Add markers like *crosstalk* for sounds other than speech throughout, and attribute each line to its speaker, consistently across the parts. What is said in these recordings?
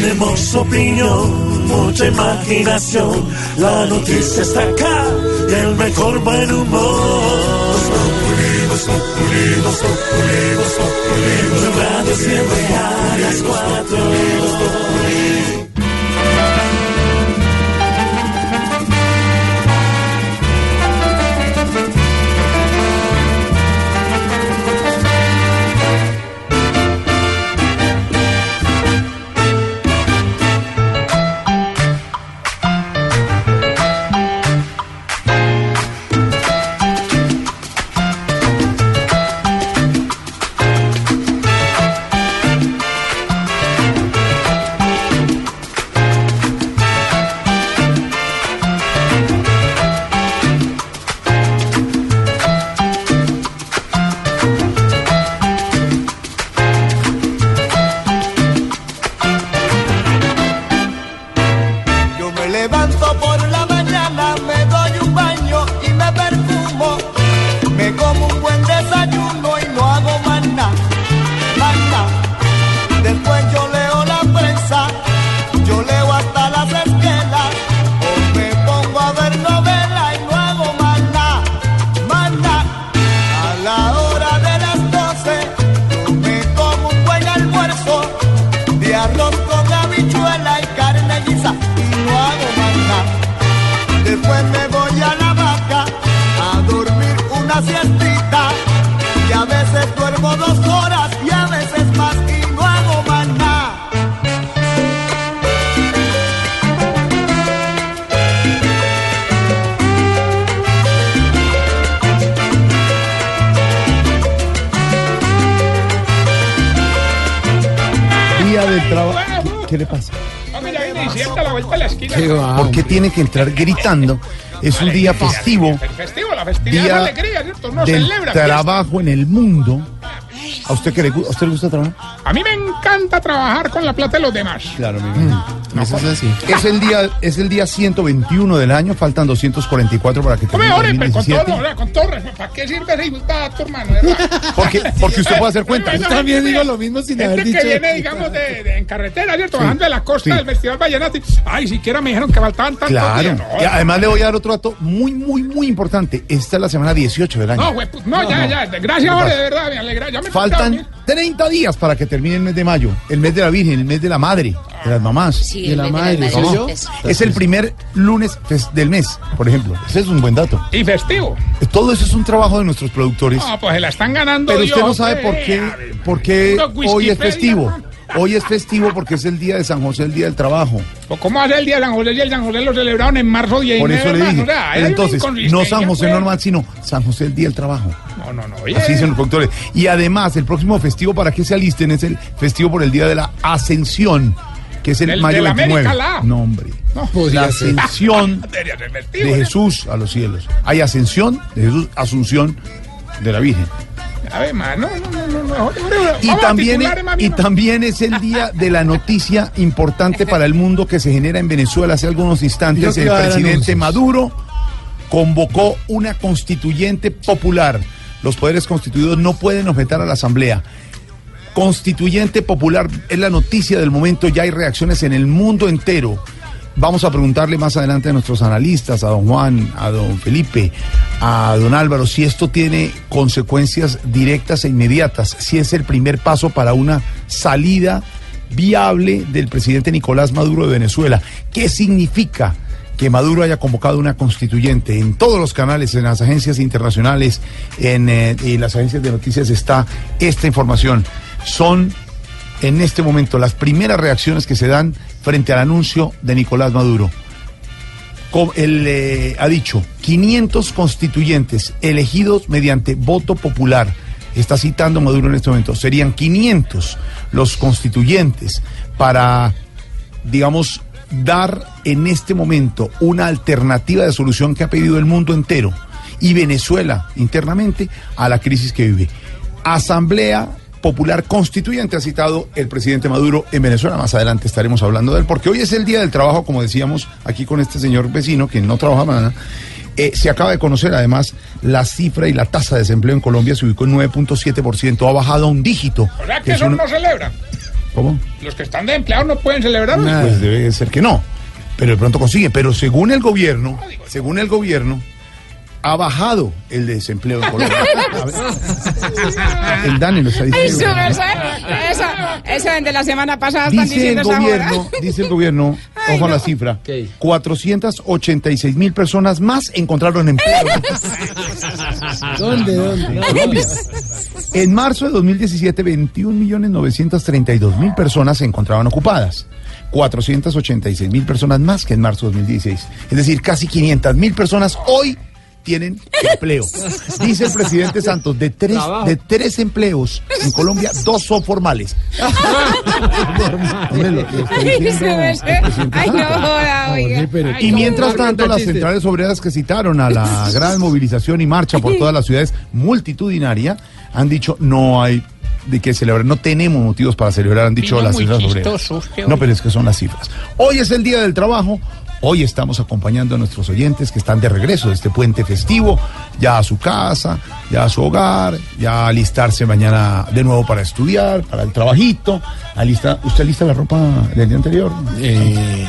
Speaker 1: Tenemos opinión, mucha imaginación. La noticia está acá y el mejor buen humor. Radio siempre a las cuatro.
Speaker 2: Tiene que entrar gritando? Es un día festivo,
Speaker 3: El festivo, la festividad es la
Speaker 2: día
Speaker 3: alegría, ¿cierto? Uno
Speaker 2: del trabajo en el mundo. ¿A usted, qué le, gu- ¿A usted le gusta trabajar?
Speaker 3: A mí me encanta trabajar con la plata de los demás.
Speaker 2: Claro, Eso es así. Es el día, es el día 121 del año, faltan 244 para que termine
Speaker 3: ahora, pues, con todo,
Speaker 2: 2017.
Speaker 3: ahora, con todo, ¿para qué sirve ese dato, hermano? *laughs*
Speaker 2: Porque, porque usted puede hacer cuenta.
Speaker 3: Yo
Speaker 4: también digo lo mismo sin haber
Speaker 3: Gente
Speaker 4: dicho.
Speaker 3: que viene, digamos, de, de- en carretera, ¿cierto? Bajando de la costa
Speaker 2: sí.
Speaker 3: del Festival Vallenato. y, Ay, siquiera me dijeron que faltaban tantos
Speaker 2: Claro.
Speaker 3: días. No,
Speaker 2: Y además le voy a dar otro dato muy, muy, muy importante. Esta es la semana 18 del año.
Speaker 3: no, güey, pues, no, ya, ya. Gracias, hombre, de verdad, me alegra. Ya me
Speaker 2: Faltan
Speaker 3: faltaba,
Speaker 2: 30 días para que termine el mes de mayo, el mes de la Virgen, el mes de la Madre, de las mamás.
Speaker 5: Sí,
Speaker 4: De la madre,
Speaker 2: Es el primer lunes del mes, por ejemplo. Ese es un buen dato.
Speaker 3: Y festivo.
Speaker 2: Todo eso es un trabajo de nuestros productores.
Speaker 3: No, pues se la están ganando.
Speaker 2: Pero usted no sabe por
Speaker 3: eh,
Speaker 2: qué, por qué hoy es festivo. Hoy es festivo porque es el día de San José, el día del trabajo.
Speaker 3: Pues, ¿Cómo hace el día de San José? Y el San José lo celebraron en marzo 19,
Speaker 2: Por eso le dije.
Speaker 3: o sea,
Speaker 2: entonces, no San José
Speaker 3: pues.
Speaker 2: normal, sino San José, el día del trabajo.
Speaker 3: No, no, no. oye.
Speaker 2: Así dicen los productores. Y además, el próximo festivo para que se alisten es el festivo por el día de la Ascensión, que es el
Speaker 3: Del-
Speaker 2: mayo
Speaker 3: de la
Speaker 2: 29.
Speaker 3: América, la.
Speaker 2: No, hombre.
Speaker 3: No,
Speaker 2: La ascensión *laughs* de. Jesús a los cielos. Hay ascensión de Jesús, asunción de la Virgen.
Speaker 3: A ver, man, no, no, no, no, no. hombre, hombre,
Speaker 2: Y también,
Speaker 3: titular, mami,
Speaker 2: y
Speaker 3: no.
Speaker 2: también es el día de la noticia importante para el mundo que se genera en Venezuela hace algunos instantes. El presidente. Maduro convocó una constituyente popular. Los poderes constituidos no pueden objetar a la Asamblea. Constituyente popular es la noticia del momento, ya hay reacciones en el mundo entero. Vamos a preguntarle más adelante a nuestros analistas, a don Juan, a don Felipe, a don Álvaro, si esto tiene consecuencias directas e inmediatas, si es el primer paso para una salida viable del presidente Nicolás Maduro de Venezuela. ¿Qué significa? que Maduro haya convocado una constituyente. En todos los canales, en las agencias internacionales, en, eh, y las agencias de noticias está esta información. Son en este momento las primeras reacciones que se dan frente al anuncio de Nicolás Maduro. Él eh, ha dicho 500 constituyentes elegidos mediante voto popular. Está citando Maduro en este momento. Serían 500 los constituyentes para, digamos, dar en este momento una alternativa de solución que ha pedido el mundo entero y Venezuela internamente a la crisis que vive. Asamblea Popular Constituyente ha citado el presidente Maduro en Venezuela. Más adelante estaremos hablando de él, porque hoy es el Día del Trabajo, como decíamos aquí con este señor vecino que no trabaja mañana. Eh, se acaba de conocer además la cifra y la tasa de desempleo en Colombia se ubicó en 9.7%, ha bajado a un dígito.
Speaker 3: O sea que eso no celebra.
Speaker 2: ¿Cómo?
Speaker 3: Los que están de empleados no pueden celebrar.
Speaker 2: Pues debe ser que no, pero de pronto consigue. Pero según el gobierno, según el gobierno, ha bajado el desempleo en Colombia. *laughs* El Dani lo está diciendo.
Speaker 6: merced, Eso, eso de la semana pasada están
Speaker 2: Dice el
Speaker 6: diciendo
Speaker 2: gobierno,
Speaker 6: hora.
Speaker 2: dice el gobierno,
Speaker 6: Ay,
Speaker 2: ojo a la
Speaker 6: no.
Speaker 2: cifra, 486 mil personas más encontraron empleo.
Speaker 4: ¿Dónde, dónde?
Speaker 2: en Colombia. En marzo de 2017, 21 millones 932 mil personas se encontraban ocupadas. 486 mil personas más que en marzo de 2016. Es decir, casi 500 mil personas hoy tienen empleo. Dice el presidente Santos, de tres, de tres empleos en Colombia, dos son formales. Y mientras tanto, las centrales obreras que citaron a la *laughs* gran movilización y marcha por todas las ciudades multitudinaria han dicho no hay de qué celebrar, no tenemos motivos para celebrar, han dicho
Speaker 3: Vino
Speaker 2: las centrales obreras. No, pero es que son las cifras. Hoy es el Día del Trabajo. Hoy estamos acompañando a nuestros oyentes que están de regreso de este puente festivo, ya a su casa, ya a su hogar, ya a alistarse mañana de nuevo para estudiar, para el trabajito. Alista, ¿Usted alista la ropa del día anterior?
Speaker 4: Eh,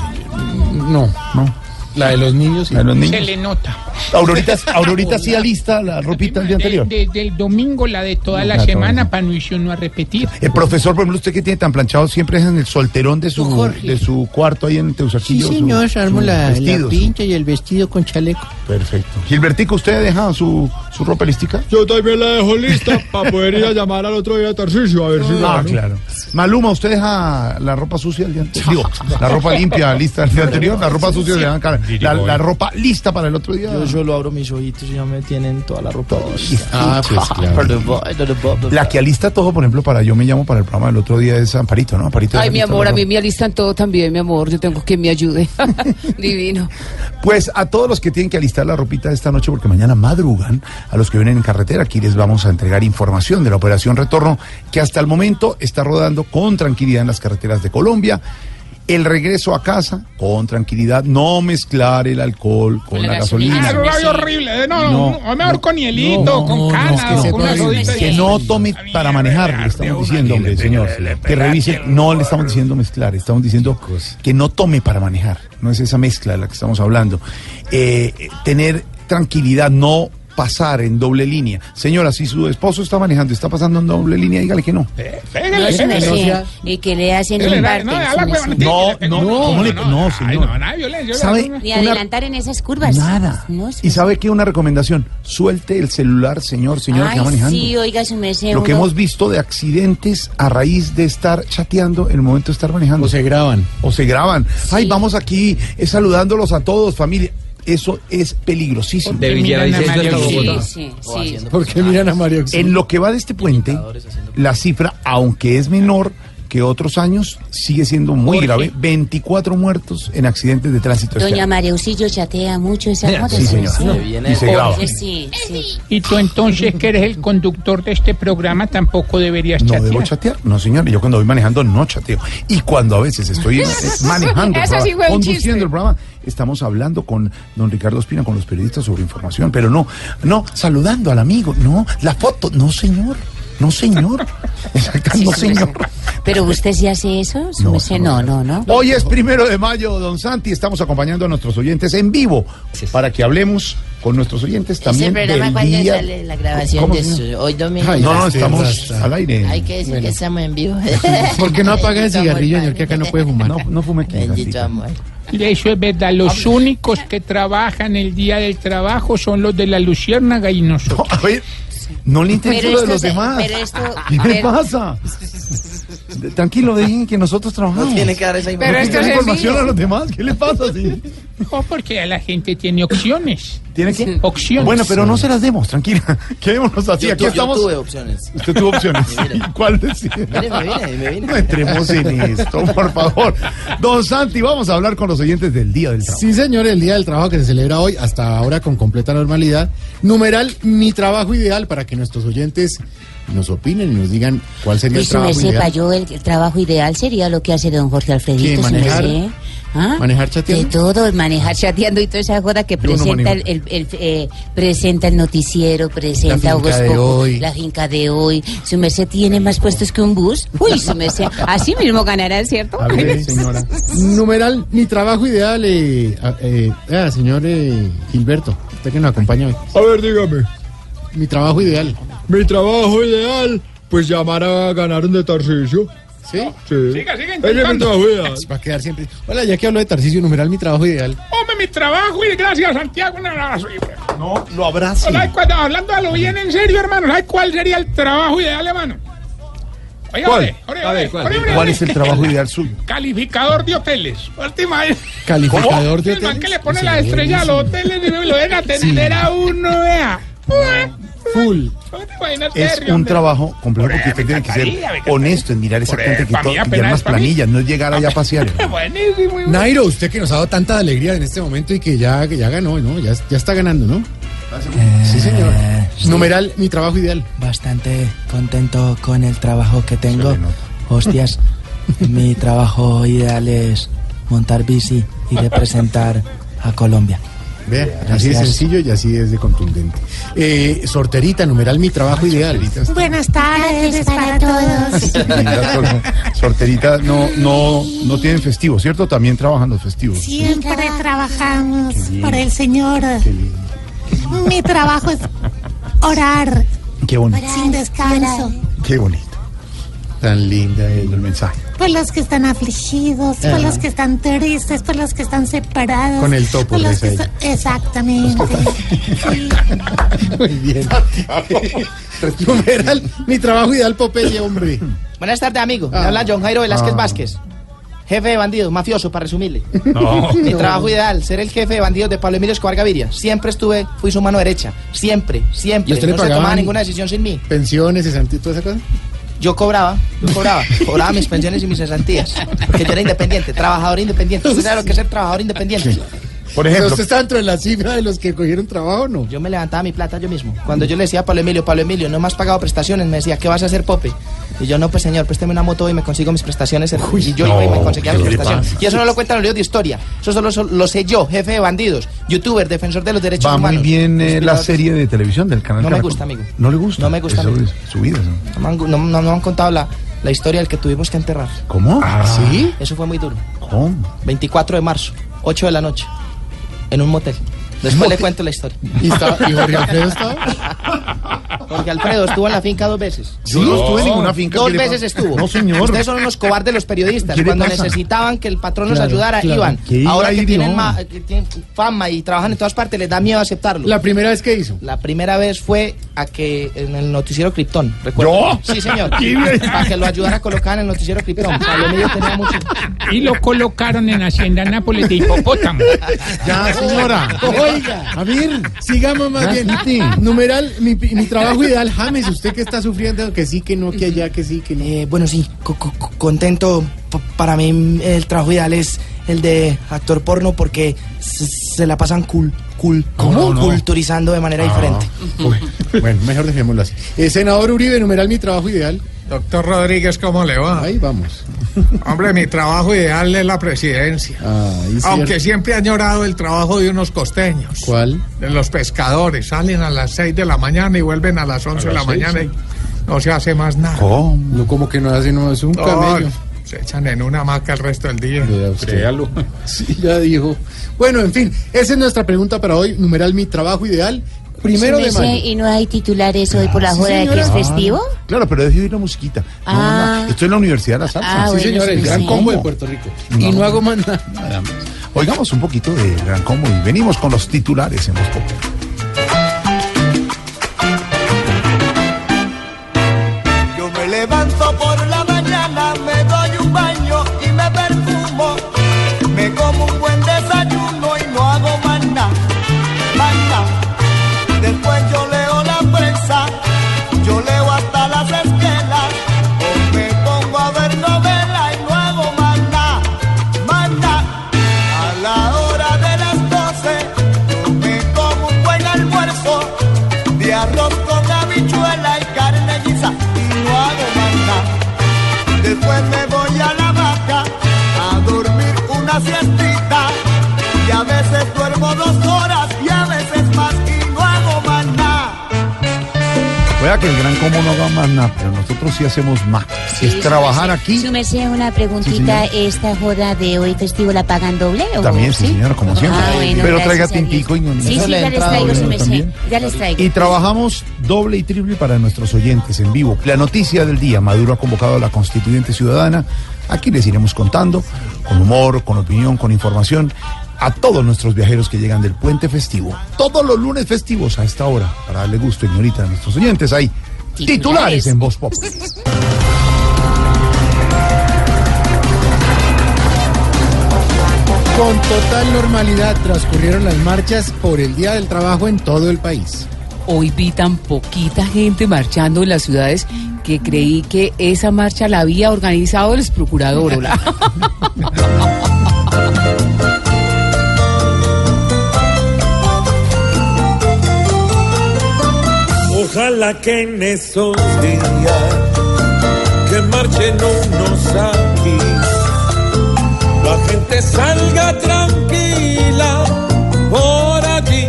Speaker 4: no,
Speaker 2: No.
Speaker 4: La de los niños. sí.
Speaker 2: La de los
Speaker 3: Se
Speaker 2: niños.
Speaker 3: le nota.
Speaker 2: Aurorita, *laughs* Aurorita sí alista la ropita del día anterior.
Speaker 3: de- del domingo, la de toda
Speaker 2: No,
Speaker 3: la
Speaker 2: la
Speaker 3: semana, para no irse uno a repetir.
Speaker 2: El profesor, por ejemplo, usted que tiene tan planchado, siempre es en el solterón de su,
Speaker 7: Jorge.
Speaker 2: de su cuarto ahí en
Speaker 7: Sí,
Speaker 2: Teusaquillo. su-
Speaker 7: señor,
Speaker 2: su
Speaker 7: armo la, la
Speaker 2: vestido,
Speaker 7: pincha y el vestido con chaleco.
Speaker 2: Perfecto. Gilbertico, ¿usted deja su, su ropa listica?
Speaker 4: Yo también la dejo lista para poder ir a llamar al otro día a Tarcisio a ver si
Speaker 2: Ah,
Speaker 4: ¿no?
Speaker 2: claro. Maluma, ¿usted deja la ropa sucia el día anterior? *laughs* Digo, la ropa limpia lista el día anterior, la ropa sucia le dan cara. La, la ropa lista para el otro día.
Speaker 8: Yo solo abro mis ojitos y ya me tienen toda la ropa lista.
Speaker 4: Ah, pues claro.
Speaker 2: La que alista todo, por ejemplo, para yo me llamo para el programa del otro día es Amparito, ¿no? Amparito
Speaker 6: Ay, mi amor, a mí me alistan todo también, mi amor. Yo tengo que me ayude. *laughs* *laughs* Divino.
Speaker 2: Pues a todos los que tienen que alistar la ropita de esta noche, porque mañana madrugan, a los que vienen en carretera, aquí les vamos a entregar información de la operación Retorno, que hasta el momento está rodando con tranquilidad en las carreteras de Colombia. El regreso a casa con tranquilidad, no mezclar el alcohol con,
Speaker 6: Con la
Speaker 2: la
Speaker 6: gasolina.
Speaker 3: Ah,
Speaker 2: gasolina.
Speaker 3: no, rabia horrible. No,
Speaker 2: No,
Speaker 3: no, mejor con hielito, con cana,
Speaker 2: no,
Speaker 3: o con una
Speaker 2: que, que no tome para manejar, le estamos diciendo, hombre, señor. Que revise, no le estamos diciendo mezclar, estamos diciendo que no tome para manejar. No es esa mezcla de la que estamos hablando. Eh, tener tranquilidad, no pasar en doble línea. Señora, si su esposo está manejando y está pasando en doble línea, dígale que no.
Speaker 3: Pégale,
Speaker 7: No,
Speaker 3: pégale.
Speaker 7: no, sea- y que le hacen un
Speaker 3: no,
Speaker 7: parte.
Speaker 3: no,
Speaker 2: No, no. ¿cómo le- no,
Speaker 3: ay,
Speaker 2: señor.
Speaker 3: no, nada de violencia.
Speaker 2: ¿Sabe?
Speaker 7: Ni adelantar en esas curvas.
Speaker 2: Nada.
Speaker 7: No,
Speaker 2: Y sabe que una recomendación, suelte el celular, señor, señora que va manejando.
Speaker 7: sí, oiga, su merced.
Speaker 2: Lo que hemos visto de accidentes a raíz de estar chateando en el momento de estar manejando.
Speaker 4: O se graban.
Speaker 2: o se graban. Ay, vamos aquí eh, saludándolos a todos, familia. Eso es peligrosísimo.
Speaker 3: De
Speaker 4: Villavicencio hasta Bogotá.
Speaker 7: Sí, sí, sí.
Speaker 4: ¿Por qué miran a Mario?
Speaker 2: En lo que va de este puente, la cifra, aunque es menor que otros años, sigue siendo muy
Speaker 3: Jorge.
Speaker 2: grave. 24 muertos en accidentes de tránsito. este
Speaker 7: Doña. María Auxilio chatea mucho esa moto.
Speaker 2: Sí, señora.
Speaker 8: Se viene
Speaker 2: Y se graba.
Speaker 7: Sí, sí, sí.
Speaker 3: Y tú entonces, que eres el conductor de este programa, tampoco deberías
Speaker 2: No
Speaker 3: chatear.
Speaker 2: debo chatear. No, señor. Yo cuando voy manejando no chateo. Y cuando a veces estoy eh, *laughs* manejando, el programa,
Speaker 6: sí
Speaker 2: conduciendo
Speaker 6: chiste.
Speaker 2: el programa, estamos hablando con don Ricardo Espina, con los periodistas sobre información. Pero no, no, saludando al amigo. No, la foto. No, señor. No, señor. *laughs* Exacto,
Speaker 7: Sí,
Speaker 2: no, señor.
Speaker 7: Pero usted sí hace eso,
Speaker 2: No, no,
Speaker 7: No, no, no.
Speaker 2: Hoy es primero de mayo, don Santi. Estamos acompañando a nuestros oyentes en vivo para que hablemos con nuestros oyentes también
Speaker 9: Ese programa
Speaker 2: del
Speaker 9: cuando
Speaker 2: día.
Speaker 9: sale la grabación
Speaker 2: ¿Cómo,
Speaker 9: de
Speaker 2: señor?
Speaker 9: su- hoy domingo.
Speaker 4: Ay,
Speaker 2: No, no,
Speaker 4: Sí,
Speaker 2: estamos al aire.
Speaker 9: Hay que decir
Speaker 4: Bueno.
Speaker 9: que estamos en vivo. *laughs*
Speaker 4: ¿Por qué no apaga *laughs* el cigarrillo, señor, que acá no puede fumar?
Speaker 2: No, no fume aquí.
Speaker 9: Bendito amor.
Speaker 3: Y Eso es verdad. Los únicos que trabajan el día del trabajo son los de la Luciérnaga y nosotros.
Speaker 2: No, a ver, no le interesa
Speaker 7: Pero
Speaker 2: lo de
Speaker 7: esto
Speaker 2: los
Speaker 7: se-
Speaker 2: demás.
Speaker 7: pero esto- *laughs*
Speaker 2: ¿Qué le
Speaker 7: pero-
Speaker 2: pasa? Tranquilo, dejen que nosotros trabajamos.
Speaker 8: No tiene que dar esa
Speaker 6: Pero
Speaker 8: información.
Speaker 6: esto
Speaker 2: ¿Qué
Speaker 6: es en
Speaker 2: información a los demás? ¿Qué le pasa? Sí?
Speaker 3: No, porque la gente tiene opciones.
Speaker 2: ¿Tiene que?
Speaker 3: Opciones.
Speaker 2: Bueno, pero no se las demos, tranquila. *laughs* Quedémonos así.
Speaker 8: Yo,
Speaker 2: Aquí
Speaker 8: tu- yo
Speaker 2: estamos.
Speaker 8: tuve opciones.
Speaker 2: Usted tuvo opciones. *laughs*
Speaker 8: Mire.
Speaker 2: ¿Y ¿Cuál decía?
Speaker 8: Mire, me vine, me vine.
Speaker 2: No entremos en esto, por favor. Don Santi, vamos a hablar con los oyentes del Día del Trabajo.
Speaker 4: Sí, señor, el Día del Trabajo que se celebra hoy, hasta ahora con completa normalidad. Numeral, mi trabajo ideal para que nuestros oyentes nos opinen y nos digan cuál sería
Speaker 7: Y
Speaker 4: el
Speaker 7: su
Speaker 4: trabajo
Speaker 7: merced,
Speaker 4: ideal.
Speaker 7: para yo el, el trabajo ideal sería lo que hace don Jorge Alfredito,
Speaker 4: ¿Qué,
Speaker 7: su
Speaker 4: manejar?
Speaker 7: merced.
Speaker 6: ¿Ah?
Speaker 4: ¿Manejar
Speaker 7: De
Speaker 4: chateando?
Speaker 7: todo, manejar chateando y toda esa joda que
Speaker 2: Yo no
Speaker 7: presenta el, el- el, eh, presenta el noticiero, presenta
Speaker 4: finca de
Speaker 7: Horóscopo,
Speaker 4: hoy.
Speaker 7: la finca de hoy. Su merced tiene más puestos que un bus. Uy, su merced. *laughs* Así mismo ganará, ¿cierto?
Speaker 2: A ver, *laughs* señora.
Speaker 4: Numeral, mi trabajo ideal, eh, ah, eh, ah, señor eh, Gilberto, usted que nos acompaña hoy.
Speaker 9: A ver, dígame.
Speaker 4: Mi trabajo ideal.
Speaker 9: Mi trabajo ideal, pues llamar a ganar un de Tarcisio.
Speaker 4: ¿Sí?
Speaker 9: Sí.
Speaker 3: Siga, siga
Speaker 9: es
Speaker 3: intentando.
Speaker 9: trabajo ideal.
Speaker 4: Va a quedar siempre. Hola, ya que hablo de Tarcisio, numeral, mi trabajo ideal.
Speaker 3: Hombre, mi trabajo y gracias, Santiago. Un abrazo.
Speaker 2: No, lo abrazo.
Speaker 3: ¿Sabe cuál- hablando a lo bien en serio, hermano, ¿sabe cuál sería el trabajo ideal, hermano? Oiga,
Speaker 9: ¿Cuál? ver,
Speaker 3: ore,
Speaker 9: ¿cuál?
Speaker 2: ¿Cuál es el trabajo ideal suyo?
Speaker 3: Calificador de hoteles. Última vez.
Speaker 4: Calificador de
Speaker 3: El man
Speaker 4: hoteles.
Speaker 3: que le pone
Speaker 4: Sí,
Speaker 3: la estrella a los hoteles y lo deja atender a uno, vea.
Speaker 4: Full.
Speaker 3: ¿Cómo te imaginas,
Speaker 2: Es un trabajo complejo
Speaker 3: Por
Speaker 2: porque usted tiene que ser honesto en mirar exactamente que todo, las planillas, no es llegar allá a pasear. *laughs*
Speaker 4: Nairo, usted que nos ha dado tanta alegría en este momento y que ya, que ya ganó, ¿no? Ya, ya está ganando, ¿no? Sí, señor. Numeral, mi trabajo ideal.
Speaker 8: Bastante contento con el trabajo que tengo. Hostias, *laughs* mi trabajo ideal es montar bici y representar a Colombia.
Speaker 4: Vea, así de sencillo y así es de contundente. Eh, sorterita, numeral, mi trabajo ideal.
Speaker 10: Buenas tardes para todos.
Speaker 2: Sorterita no, no, no tienen festivos, ¿cierto? También trabajan los festivos.
Speaker 10: Siempre trabajamos por el Señor. Mi trabajo es orar
Speaker 2: Qué bonito,
Speaker 10: sin descanso
Speaker 2: qué bonito.
Speaker 4: Tan linda
Speaker 2: El mensaje.
Speaker 10: Por los que están afligidos, por los que están tristes, por los que están separados.
Speaker 4: Con el topo,
Speaker 10: por los que Exactamente. *laughs* Sí.
Speaker 4: Muy bien. numeral, mi trabajo ideal, Popeye, hombre.
Speaker 8: Buenas tardes, amigo. Me
Speaker 4: Ah.
Speaker 8: habla John Jairo Velázquez
Speaker 2: Ah.
Speaker 8: Vázquez. Jefe de bandidos, mafioso, para resumirle.
Speaker 2: No.
Speaker 8: Mi trabajo ideal, ser el jefe de bandidos de Pablo Emilio Escobar Gaviria. Siempre estuve, fui su mano derecha. Siempre,
Speaker 4: ¿Y
Speaker 8: siempre.
Speaker 4: a usted le
Speaker 8: No se tomaba ninguna decisión sin mí.
Speaker 4: Pensiones, cesantías, toda esa cosa.
Speaker 8: Yo cobraba, yo cobraba, cobraba mis pensiones y mis cesantías. Porque yo era independiente, trabajador independiente. ¿Usted sabe lo que es ser trabajador independiente?
Speaker 2: Por
Speaker 4: Pero
Speaker 2: ejemplo,
Speaker 4: ¿Usted está dentro de la cifra de los que cogieron trabajo o no?
Speaker 8: Yo me levantaba mi plata yo mismo. Cuando yo le decía a Pablo Emilio, Pablo Emilio, no me has pagado prestaciones, me decía, ¿qué vas a hacer, Pope? Y yo, no, pues señor, présteme una moto y me consigo mis prestaciones. y yo iba y me conseguía
Speaker 2: ¿qué
Speaker 8: mis prestaciones. Y eso no lo cuentan los libros de historia. Eso solo so- lo sé yo, jefe de bandidos, youtuber, defensor de los derechos
Speaker 2: va muy
Speaker 8: humanos.
Speaker 2: bien eh, la serie de televisión del canal
Speaker 8: No me gusta, amigo.
Speaker 2: ¿No le gusta?
Speaker 8: No me gusta,
Speaker 2: Eso es su vida. ¿no?
Speaker 8: No me han, gu- no- no- no me han contado la, la historia del que tuvimos que enterrar.
Speaker 2: ¿Cómo?
Speaker 4: ¿Sí?
Speaker 8: Eso fue muy duro.
Speaker 2: ¿Cómo?
Speaker 8: 24 de marzo, 8 de la noche, en un motel. Después le cuento la historia.
Speaker 4: ¿Y, está, y Jorge Alfredo estaba? *laughs*
Speaker 8: Porque Alfredo estuvo en la finca dos veces.
Speaker 2: Yo no estuve en ninguna finca.
Speaker 8: Dos
Speaker 2: ¿qué le
Speaker 8: veces estuvo.
Speaker 2: No, señor.
Speaker 8: Ustedes son unos cobardes los periodistas.
Speaker 2: ¿Qué le
Speaker 8: Cuando necesitaban que el patrón los ayudara,
Speaker 4: claro.
Speaker 8: iban.
Speaker 2: ¿Qué iba
Speaker 8: Ahora que tienen,
Speaker 2: no?
Speaker 8: ma- que tienen fama y trabajan en todas partes, les da miedo aceptarlo. La,
Speaker 4: La primera vez que hizo.
Speaker 8: primera vez fue a que en el noticiero Krypton, ¿recuerda?
Speaker 2: ¿Yo?
Speaker 8: Sí, señor. *laughs* Para que lo ayudara a colocar en el noticiero Krypton. *laughs* Pablo Emilio tenía mucho.
Speaker 3: Y lo colocaron en Hacienda Nápoles de hipopótamo. *laughs*
Speaker 2: Ya, señora.
Speaker 4: Oiga,
Speaker 2: A ver.
Speaker 4: sigamos más bien. Numeral, mi, mi trabajo ideal, James, usted que está sufriendo, que sí, que no, que allá, que sí, que no.
Speaker 8: Eh, bueno, sí, co- co- co- contento. P- para mí el trabajo ideal es el de actor porno porque se, la pasan cool, cool,
Speaker 2: ¿Cómo? No.
Speaker 8: culturizando de manera diferente.
Speaker 4: Bueno, mejor dejémoslo así. Eh, senador Uribe, numeral, mi trabajo ideal.
Speaker 9: Doctor Rodríguez, ¿cómo le va?
Speaker 4: Ahí vamos. *laughs*
Speaker 9: Hombre, mi trabajo ideal es la presidencia.
Speaker 4: Sí.
Speaker 9: Aunque siempre ha añorado el trabajo de unos costeños.
Speaker 4: ¿Cuál?
Speaker 9: De los pescadores. Salen a las 6 de la mañana y vuelven a las 11 de la
Speaker 4: las seis,
Speaker 9: mañana y no se hace más nada.
Speaker 2: ¿Cómo?
Speaker 4: No, como que no hace, no es un
Speaker 9: No,
Speaker 4: camello.
Speaker 9: se echan en una hamaca el resto del día.
Speaker 4: Usted. *laughs* Sí, ya dijo. Bueno, en fin, esa es nuestra pregunta para hoy. Numeral, mi trabajo ideal. Primero de mayo.
Speaker 7: ¿Y no hay titulares hoy por la
Speaker 4: Sí,
Speaker 7: joda de que es festivo?
Speaker 2: Claro, pero deje oír la musiquita. No,
Speaker 7: Ah.
Speaker 2: no, estoy en la Universidad de la Salsa.
Speaker 7: Ah,
Speaker 4: Sí,
Speaker 7: bueno,
Speaker 4: señor, el gran
Speaker 7: sí.
Speaker 4: combo de. Puerto Rico.
Speaker 2: No.
Speaker 4: Y no hago más nada.
Speaker 2: Nada más. Oigamos un poquito de Gran Combo y venimos con los titulares en los Populares. Pueda que el gran combo no haga más nada, pero nosotros sí hacemos más. es trabajar aquí.
Speaker 7: Su merced, una preguntita. ¿Esta joda de hoy festivo la pagan doble? O,
Speaker 2: También, sí, señora, como siempre.
Speaker 7: Ah, bueno,
Speaker 2: pero traiga tintico y no
Speaker 7: Sí, sí, ya les traigo, su merced. Ya les traigo.
Speaker 2: Y trabajamos doble y triple para nuestros oyentes en vivo. La noticia del día, Maduro ha convocado a la constituyente ciudadana. Aquí les iremos contando, con humor, con opinión, con información, a todos nuestros viajeros que llegan del puente festivo. Todos los lunes festivos a esta hora, para darle gusto y ahorita a nuestros oyentes. Hay titulares, en Voz Pop.
Speaker 4: Con total normalidad transcurrieron las marchas por el Día del Trabajo en todo el país.
Speaker 6: Hoy vi tan poquita gente marchando en las ciudades que creí que esa marcha la había organizado el procurador. *laughs*
Speaker 11: Ojalá que en esos días que marchen unos aquí, la gente salga tranquila por allí,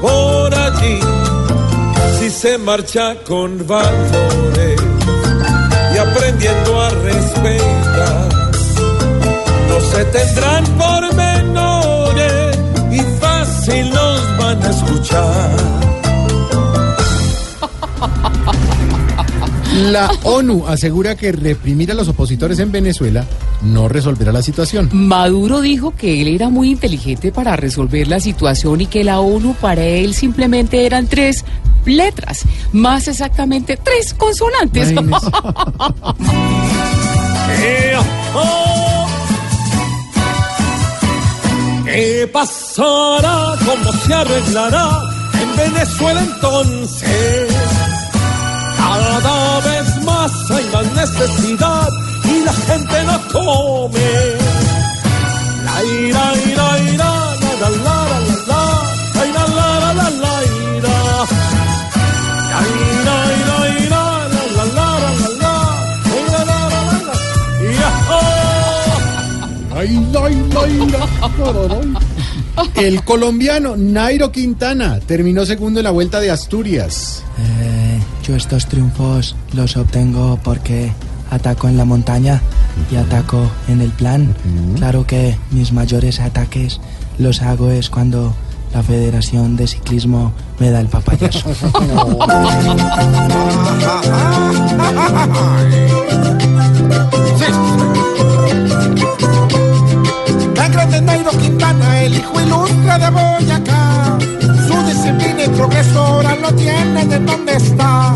Speaker 11: por allí. Si se marcha con valores y aprendiendo a respetar, no se tendrán por menores y fácil nos van a escuchar.
Speaker 4: La ONU asegura que reprimir a los opositores en Venezuela no resolverá la situación.
Speaker 6: Maduro dijo que él era muy inteligente para resolver la situación y que la ONU para él simplemente eran tres letras, más exactamente tres consonantes. *laughs*
Speaker 11: Eh, oh. ¿Qué pasará? ¿Cómo se arreglará en Venezuela entonces? Cada vez más hay más necesidad y la gente no come. La ira, ira, ira, la la la la la la, la ira, la la la la ira. La ira, ira, ira, la la la la la la, la ira, la la la la, ira, oh.
Speaker 4: Ay, ay, ay, ay, ay. El colombiano Nairo Quintana terminó segundo en la vuelta de Asturias.
Speaker 8: Yo estos triunfos los obtengo porque ataco en la montaña y ataco en el plan. Claro que mis mayores ataques los hago es cuando la Federación de Ciclismo me da el papayazo. *laughs*
Speaker 12: Nairo Quintana, el hijo ilustre de Boyacá. Su disciplina y progreso ahora lo tiene de donde está.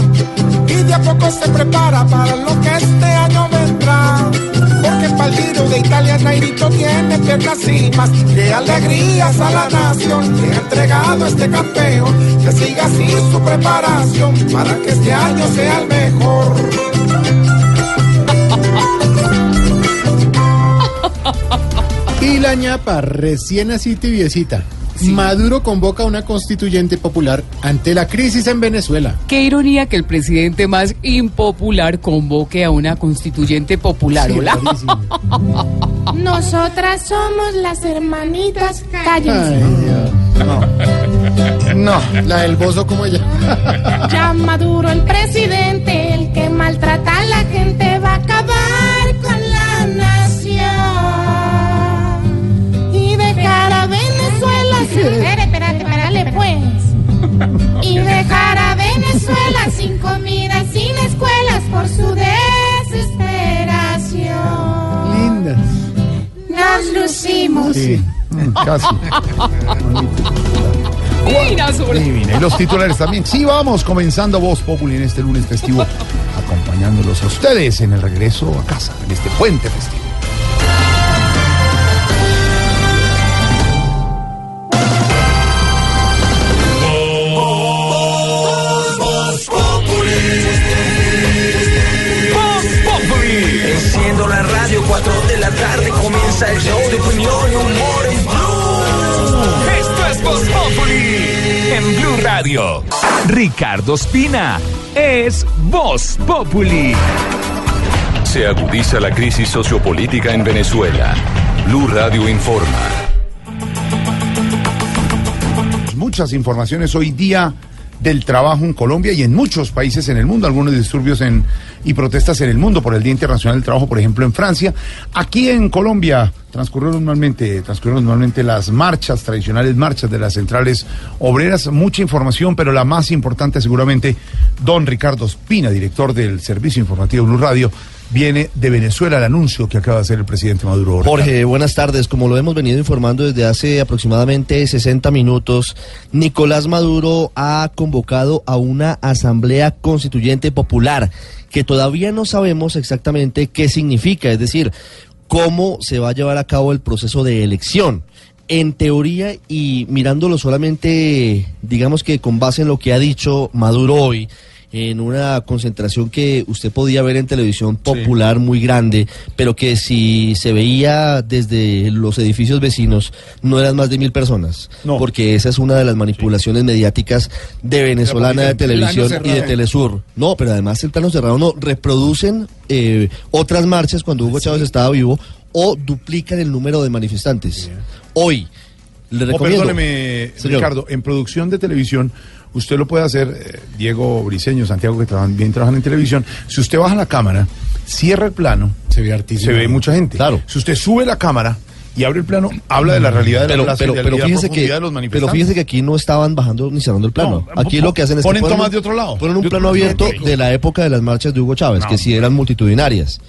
Speaker 12: Y de a poco se prepara para lo que este año vendrá. Porque para el Giro de Italia Nairito tiene piernas más de alegrías a la nación. Le ha entregado este campeón que siga así su preparación para que este año sea el mejor.
Speaker 4: Y la ñapa, recién así tibiecita. Maduro convoca a una constituyente popular ante la crisis en Venezuela.
Speaker 6: Qué ironía que el presidente más impopular convoque a una constituyente popular.
Speaker 4: Sí,
Speaker 6: hola.
Speaker 10: Nosotras somos las hermanitas
Speaker 4: Ay,
Speaker 10: Cállense.
Speaker 4: Dios. No, la del bozo como ella.
Speaker 10: Ya Maduro el presidente, el que maltrata a la gente va a acabar Y dejar a Venezuela sin comida, sin escuelas por su desesperación.
Speaker 4: Lindas.
Speaker 10: Nos lucimos.
Speaker 2: Sí, mm, casi. Divina. Y los titulares también. Sí, vamos comenzando Voz Populi en este lunes festivo, acompañándolos a ustedes en el regreso a casa, en este puente festivo.
Speaker 13: 4 de la tarde comienza el show de opinión y humor en Blue.
Speaker 14: Esto es Voz Populi en Blue Radio. Ricardo Espina es Voz Populi.
Speaker 15: Se agudiza la crisis sociopolítica en Venezuela.
Speaker 14: Blue Radio informa.
Speaker 2: Muchas informaciones hoy día del trabajo en Colombia y en muchos países en el mundo, algunos disturbios en, y protestas en el mundo por el Día Internacional del Trabajo, por ejemplo, en Francia. Aquí en Colombia transcurrieron normalmente, transcurrieron normalmente las marchas, tradicionales marchas de las centrales obreras, mucha información, pero la más importante seguramente, don Ricardo Espina, director del Servicio Informativo Blue Radio, viene de Venezuela el anuncio que acaba de hacer el presidente Maduro.
Speaker 15: Jorge, buenas tardes. Como lo hemos venido informando desde hace aproximadamente 60 minutos, Nicolás Maduro ha convocado a una asamblea constituyente popular que todavía no sabemos exactamente qué significa, es decir, cómo se va a llevar a cabo el proceso de elección. En teoría y mirándolo solamente, digamos que con base en lo que ha dicho Maduro hoy, en una concentración que usted podía ver en televisión popular muy grande, pero que si se veía desde los edificios vecinos no eran más de mil personas, porque esa es una de las manipulaciones mediáticas de venezolana de televisión y de Telesur. No, pero además el plano cerrado no reproducen eh, otras marchas cuando Hugo Chávez estaba vivo o duplican el número de manifestantes. Hoy le
Speaker 2: Oh,
Speaker 15: recomiendo.
Speaker 2: perdóneme,
Speaker 15: Señor.
Speaker 2: Ricardo, en producción de televisión, usted lo puede hacer, eh, Diego Briseño, Santiago, que trabajan, bien trabajan en televisión. Si usted baja la cámara, cierra el plano,
Speaker 4: se ve artísimo.
Speaker 2: Se ve mucha gente. Claro. Si usted sube la cámara y abre el plano, habla de la realidad de la plaza
Speaker 15: pero, pero fíjese que,
Speaker 2: de los
Speaker 15: pero fíjese que aquí no estaban bajando ni cerrando el plano.
Speaker 2: No,
Speaker 15: aquí lo que hacen es que
Speaker 2: ponen
Speaker 15: ponen
Speaker 2: tomas de otro lado.
Speaker 15: Ponen un
Speaker 2: De
Speaker 15: plano abierto
Speaker 2: de
Speaker 15: la época de las marchas de Hugo Chávez,
Speaker 2: No,
Speaker 15: que sí eran multitudinarias.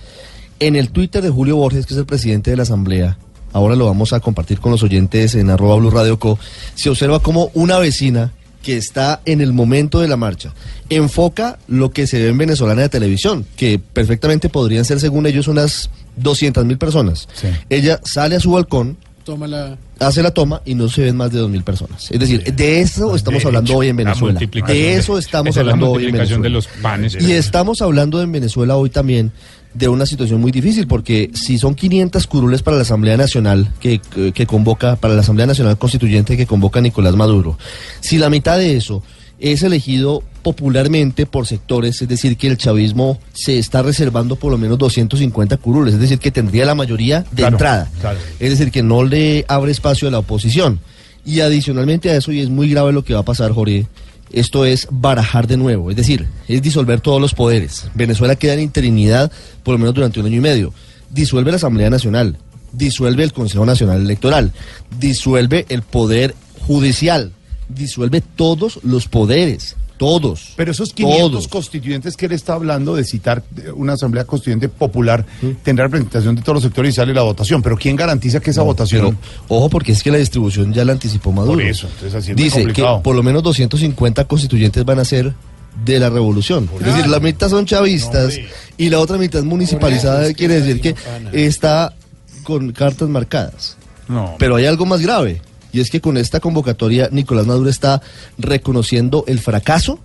Speaker 15: En el Twitter de Julio Borges, que es el presidente de la Asamblea, ahora lo vamos a compartir con los oyentes en arroba Blue Radio Co, se observa como una vecina que está en el momento de la marcha enfoca lo que se ve en venezolana de televisión, que perfectamente podrían ser, según ellos, unas 200 mil personas. Ella sale a su balcón,
Speaker 4: Toma la...
Speaker 15: hace la toma y no se ven más de 2.000 personas. Es decir, de eso estamos
Speaker 3: De
Speaker 15: hablando
Speaker 3: hecho,
Speaker 15: hoy en
Speaker 3: la
Speaker 15: Venezuela. De eso estamos
Speaker 3: es
Speaker 15: hablando hoy en Venezuela.
Speaker 3: de los panes.
Speaker 15: Y estamos hablando en Venezuela hoy también de una situación muy difícil, porque si son 500 curules para la Asamblea Nacional que, que, convoca, para la Asamblea Nacional Constituyente que convoca Nicolás Maduro, si la mitad de eso es elegido popularmente por sectores, es decir, que el chavismo se está reservando por lo menos 250 curules, es decir, que tendría la mayoría de
Speaker 2: Claro,
Speaker 15: entrada.
Speaker 2: claro.
Speaker 15: Es decir, que no le abre espacio a la oposición. Y adicionalmente a eso, y es muy grave lo que va a pasar, Jorge, esto es barajar de nuevo, es decir, es disolver todos los poderes. Venezuela queda en interinidad por lo menos durante un año y medio. Disuelve la Asamblea Nacional, disuelve el Consejo Nacional Electoral, disuelve el Poder Judicial, disuelve todos los poderes, todos.
Speaker 2: Pero esos 500
Speaker 15: todos.
Speaker 2: constituyentes que él está hablando de citar una asamblea constituyente popular tendrá representación de todos los sectores y sale la votación. Pero ¿quién garantiza que esa votación...
Speaker 15: Pero, ojo, porque es que la distribución ya la anticipó Maduro.
Speaker 2: Por eso, entonces así es
Speaker 15: Dice que por lo menos 250 constituyentes van a ser de la revolución. Es decir, la mitad son chavistas y la otra mitad municipalizada quiere decir que está con cartas marcadas.
Speaker 2: No.
Speaker 15: Pero hay algo más grave, y es que con esta convocatoria Nicolás Maduro está reconociendo el fracaso,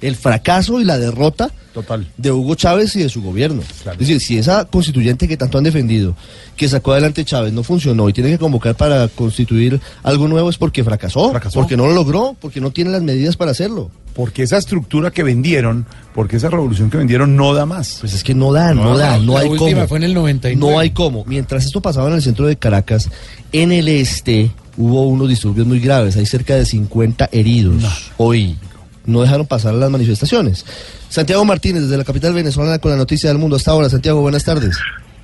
Speaker 15: el fracaso y la derrota
Speaker 2: Total.
Speaker 15: de Hugo Chávez y de su gobierno. Es decir, si esa constituyente que tanto han defendido, que sacó adelante Chávez, no funcionó y tiene que convocar para constituir algo nuevo es porque fracasó,
Speaker 2: Fracasó.
Speaker 15: porque no lo logró, porque no tiene las medidas para hacerlo.
Speaker 2: Porque esa estructura que vendieron, porque esa revolución que vendieron no da más.
Speaker 15: Pues es que no da, no, da, no
Speaker 4: la
Speaker 15: hay
Speaker 4: última
Speaker 15: cómo.
Speaker 4: fue en el 99.
Speaker 15: No hay cómo. Mientras esto pasaba en el centro de Caracas, en el este hubo unos disturbios muy graves. Hay cerca de 50 heridos hoy. No dejaron pasar las manifestaciones. Santiago Martínez, desde la capital venezolana, con la noticia del mundo. Hasta ahora, Santiago, buenas tardes.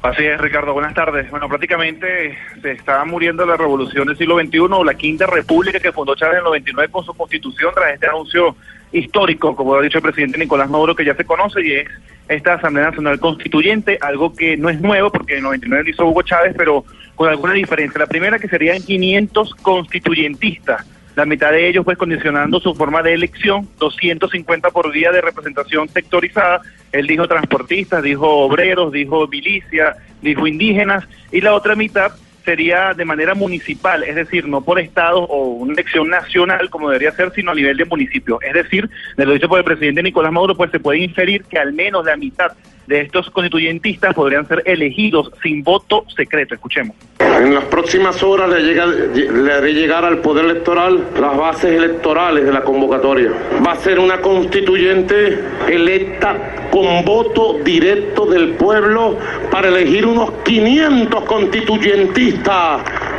Speaker 16: Así es, Ricardo. Buenas tardes. Bueno, prácticamente se está muriendo la revolución del siglo XXI, la quinta república que fundó Chávez en el 99 con su constitución, tras este anuncio histórico, como ha dicho el presidente Nicolás Maduro, que ya se conoce, y es esta Asamblea Nacional Constituyente, algo que no es nuevo, porque en el 99 lo hizo Hugo Chávez, pero con alguna diferencia. La primera que serían 500 constituyentistas. La mitad de ellos, pues, condicionando su forma de elección, 250 por día de representación sectorizada. Él dijo transportistas, dijo obreros, dijo milicia, dijo indígenas, y la otra mitad sería de manera municipal, es decir, no por estado o una elección nacional como debería ser, sino a nivel de municipio. Es decir, de lo dicho por el presidente Nicolás Maduro, pues se puede inferir que al menos la mitad de estos constituyentistas podrían ser elegidos sin voto secreto. Escuchemos.
Speaker 17: En las próximas horas le, llega- le haré llegar al Poder Electoral las bases electorales de la convocatoria. Va a ser una constituyente electa con voto directo del pueblo para elegir unos 500 constituyentistas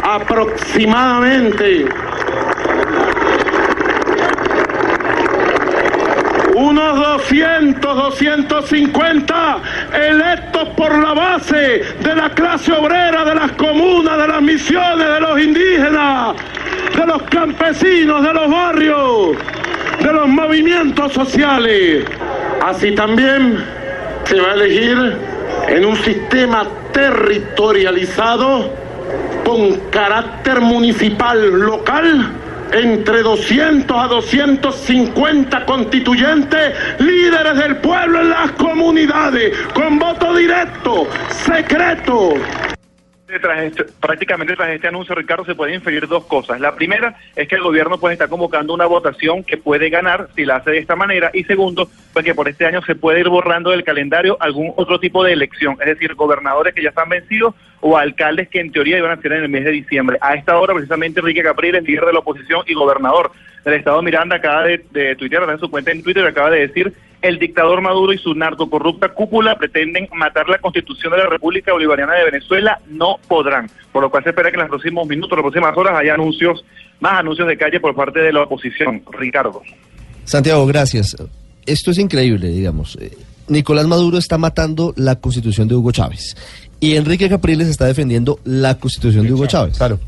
Speaker 17: aproximadamente unos 200, 250 electos por la base de la clase obrera, de las comunas, de las misiones, de los indígenas, de los campesinos, de los barrios, de los movimientos sociales. Así también se va a elegir en un sistema territorializado con carácter municipal local entre 200 a 250 constituyentes, líderes del pueblo en las comunidades, con voto directo, secreto.
Speaker 16: Tras este- prácticamente tras este anuncio, Ricardo, se pueden inferir dos cosas. La primera es que el gobierno pues está convocando una votación que puede ganar si la hace de esta manera. Y segundo, pues que por este año se puede ir borrando del calendario algún otro tipo de elección, es decir, gobernadores que ya están vencidos o alcaldes que en teoría iban a ser en el mes de diciembre. A esta hora, precisamente, Enrique Capriles, líder de la oposición y gobernador del estado Miranda, acaba de, de tuitear, en su cuenta en Twitter, acaba de decir el dictador Maduro y su narcocorrupta cúpula pretenden matar la constitución de la República Bolivariana de Venezuela, no podrán. Por lo cual se espera que en los próximos minutos, en las próximas horas, haya anuncios, más anuncios de calle por parte de la oposición. Ricardo.
Speaker 15: Santiago, gracias. Esto es increíble, digamos. Eh, Nicolás Maduro está matando la constitución de Hugo Chávez. Y Enrique Capriles está defendiendo la constitución de Hugo Chávez. Claro.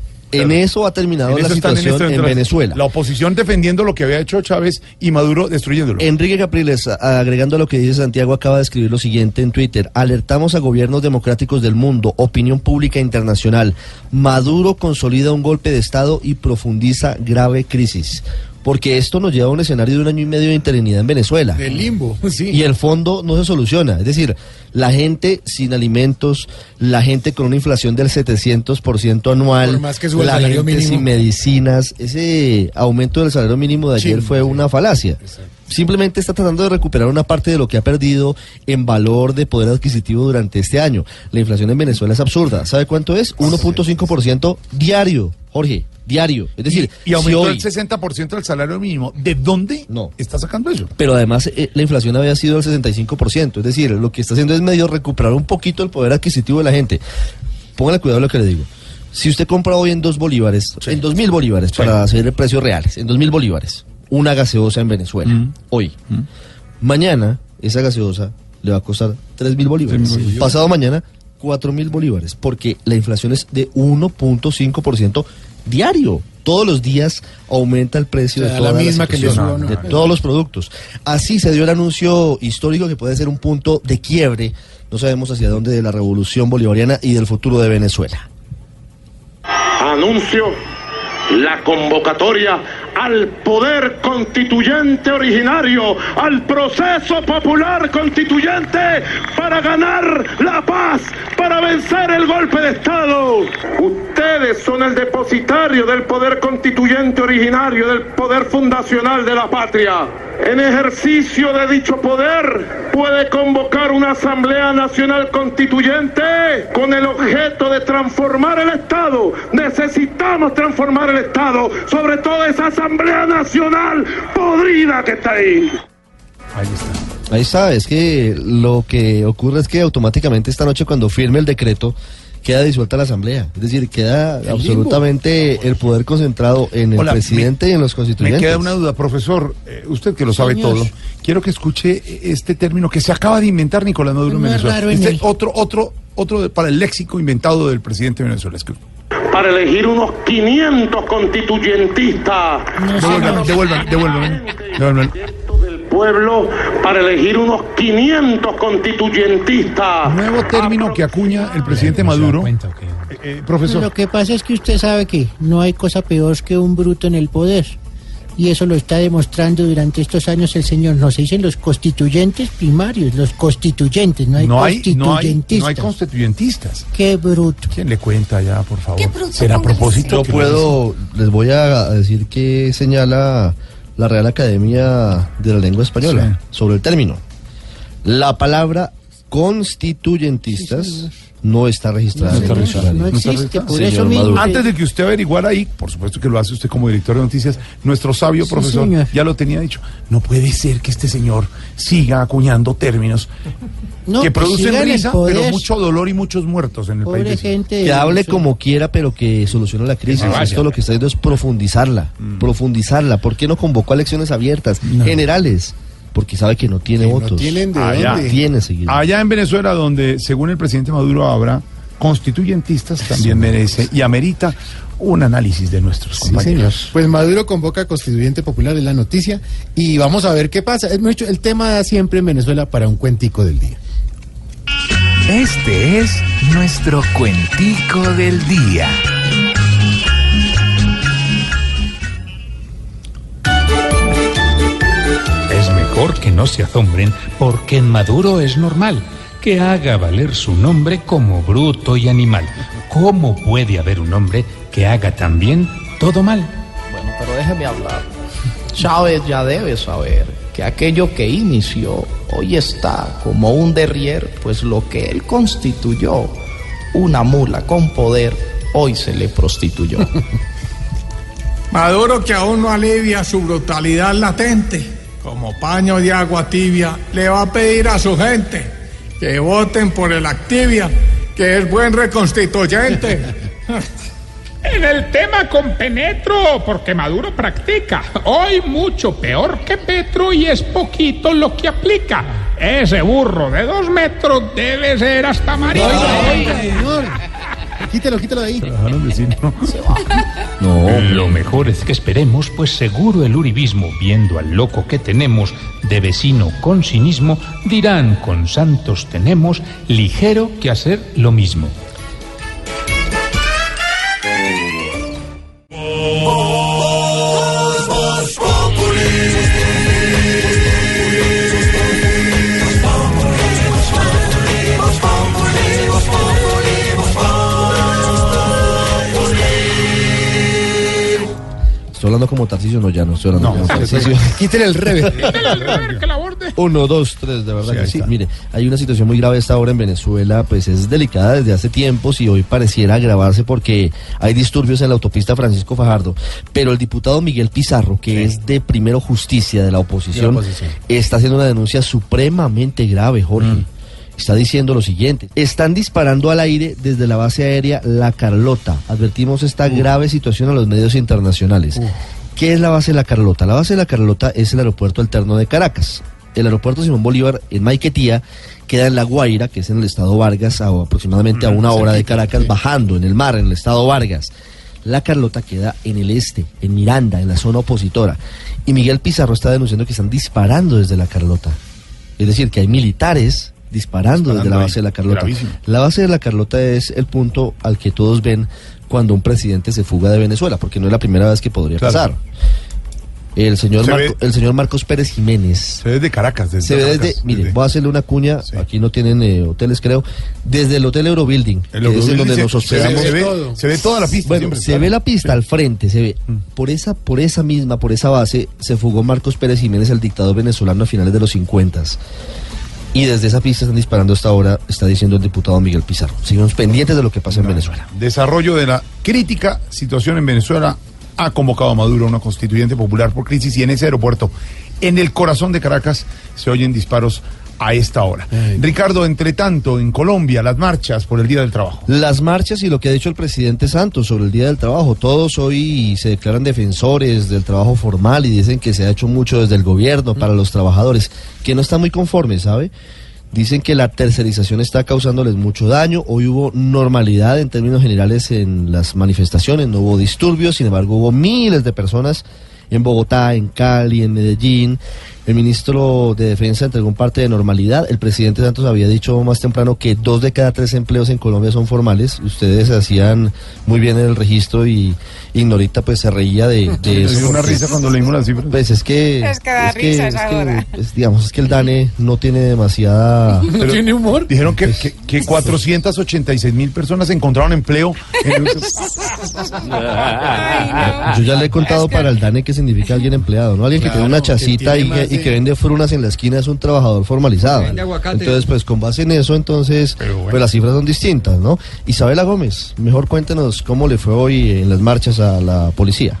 Speaker 15: En eso ha terminado
Speaker 2: En
Speaker 15: la
Speaker 2: en
Speaker 15: situación
Speaker 2: este
Speaker 15: en, Venezuela.
Speaker 2: La oposición defendiendo lo que había hecho Chávez y Maduro destruyéndolo.
Speaker 15: Enrique Capriles, agregando a lo que dice Santiago, acaba de escribir lo siguiente en Twitter. Alertamos a gobiernos democráticos del mundo, opinión pública internacional. Maduro consolida un golpe de Estado y profundiza grave crisis. Porque esto nos lleva a un escenario de un año y medio de interinidad en Venezuela.
Speaker 4: Del limbo, *laughs* sí.
Speaker 15: Y el fondo no se soluciona. Es decir, la gente sin alimentos, la gente con una inflación del 700% anual,
Speaker 4: Por más que suba el
Speaker 15: la gente
Speaker 4: mínimo.
Speaker 15: sin medicinas. Ese aumento del salario mínimo de ayer
Speaker 4: Sí.
Speaker 15: fue una falacia. Simplemente está tratando de recuperar una parte de lo que ha perdido en valor de poder adquisitivo durante este año. La inflación en Venezuela es absurda. ¿Sabe cuánto es? 1.5% diario, Jorge, diario. Es decir,
Speaker 2: y aumentó
Speaker 15: si hoy-
Speaker 2: el 60% del salario mínimo. ¿De dónde
Speaker 15: No.
Speaker 2: está sacando eso?
Speaker 15: pero además eh, la inflación había sido del 65%. Es decir, lo que está haciendo es medio recuperar un poquito el poder adquisitivo de la gente. Póngale cuidado a lo que le digo. Si usted compra hoy en dos bolívares, en dos mil bolívares, para hacer precios reales, en dos mil bolívares, una gaseosa en Venezuela,
Speaker 2: Mm.
Speaker 15: hoy, mañana esa gaseosa le va a costar tres mil bolívares.
Speaker 2: bolívares.
Speaker 15: Pasado mañana, cuatro mil bolívares, porque la inflación es de 1.5% diario. Todos los días aumenta el precio
Speaker 4: O
Speaker 15: de todas
Speaker 4: la misma
Speaker 15: de todos los productos. Así se dio el anuncio histórico que puede ser un punto de quiebre. No sabemos hacia dónde de la revolución bolivariana y del futuro de Venezuela.
Speaker 17: Anuncio la convocatoria al poder constituyente originario, al proceso popular constituyente para ganar la paz, para vencer el golpe de Estado. Ustedes son el depositario del poder constituyente originario, del poder fundacional de la patria. En ejercicio de dicho poder puede convocar una Asamblea Nacional Constituyente con el objeto de transformar el Estado. Necesitamos transformar el Estado, sobre todo esa Asamblea Nacional podrida que está ahí.
Speaker 2: Ahí está.
Speaker 15: Ahí está, es que lo que ocurre es que automáticamente esta noche cuando firme el decreto queda disuelta la asamblea, es decir, queda absolutamente el poder concentrado en el
Speaker 2: Hola,
Speaker 15: presidente y en los
Speaker 2: Me
Speaker 15: constituyentes.
Speaker 2: queda una duda, profesor. eh, usted que lo sabe
Speaker 6: Señor.
Speaker 2: todo, quiero que escuche este término que se acaba de inventar Nicolás Maduro en
Speaker 6: No
Speaker 2: Venezuela.
Speaker 6: en
Speaker 2: Este otro, otro, otro de- para el léxico inventado del presidente de Venezuela.
Speaker 17: Para elegir unos 500 constituyentistas.
Speaker 2: Devuelvan, devuelvan, devuelvan, devuelvan.
Speaker 17: del pueblo para elegir unos 500 constituyentistas.
Speaker 2: Nuevo término que acuña el presidente Maduro. Eh, eh, profesor.
Speaker 18: Lo que pasa es que usted sabe que no hay cosa peor que un bruto en el poder. Y eso lo está demostrando durante estos años el señor. No se dicen los constituyentes primarios, los constituyentes, no hay
Speaker 2: No hay, no hay,
Speaker 18: constituyentistas.
Speaker 2: no hay constituyentistas.
Speaker 18: Qué bruto.
Speaker 2: ¿Quién le cuenta ya, por favor? ¿Será a propósito?
Speaker 15: Yo puedo, les voy a decir que señala la Real Academia de la Lengua Española sobre el término. La palabra constituyentistas no está registrada.
Speaker 2: No está registrada. registrada.
Speaker 15: Señor
Speaker 2: Señor
Speaker 15: Maduro.
Speaker 2: Antes de que usted averiguara ahí, por supuesto que lo hace usted como director de noticias, nuestro sabio
Speaker 18: Sí,
Speaker 2: profesor
Speaker 18: señor.
Speaker 2: ya lo tenía dicho. No puede ser que este señor siga acuñando términos
Speaker 18: No,
Speaker 2: que producen
Speaker 18: el
Speaker 2: risa,
Speaker 18: poder.
Speaker 2: pero mucho dolor y muchos muertos en el
Speaker 18: Pobre
Speaker 2: país.
Speaker 18: gente.
Speaker 15: Que hable
Speaker 18: Eso-
Speaker 15: como quiera, pero que solucione la crisis.
Speaker 2: Que.
Speaker 15: Esto lo que está haciendo es profundizarla,
Speaker 2: Mm.
Speaker 15: profundizarla. ¿Por qué no convocó a elecciones abiertas, generales? Porque sabe que no tiene
Speaker 4: Que no
Speaker 15: votos.
Speaker 4: tienen de
Speaker 2: Allá.
Speaker 4: dónde.
Speaker 15: Tiene seguir.
Speaker 2: Allá en Venezuela, donde según el presidente Maduro habrá constituyentistas, también merece y amerita un análisis de nuestros
Speaker 4: Sí, señor.
Speaker 2: compañeros.
Speaker 4: Pues Maduro convoca a Constituyente Popular, es la noticia, y vamos a ver qué pasa. Es mucho- El tema da siempre en Venezuela para un cuentico del día.
Speaker 14: Este es nuestro cuentico del día.
Speaker 3: Mejor que no se asombren porque en Maduro es normal que haga valer su nombre como bruto y animal. ¿Cómo puede haber un hombre que haga también todo mal?
Speaker 19: Bueno, pero déjeme hablar. Chávez ya debe saber que aquello que inició hoy está como un derrier, pues lo que él constituyó, una mula con poder, hoy se le prostituyó. *laughs*
Speaker 9: Maduro que aún no alivia su brutalidad latente, como paño de agua tibia, le va a pedir a su gente que voten por el Activia, que es buen reconstituyente. *laughs*
Speaker 3: En el tema con Penetro, porque Maduro practica. Hoy mucho peor que Petro y es poquito lo que aplica. Ese burro de dos metros debe ser hasta marido.
Speaker 4: Oiga, señor. Quítelo, quítelo de ahí.
Speaker 2: Dejaron decir, ¿no?
Speaker 3: No, lo mejor es que esperemos, pues seguro el uribismo, viendo al loco que tenemos de vecino con cinismo, dirán con santos tenemos ligero que hacer lo mismo.
Speaker 15: Estoy hablando como Tarcisio, no, ya no estoy hablando como Tarcisio. *laughs*
Speaker 4: Quítele el revés. *laughs*
Speaker 15: Uno, dos, tres, de verdad que sí. Mire, hay una situación muy grave esta hora en Venezuela, pues es delicada desde hace tiempos y hoy pareciera agravarse porque hay disturbios en la autopista Francisco Fajardo. Pero el diputado Miguel Pizarro, que es de Primero Justicia de la oposición,
Speaker 4: De la oposición.
Speaker 15: está haciendo una denuncia supremamente grave, Jorge. Está diciendo lo siguiente, están disparando al aire desde la base aérea La Carlota. Advertimos esta grave situación a los medios internacionales. ¿Qué es la base de La Carlota? La base de La Carlota es el aeropuerto alterno de Caracas. El aeropuerto Simón Bolívar en Maiquetía queda en La Guaira, que es en el estado Vargas, a aproximadamente a una hora de Caracas, bajando en el mar, en el estado Vargas. La Carlota queda en el este, en Miranda, en la zona opositora. Y Miguel Pizarro está denunciando que están disparando desde La Carlota. Es decir, que hay militares disparando, desde la
Speaker 2: ahí.
Speaker 15: base de La Carlota.
Speaker 2: Gravísimo.
Speaker 15: La base de La Carlota es el punto al que todos ven cuando un presidente se fuga de Venezuela, porque no es la primera vez que podría
Speaker 2: Claro.
Speaker 15: pasar. El señor,
Speaker 2: Se
Speaker 15: Marco-
Speaker 2: ve-
Speaker 15: el señor Marcos Pérez Jiménez.
Speaker 2: Se ve desde Caracas. Desde
Speaker 15: Se ve
Speaker 2: Caracas,
Speaker 15: desde, mire,
Speaker 2: desde-
Speaker 15: voy a hacerle una cuña, aquí no tienen eh, hoteles creo, desde el Hotel Eurobuilding,
Speaker 2: El
Speaker 15: que es donde
Speaker 2: se-
Speaker 15: nos hospedamos.
Speaker 2: se ve- se ve toda la pista
Speaker 15: Bueno, se ve la pista al frente, se ve. Por esa, por esa misma, por esa base, se fugó Marcos Pérez Jiménez, el dictador venezolano a finales de los 50. Y desde esa pista están disparando hasta ahora, está diciendo el diputado Miguel Pizarro. Seguimos pendientes de lo que pasa en Venezuela.
Speaker 2: Desarrollo de la crítica situación en Venezuela ha convocado a Maduro a una constituyente popular por crisis y en ese aeropuerto, en el corazón de Caracas, se oyen disparos a esta hora. Ricardo, entre tanto, en Colombia, las marchas por el Día del Trabajo.
Speaker 15: Las marchas y lo que ha dicho el presidente Santos sobre el Día del Trabajo. Todos hoy se declaran defensores del trabajo formal y dicen que se ha hecho mucho desde el gobierno para los trabajadores, que no están muy conformes, ¿sabe? Dicen que la tercerización está causándoles mucho daño. Hoy hubo normalidad en términos generales en las manifestaciones, no hubo disturbios, sin embargo hubo miles de personas en Bogotá, en Cali, en Medellín. El ministro de Defensa entregó un parte de normalidad. El presidente Santos había dicho más temprano que dos de cada tres empleos en Colombia son formales. Ustedes hacían muy bien el registro y Ignorita pues se reía de, de *laughs* eso.
Speaker 2: una risa cuando leímos las cifras.
Speaker 15: Pues es que...
Speaker 2: Es que da risa esa
Speaker 15: que,
Speaker 2: hora.
Speaker 15: es, digamos, es que el DANE no tiene demasiada... *laughs*
Speaker 2: Pero
Speaker 4: humor?
Speaker 2: Dijeron que, que, que 486 mil personas encontraron empleo. en el- *laughs*
Speaker 15: Yo ya le he contado para el DANE qué significa alguien empleado, ¿no? Alguien que tiene una
Speaker 4: que
Speaker 15: chacita y
Speaker 4: tiene
Speaker 15: que,
Speaker 4: más-
Speaker 15: y que vende frunas en la esquina es un trabajador formalizado.
Speaker 20: Que vende aguacate.
Speaker 15: Entonces, pues con base en eso, entonces, pues las cifras son distintas, ¿no? Isabela Gómez, mejor cuéntenos cómo le fue hoy en las marchas a la policía.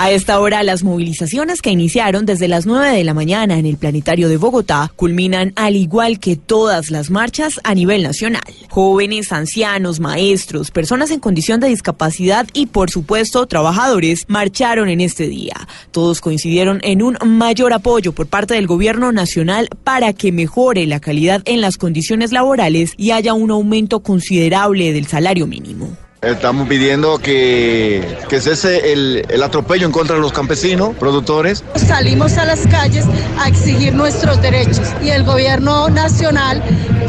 Speaker 21: A esta hora, las movilizaciones que iniciaron desde las 9 de la mañana en el Planetario de Bogotá culminan al igual que todas las marchas a nivel nacional. Jóvenes, ancianos, maestros, personas en condición de discapacidad y, por supuesto, trabajadores marcharon en este día. Todos coincidieron en un mayor apoyo por parte del gobierno nacional para que mejore la calidad en las condiciones laborales y haya un aumento considerable del salario mínimo.
Speaker 22: Estamos pidiendo que, que cese el, el atropello en contra de los campesinos, productores.
Speaker 23: Salimos a las calles a exigir nuestros derechos y el gobierno nacional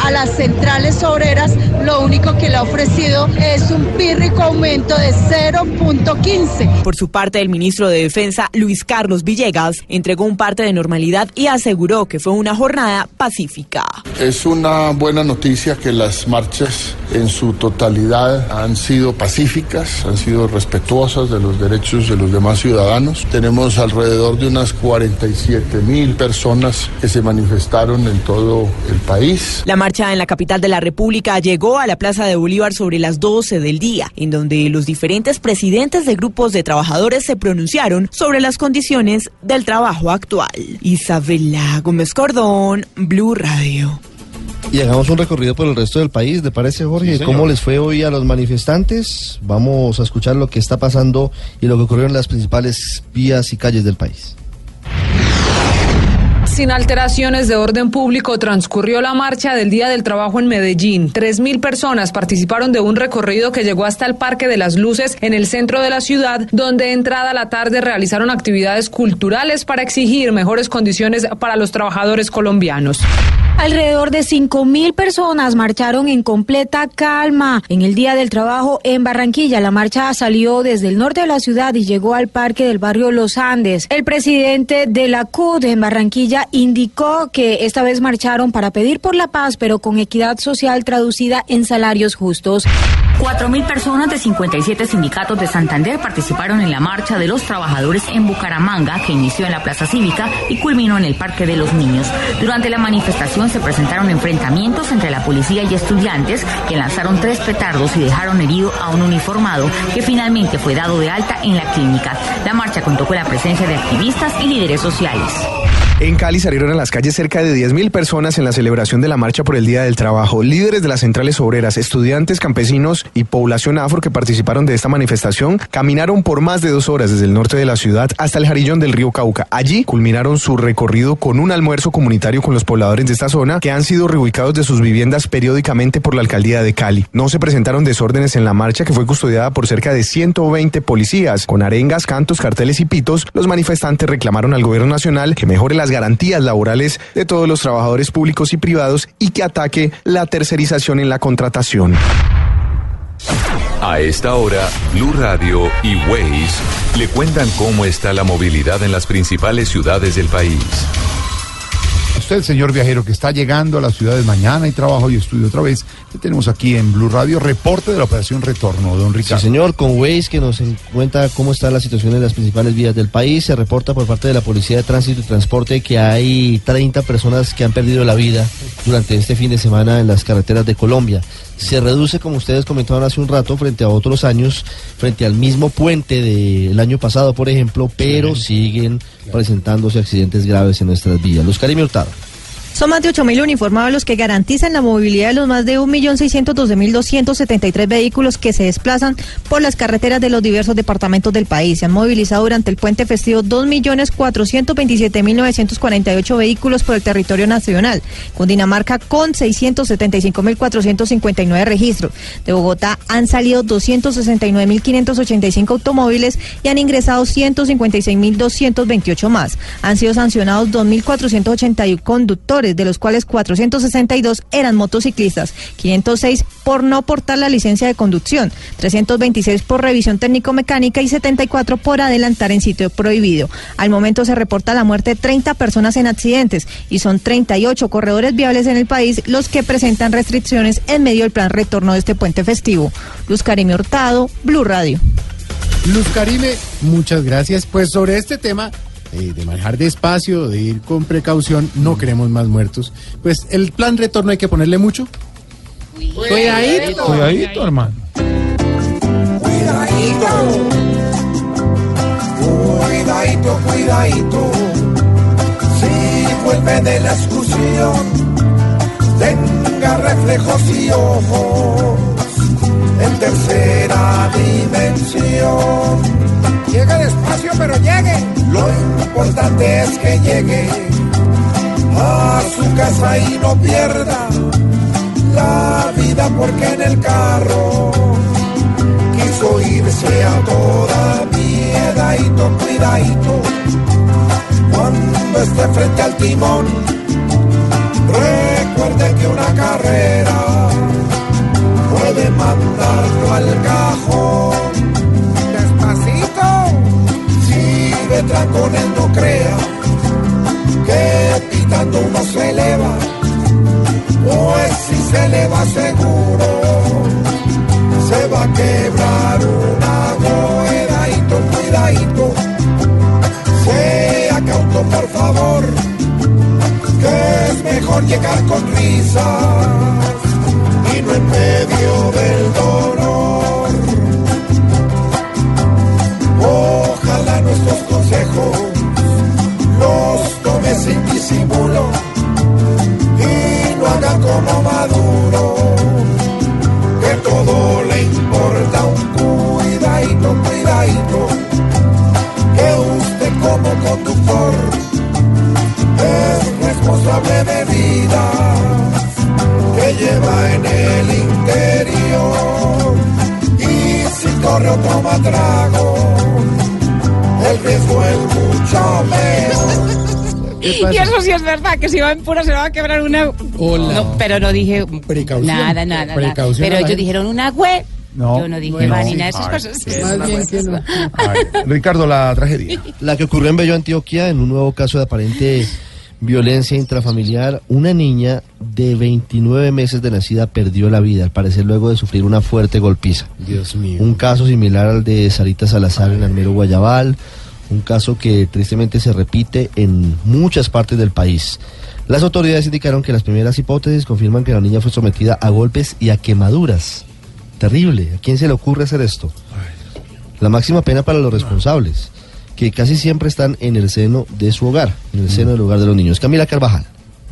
Speaker 23: a las centrales obreras lo único que le ha ofrecido es un pírrico aumento de 0.15.
Speaker 21: Por su parte, el ministro de Defensa, Luis Carlos Villegas, entregó un parte de normalidad y aseguró que fue una jornada pacífica.
Speaker 24: Es una buena noticia que las marchas en su totalidad han sido pacíficas, han sido respetuosas de los derechos de los demás ciudadanos. Tenemos alrededor de unas 47 mil personas que se manifestaron en todo el país.
Speaker 21: La marcha en la capital de la República llegó a la Plaza de Bolívar sobre las 12 del día, en donde los diferentes presidentes de grupos de trabajadores se pronunciaron sobre las condiciones del trabajo actual. Isabela Gómez Cordón, Blue Radio.
Speaker 15: Y hagamos un recorrido por el resto del país, ¿te parece, Jorge? ¿Cómo les fue hoy a los manifestantes? Vamos a escuchar lo que está pasando y lo que ocurrió en las principales vías y calles del país.
Speaker 25: Sin alteraciones de orden público transcurrió la marcha del Día del Trabajo en Medellín. Tres mil personas participaron de un recorrido que llegó hasta el Parque de las Luces en el centro de la ciudad, donde entrada a la tarde realizaron actividades culturales para exigir mejores condiciones para los trabajadores colombianos.
Speaker 26: Alrededor de 5.000 personas marcharon en completa calma en el Día del Trabajo en Barranquilla. La marcha salió desde el norte de la ciudad y llegó al parque del barrio Los Andes. El presidente de la CUD en Barranquilla indicó que esta vez marcharon para pedir por la paz, pero con equidad social traducida en salarios justos.
Speaker 27: 4.000 personas de 57 sindicatos de Santander participaron en la marcha de los trabajadores en Bucaramanga, que inició en la Plaza Cívica y culminó en el Parque de los Niños. Durante la manifestación se presentaron enfrentamientos entre la policía y estudiantes, que lanzaron tres petardos y dejaron herido a un uniformado, que finalmente fue dado de alta en la clínica. La marcha contó con la presencia de activistas y líderes sociales.
Speaker 28: En Cali salieron a las calles cerca de 10.000 personas en la celebración de la marcha por el Día del Trabajo. Líderes de las centrales obreras, estudiantes, campesinos y población afro que participaron de esta manifestación caminaron por más de dos horas desde el norte de la ciudad hasta el jarillón del río Cauca. Allí culminaron su recorrido con un almuerzo comunitario con los pobladores de esta zona que han sido reubicados de sus viviendas periódicamente por la alcaldía de Cali. No se presentaron desórdenes en la marcha que fue custodiada por cerca de 120 policías. Con arengas, cantos, carteles y pitos, los manifestantes reclamaron al gobierno nacional que mejore las garantías laborales de todos los trabajadores públicos y privados y que ataque la tercerización en la contratación.
Speaker 14: A esta hora, Blue Radio y Waze le cuentan cómo está la movilidad en las principales ciudades del país.
Speaker 2: Usted, señor viajero, que está llegando a las ciudades mañana y trabajo y estudio otra vez, tenemos aquí en Blue Radio reporte de la operación Retorno, don
Speaker 15: Sí,
Speaker 2: Ricardo.
Speaker 15: señor, con Waze que nos cuenta cómo está la situación en las principales vías del país. Se reporta por parte de la Policía de Tránsito y Transporte que hay 30 personas que han perdido la vida durante este fin de semana en las carreteras de Colombia. Se reduce, como ustedes comentaban hace un rato, frente a otros años, frente al mismo puente del año pasado, por ejemplo, pero siguen presentándose accidentes graves en nuestras vías. Los Karim Hurtado.
Speaker 29: Son más de 8.000 uniformados los que garantizan la movilidad de los más de 1.612.273 vehículos que se desplazan por las carreteras de los diversos departamentos del país. Se han movilizado durante el puente festivo 2.427.948 vehículos por el territorio nacional. Cundinamarca con 675.459 registros. De Bogotá han salido 269.585 automóviles y han ingresado 156.228 más. Han sido sancionados 2.481 conductores de los cuales 462 eran motociclistas, 506 por no portar la licencia de conducción, 326 por revisión técnico-mecánica y 74 por adelantar en sitio prohibido. Al momento se reporta la muerte de 30 personas en accidentes y son 38 corredores viables en el país los que presentan restricciones en medio del plan retorno de este puente festivo. Luz Karime Hurtado, Blue Radio.
Speaker 4: Luz Karime, muchas gracias. Pues sobre este tema eh, de manejar despacio, de ir con precaución, no queremos más muertos. Pues el plan retorno hay que ponerle mucho.
Speaker 2: Cuidadito. Cuidadito, hermano.
Speaker 1: Cuidadito, cuidadito, cuidadito. Si vuelve de la excursión, reflejos y ojos en tercera dimensión. Llegue despacio, pero llegue. Lo importante es que llegue a su casa y no pierda la vida porque en el carro quiso irse a toda miedadito, cuidadito. Cuando esté frente al timón, que una carrera puede mandarlo al cajón. Despacito, si de trancones no crea que pitando uno se eleva, pues si se eleva seguro se va a quebrar una cuidadito, cuidadito. Sea cauto, por favor, que es mejor llegar con risas y no en medio del dolor. Ojalá nuestros consejos los tome sin disimulo y no haga como Maduro, que todo le importa un cuidadito, cuidadito, que usted como conductor es responsable de vidas que lleva en el interior y si corre o toma trago, el riesgo es mucho peor.
Speaker 7: Y eso sí es verdad, que si va en pura se va a quebrar una...
Speaker 4: Hola.
Speaker 7: No, pero no dije
Speaker 4: Precaución.
Speaker 7: nada, nada, nada.
Speaker 4: Precaución
Speaker 7: Pero ellos dijeron una web.
Speaker 2: No,
Speaker 7: Yo no dije
Speaker 2: no,
Speaker 7: ni nada de esas cosas.
Speaker 2: qué
Speaker 4: Más bien que no.
Speaker 2: Ricardo, la tragedia.
Speaker 15: La que ocurrió en Bello Antioquia en un nuevo caso de aparente violencia intrafamiliar. Una niña de 29 meses de nacida perdió la vida, al parecer luego de sufrir una fuerte golpiza.
Speaker 4: Dios mío.
Speaker 15: Un caso similar al de Sarita Salazar en Almero Guayabal, un caso que tristemente se repite en muchas partes del país. Las autoridades indicaron que las primeras hipótesis confirman que la niña fue sometida a golpes y a quemaduras. Terrible. ¿A quién se le ocurre hacer esto? La máxima pena para los responsables, que casi siempre están en el seno de su hogar, en el seno del hogar de los niños. Camila Carvajal.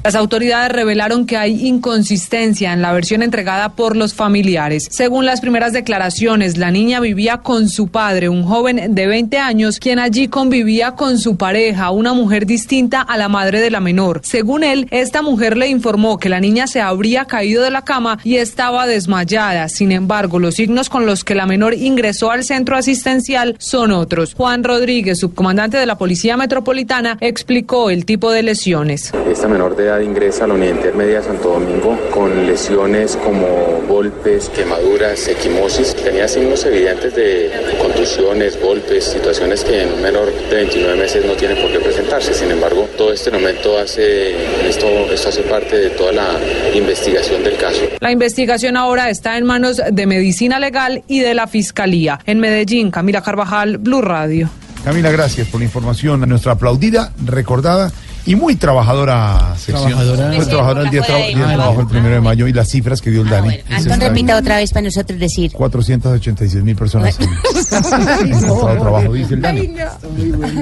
Speaker 25: Las autoridades revelaron que hay inconsistencia en la versión entregada por los familiares. Según las primeras declaraciones, la niña vivía con su padre, un joven de 20 años, quien allí convivía con su pareja, una mujer distinta a la madre de la menor. Según él, esta mujer le informó que la niña se habría caído de la cama y estaba desmayada. Sin embargo, los signos con los que la menor ingresó al centro asistencial son otros. Juan Rodríguez, subcomandante de la Policía Metropolitana, explicó el tipo de lesiones.
Speaker 30: Esta menor de edad ingresa a la unidad intermedia Santo Domingo con lesiones como golpes, quemaduras, equimosis. Tenía signos evidentes de contusiones, golpes, situaciones que en un menor de 29 meses no tiene por qué presentarse. Sin embargo, todo este momento hace, esto, esto hace parte de toda la investigación del caso.
Speaker 25: La investigación ahora está en manos de Medicina Legal y de la Fiscalía. En Medellín, Camila Carvajal, Blue Radio.
Speaker 2: Camila, gracias por la información. A nuestra aplaudida, recordada y muy trabajadora sección.
Speaker 4: Trabajadora.
Speaker 2: Fue trabajadora el día, de tra- día de trabajo el primero de mayo y las cifras que dio el Dani.
Speaker 23: Anton, repita otra vez para nosotros decir.
Speaker 2: 486 mil personas en *laughs* en estado de trabajo, dice el Dani.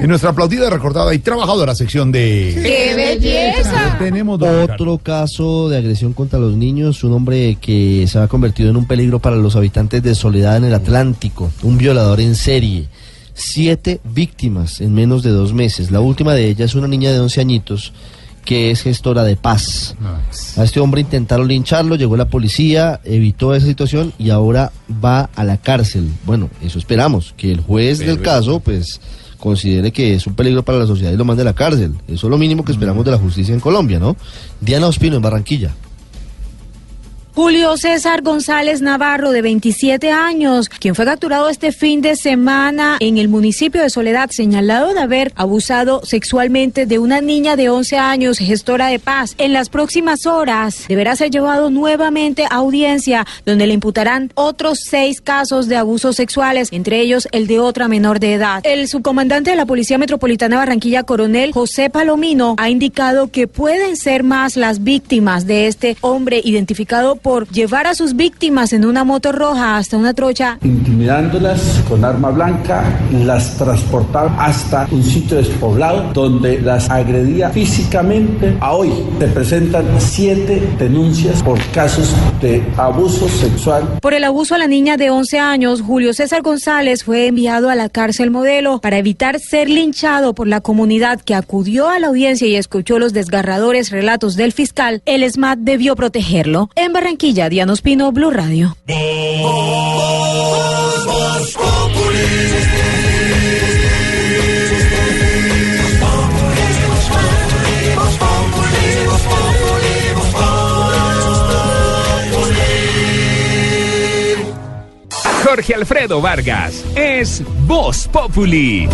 Speaker 2: En nuestra aplaudida, recordada y trabajadora sección de...
Speaker 23: ¡Qué belleza!
Speaker 2: Tenemos.
Speaker 15: Otro caso de agresión contra los niños, un hombre que se ha convertido en un peligro para los habitantes de Soledad en el Atlántico, un violador en serie. Siete víctimas en menos de dos meses. La última de ellas es una niña de 11 añitos que es gestora de paz. A este hombre intentaron lincharlo, llegó la policía, evitó esa situación y ahora va a la cárcel. Bueno, eso esperamos, que el juez del caso pues considere que es un peligro para la sociedad y lo mande a la cárcel. Eso es lo mínimo que esperamos de la justicia en Colombia, ¿no? Diana Ospino en Barranquilla.
Speaker 26: Julio César González Navarro, de 27 años, quien fue capturado este fin de semana en el municipio de Soledad, señalado de haber abusado sexualmente de una niña de 11 años, gestora de paz. En las próximas horas deberá ser llevado nuevamente a audiencia, donde le imputarán otros seis casos de abusos sexuales, entre ellos el de otra menor de edad. El subcomandante de la Policía Metropolitana Barranquilla, coronel José Palomino, ha indicado que pueden ser más las víctimas de este hombre identificado por llevar a sus víctimas en una moto roja hasta una trocha.
Speaker 31: Intimidándolas con arma blanca, las transportaba hasta un sitio despoblado donde las agredía físicamente. A hoy se presentan siete denuncias por casos de abuso sexual.
Speaker 26: Por el abuso a la niña de 11 años, Julio César González fue enviado a la cárcel modelo para evitar ser linchado por la comunidad que acudió a la audiencia y escuchó los desgarradores relatos del fiscal. El SMAT debió protegerlo. En Barranquilla, Diana Ospino, Blue Radio.
Speaker 14: Jorge Alfredo Vargas es Voz Populi.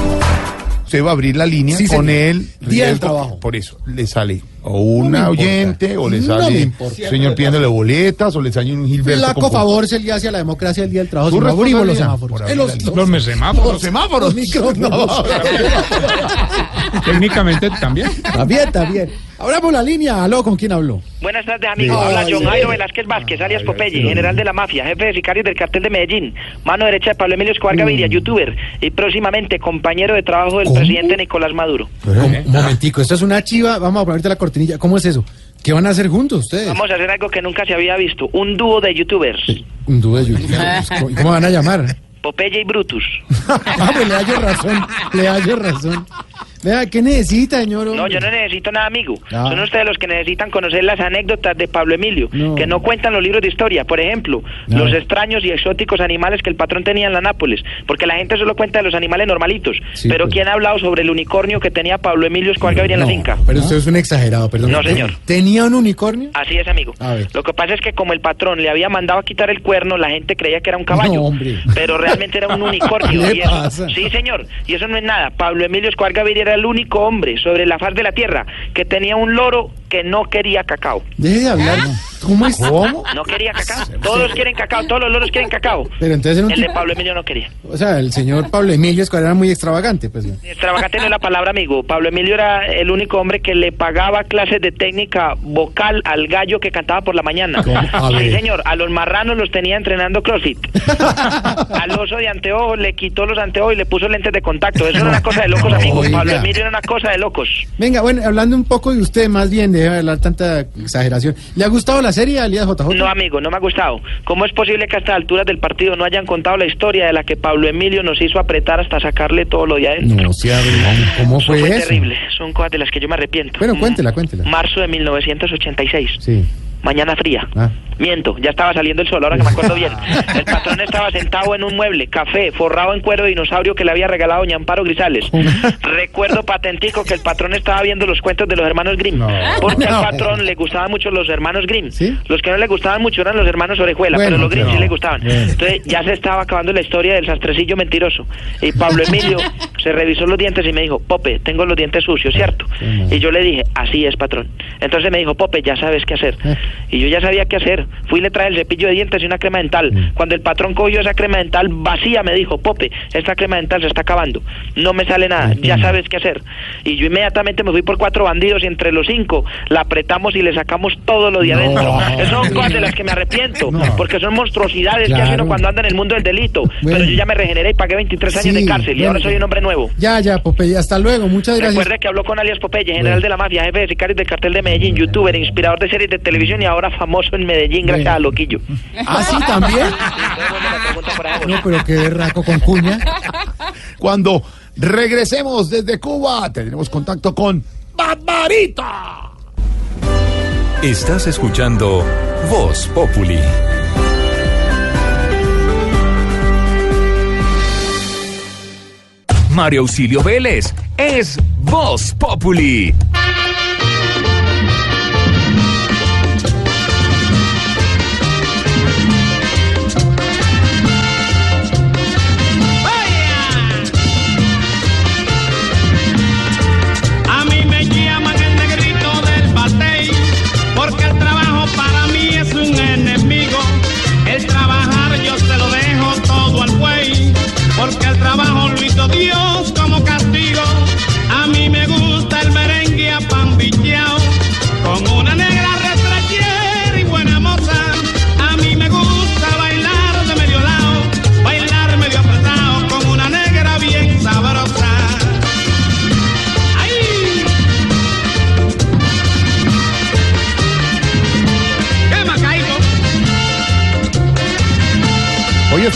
Speaker 2: Usted va a abrir la línea
Speaker 4: Sí,
Speaker 2: con
Speaker 4: señor.
Speaker 2: él.
Speaker 4: Día del
Speaker 2: riesgo,
Speaker 4: trabajo.
Speaker 2: Por eso, le sale o una
Speaker 4: No
Speaker 2: oyente, o le
Speaker 4: No
Speaker 2: sale
Speaker 4: importa.
Speaker 2: señor pidiéndole boletas, o le sale un Gilberto.
Speaker 4: Flaco favor se le hace a la democracia el día del trabajo. No abrimos los semáforos.
Speaker 2: por
Speaker 4: Eh, los,
Speaker 2: la
Speaker 4: los-
Speaker 3: Los semáforos.
Speaker 2: Los semáforos.
Speaker 4: los micrófonos. *laughs*
Speaker 3: Técnicamente también.
Speaker 4: También, también. Abramos la línea. Aló, ¿con quién habló?
Speaker 32: Buenas tardes, amigo.
Speaker 4: Ay,
Speaker 32: Habla John Jairo. Velázquez Vázquez, alias Popeye, general de la mafia, jefe de sicarios del cartel de Medellín, mano derecha de Pablo Emilio Escobar Gaviria, youtuber y próximamente compañero de trabajo del
Speaker 4: ¿Cómo?
Speaker 32: presidente Nicolás Maduro.
Speaker 4: Un momentico, esto es una chiva. Vamos a ponerte la ¿Cómo es eso? ¿Qué van a hacer juntos ustedes?
Speaker 32: Vamos a hacer algo que nunca se había visto, un dúo de youtubers,
Speaker 4: Un dúo de YouTube. *laughs* ¿Cómo- ¿Cómo van a llamar?
Speaker 32: Popeye y Brutus. *laughs*
Speaker 4: Ah, pues le hallo razón. Le hallo razón. Vea, ¿qué necesita, señor?
Speaker 32: No,
Speaker 4: hombre?
Speaker 32: yo no necesito nada, amigo.
Speaker 4: Ah.
Speaker 32: Son ustedes los que necesitan conocer las anécdotas de Pablo Emilio,
Speaker 4: No.
Speaker 32: que no cuentan los libros de historia. Por ejemplo,
Speaker 4: No.
Speaker 32: los extraños y exóticos animales que el patrón tenía en la Nápoles, porque la gente solo cuenta de los animales normalitos.
Speaker 4: Sí,
Speaker 32: pero
Speaker 4: pues.
Speaker 32: ¿quién ha hablado sobre el unicornio que tenía Pablo Emilio Escobar Gaviria en la
Speaker 4: No,
Speaker 32: finca?
Speaker 4: Pero usted es un exagerado, perdón.
Speaker 32: No, señor.
Speaker 4: ¿Tenía un unicornio?
Speaker 32: Así es, amigo.
Speaker 4: A ver.
Speaker 32: Lo que pasa es que como el patrón le había mandado a quitar el cuerno, la gente creía que era un caballo.
Speaker 4: No, hombre.
Speaker 32: Pero realmente era un *laughs* unicornio.
Speaker 4: ¿Qué
Speaker 32: y eso-
Speaker 4: pasa?
Speaker 32: Sí, señor. Y eso no es nada. Pablo Emilio Escobar Gaviria era el único hombre sobre la faz de la tierra que tenía un loro que no quería cacao.
Speaker 4: Deje de hablar. ¿Cómo es? ¿Cómo?
Speaker 32: No quería cacao. Todos quieren cacao, todos los loros quieren cacao.
Speaker 4: Pero entonces era un
Speaker 32: El de
Speaker 4: tipo-
Speaker 32: Pablo Emilio no quería.
Speaker 4: O sea, el señor Pablo Emilio Escobar era muy extravagante, pues.
Speaker 32: Extravagante no es la palabra, amigo. Pablo Emilio era el único hombre que le pagaba clases de técnica vocal al gallo que cantaba por la mañana. Sí, señor. A los marranos los tenía entrenando CrossFit. al oso de anteojos le quitó los anteojos y le puso lentes de contacto. Eso era una cosa de locos, amigo.
Speaker 4: Oiga.
Speaker 32: Pablo Emilio era una cosa de locos.
Speaker 4: Venga, bueno, hablando un poco de usted, más bien, de hablar tanta exageración. ¿Le ha gustado la serie Alias JJ?
Speaker 32: No, amigo, no me ha gustado. ¿Cómo es posible que a estas alturas del partido no hayan contado la historia de la que Pablo Emilio nos hizo apretar hasta sacarle todo lo de adentro?
Speaker 4: No, se ¿Cómo
Speaker 32: Eso
Speaker 4: fue
Speaker 32: fue
Speaker 4: eso?
Speaker 32: terrible. Son cosas de las que yo me arrepiento.
Speaker 4: Bueno, cuéntela, cuéntela.
Speaker 32: Marzo de 1986.
Speaker 4: Sí.
Speaker 32: Mañana fría.
Speaker 4: Ah.
Speaker 32: Miento, ya estaba saliendo el sol, ahora que me acuerdo bien. *laughs* El patrón estaba sentado en un mueble, café, forrado en cuero de dinosaurio que le había regalado doña Amparo Grisales. Recuerdo patentico que el patrón estaba viendo los cuentos de los hermanos Grimm. Porque
Speaker 4: No.
Speaker 32: al patrón le gustaban mucho los hermanos Grimm.
Speaker 4: ¿Sí?
Speaker 32: Los que no le gustaban mucho eran los hermanos Orejuela,
Speaker 4: Bueno,
Speaker 32: pero los Grimm sí le gustaban. Entonces ya se estaba acabando la historia del sastrecillo mentiroso. Y Pablo Emilio se revisó los dientes y me dijo, Pope, tengo los dientes sucios, ¿cierto? Y yo le dije, así es, patrón. Entonces me dijo, Pope, ya sabes qué hacer. Y yo ya sabía qué hacer. Fui y le traje el cepillo de dientes y una crema dental. Cuando el patrón cogió esa crema dental vacía, me dijo, Pope, esta crema dental se está acabando. No me sale nada, ya sabes qué hacer. Y yo inmediatamente me fui por cuatro bandidos y entre los cinco la apretamos y le sacamos todo lo de adentro. Esas son cosas de las que me arrepiento, porque son monstruosidades que hace
Speaker 4: Claro.
Speaker 32: uno cuando anda en el mundo del delito.
Speaker 4: Bueno.
Speaker 32: Pero yo ya me regeneré y pagué 23 años
Speaker 4: Sí,
Speaker 32: de cárcel y
Speaker 4: bueno,
Speaker 32: ahora soy un hombre nuevo.
Speaker 4: Ya, ya, Popeye, hasta luego, muchas gracias.
Speaker 32: Recuerde que habló con alias Popeye, general
Speaker 4: Bueno.
Speaker 32: de la mafia, jefe de sicarios del cartel de Medellín, youtuber, inspirador de series de televisión y ahora famoso en Medellín gracias a Loquillo.
Speaker 4: ¿Ah, sí, también? No, pero qué berraco con cuña.
Speaker 2: Cuando regresemos desde Cuba, tendremos contacto con Barbarita.
Speaker 14: Estás escuchando Voz Populi. Mario Auxilio Vélez es Voz Populi.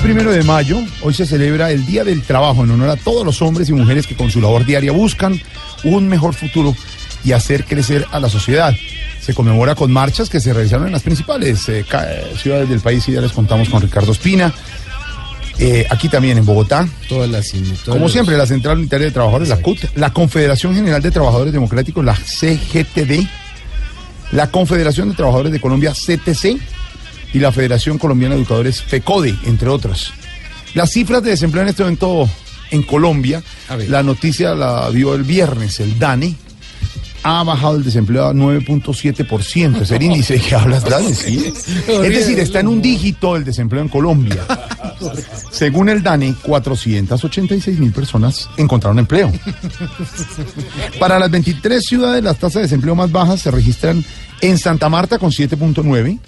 Speaker 2: Primero de mayo, hoy se celebra el Día del Trabajo en honor a todos los hombres y mujeres que con su labor diaria buscan un mejor futuro y hacer crecer a la sociedad. Se conmemora con marchas que se realizaron en las principales eh, ciudades del país y ya les contamos con Ricardo Espina. Eh, aquí también en Bogotá.
Speaker 4: Todas las,
Speaker 2: Como siempre, la Central Unitaria de Trabajadores, la CUT, la Confederación General de Trabajadores Democráticos, la CGTD, la Confederación de Trabajadores de Colombia, CTC, y la Federación Colombiana de Educadores, FECODE, entre otros. Las cifras de desempleo en este momento en Colombia, la noticia la dio el viernes, el DANE, ha bajado el desempleo a 9.7%. Es el índice que *laughs* hablas, Dani, sí. Es decir, está en un dígito el desempleo en Colombia. Según el DANE, 486 mil personas encontraron empleo. Para las 23 ciudades, las tasas de desempleo más bajas se registran en Santa Marta con 7.9,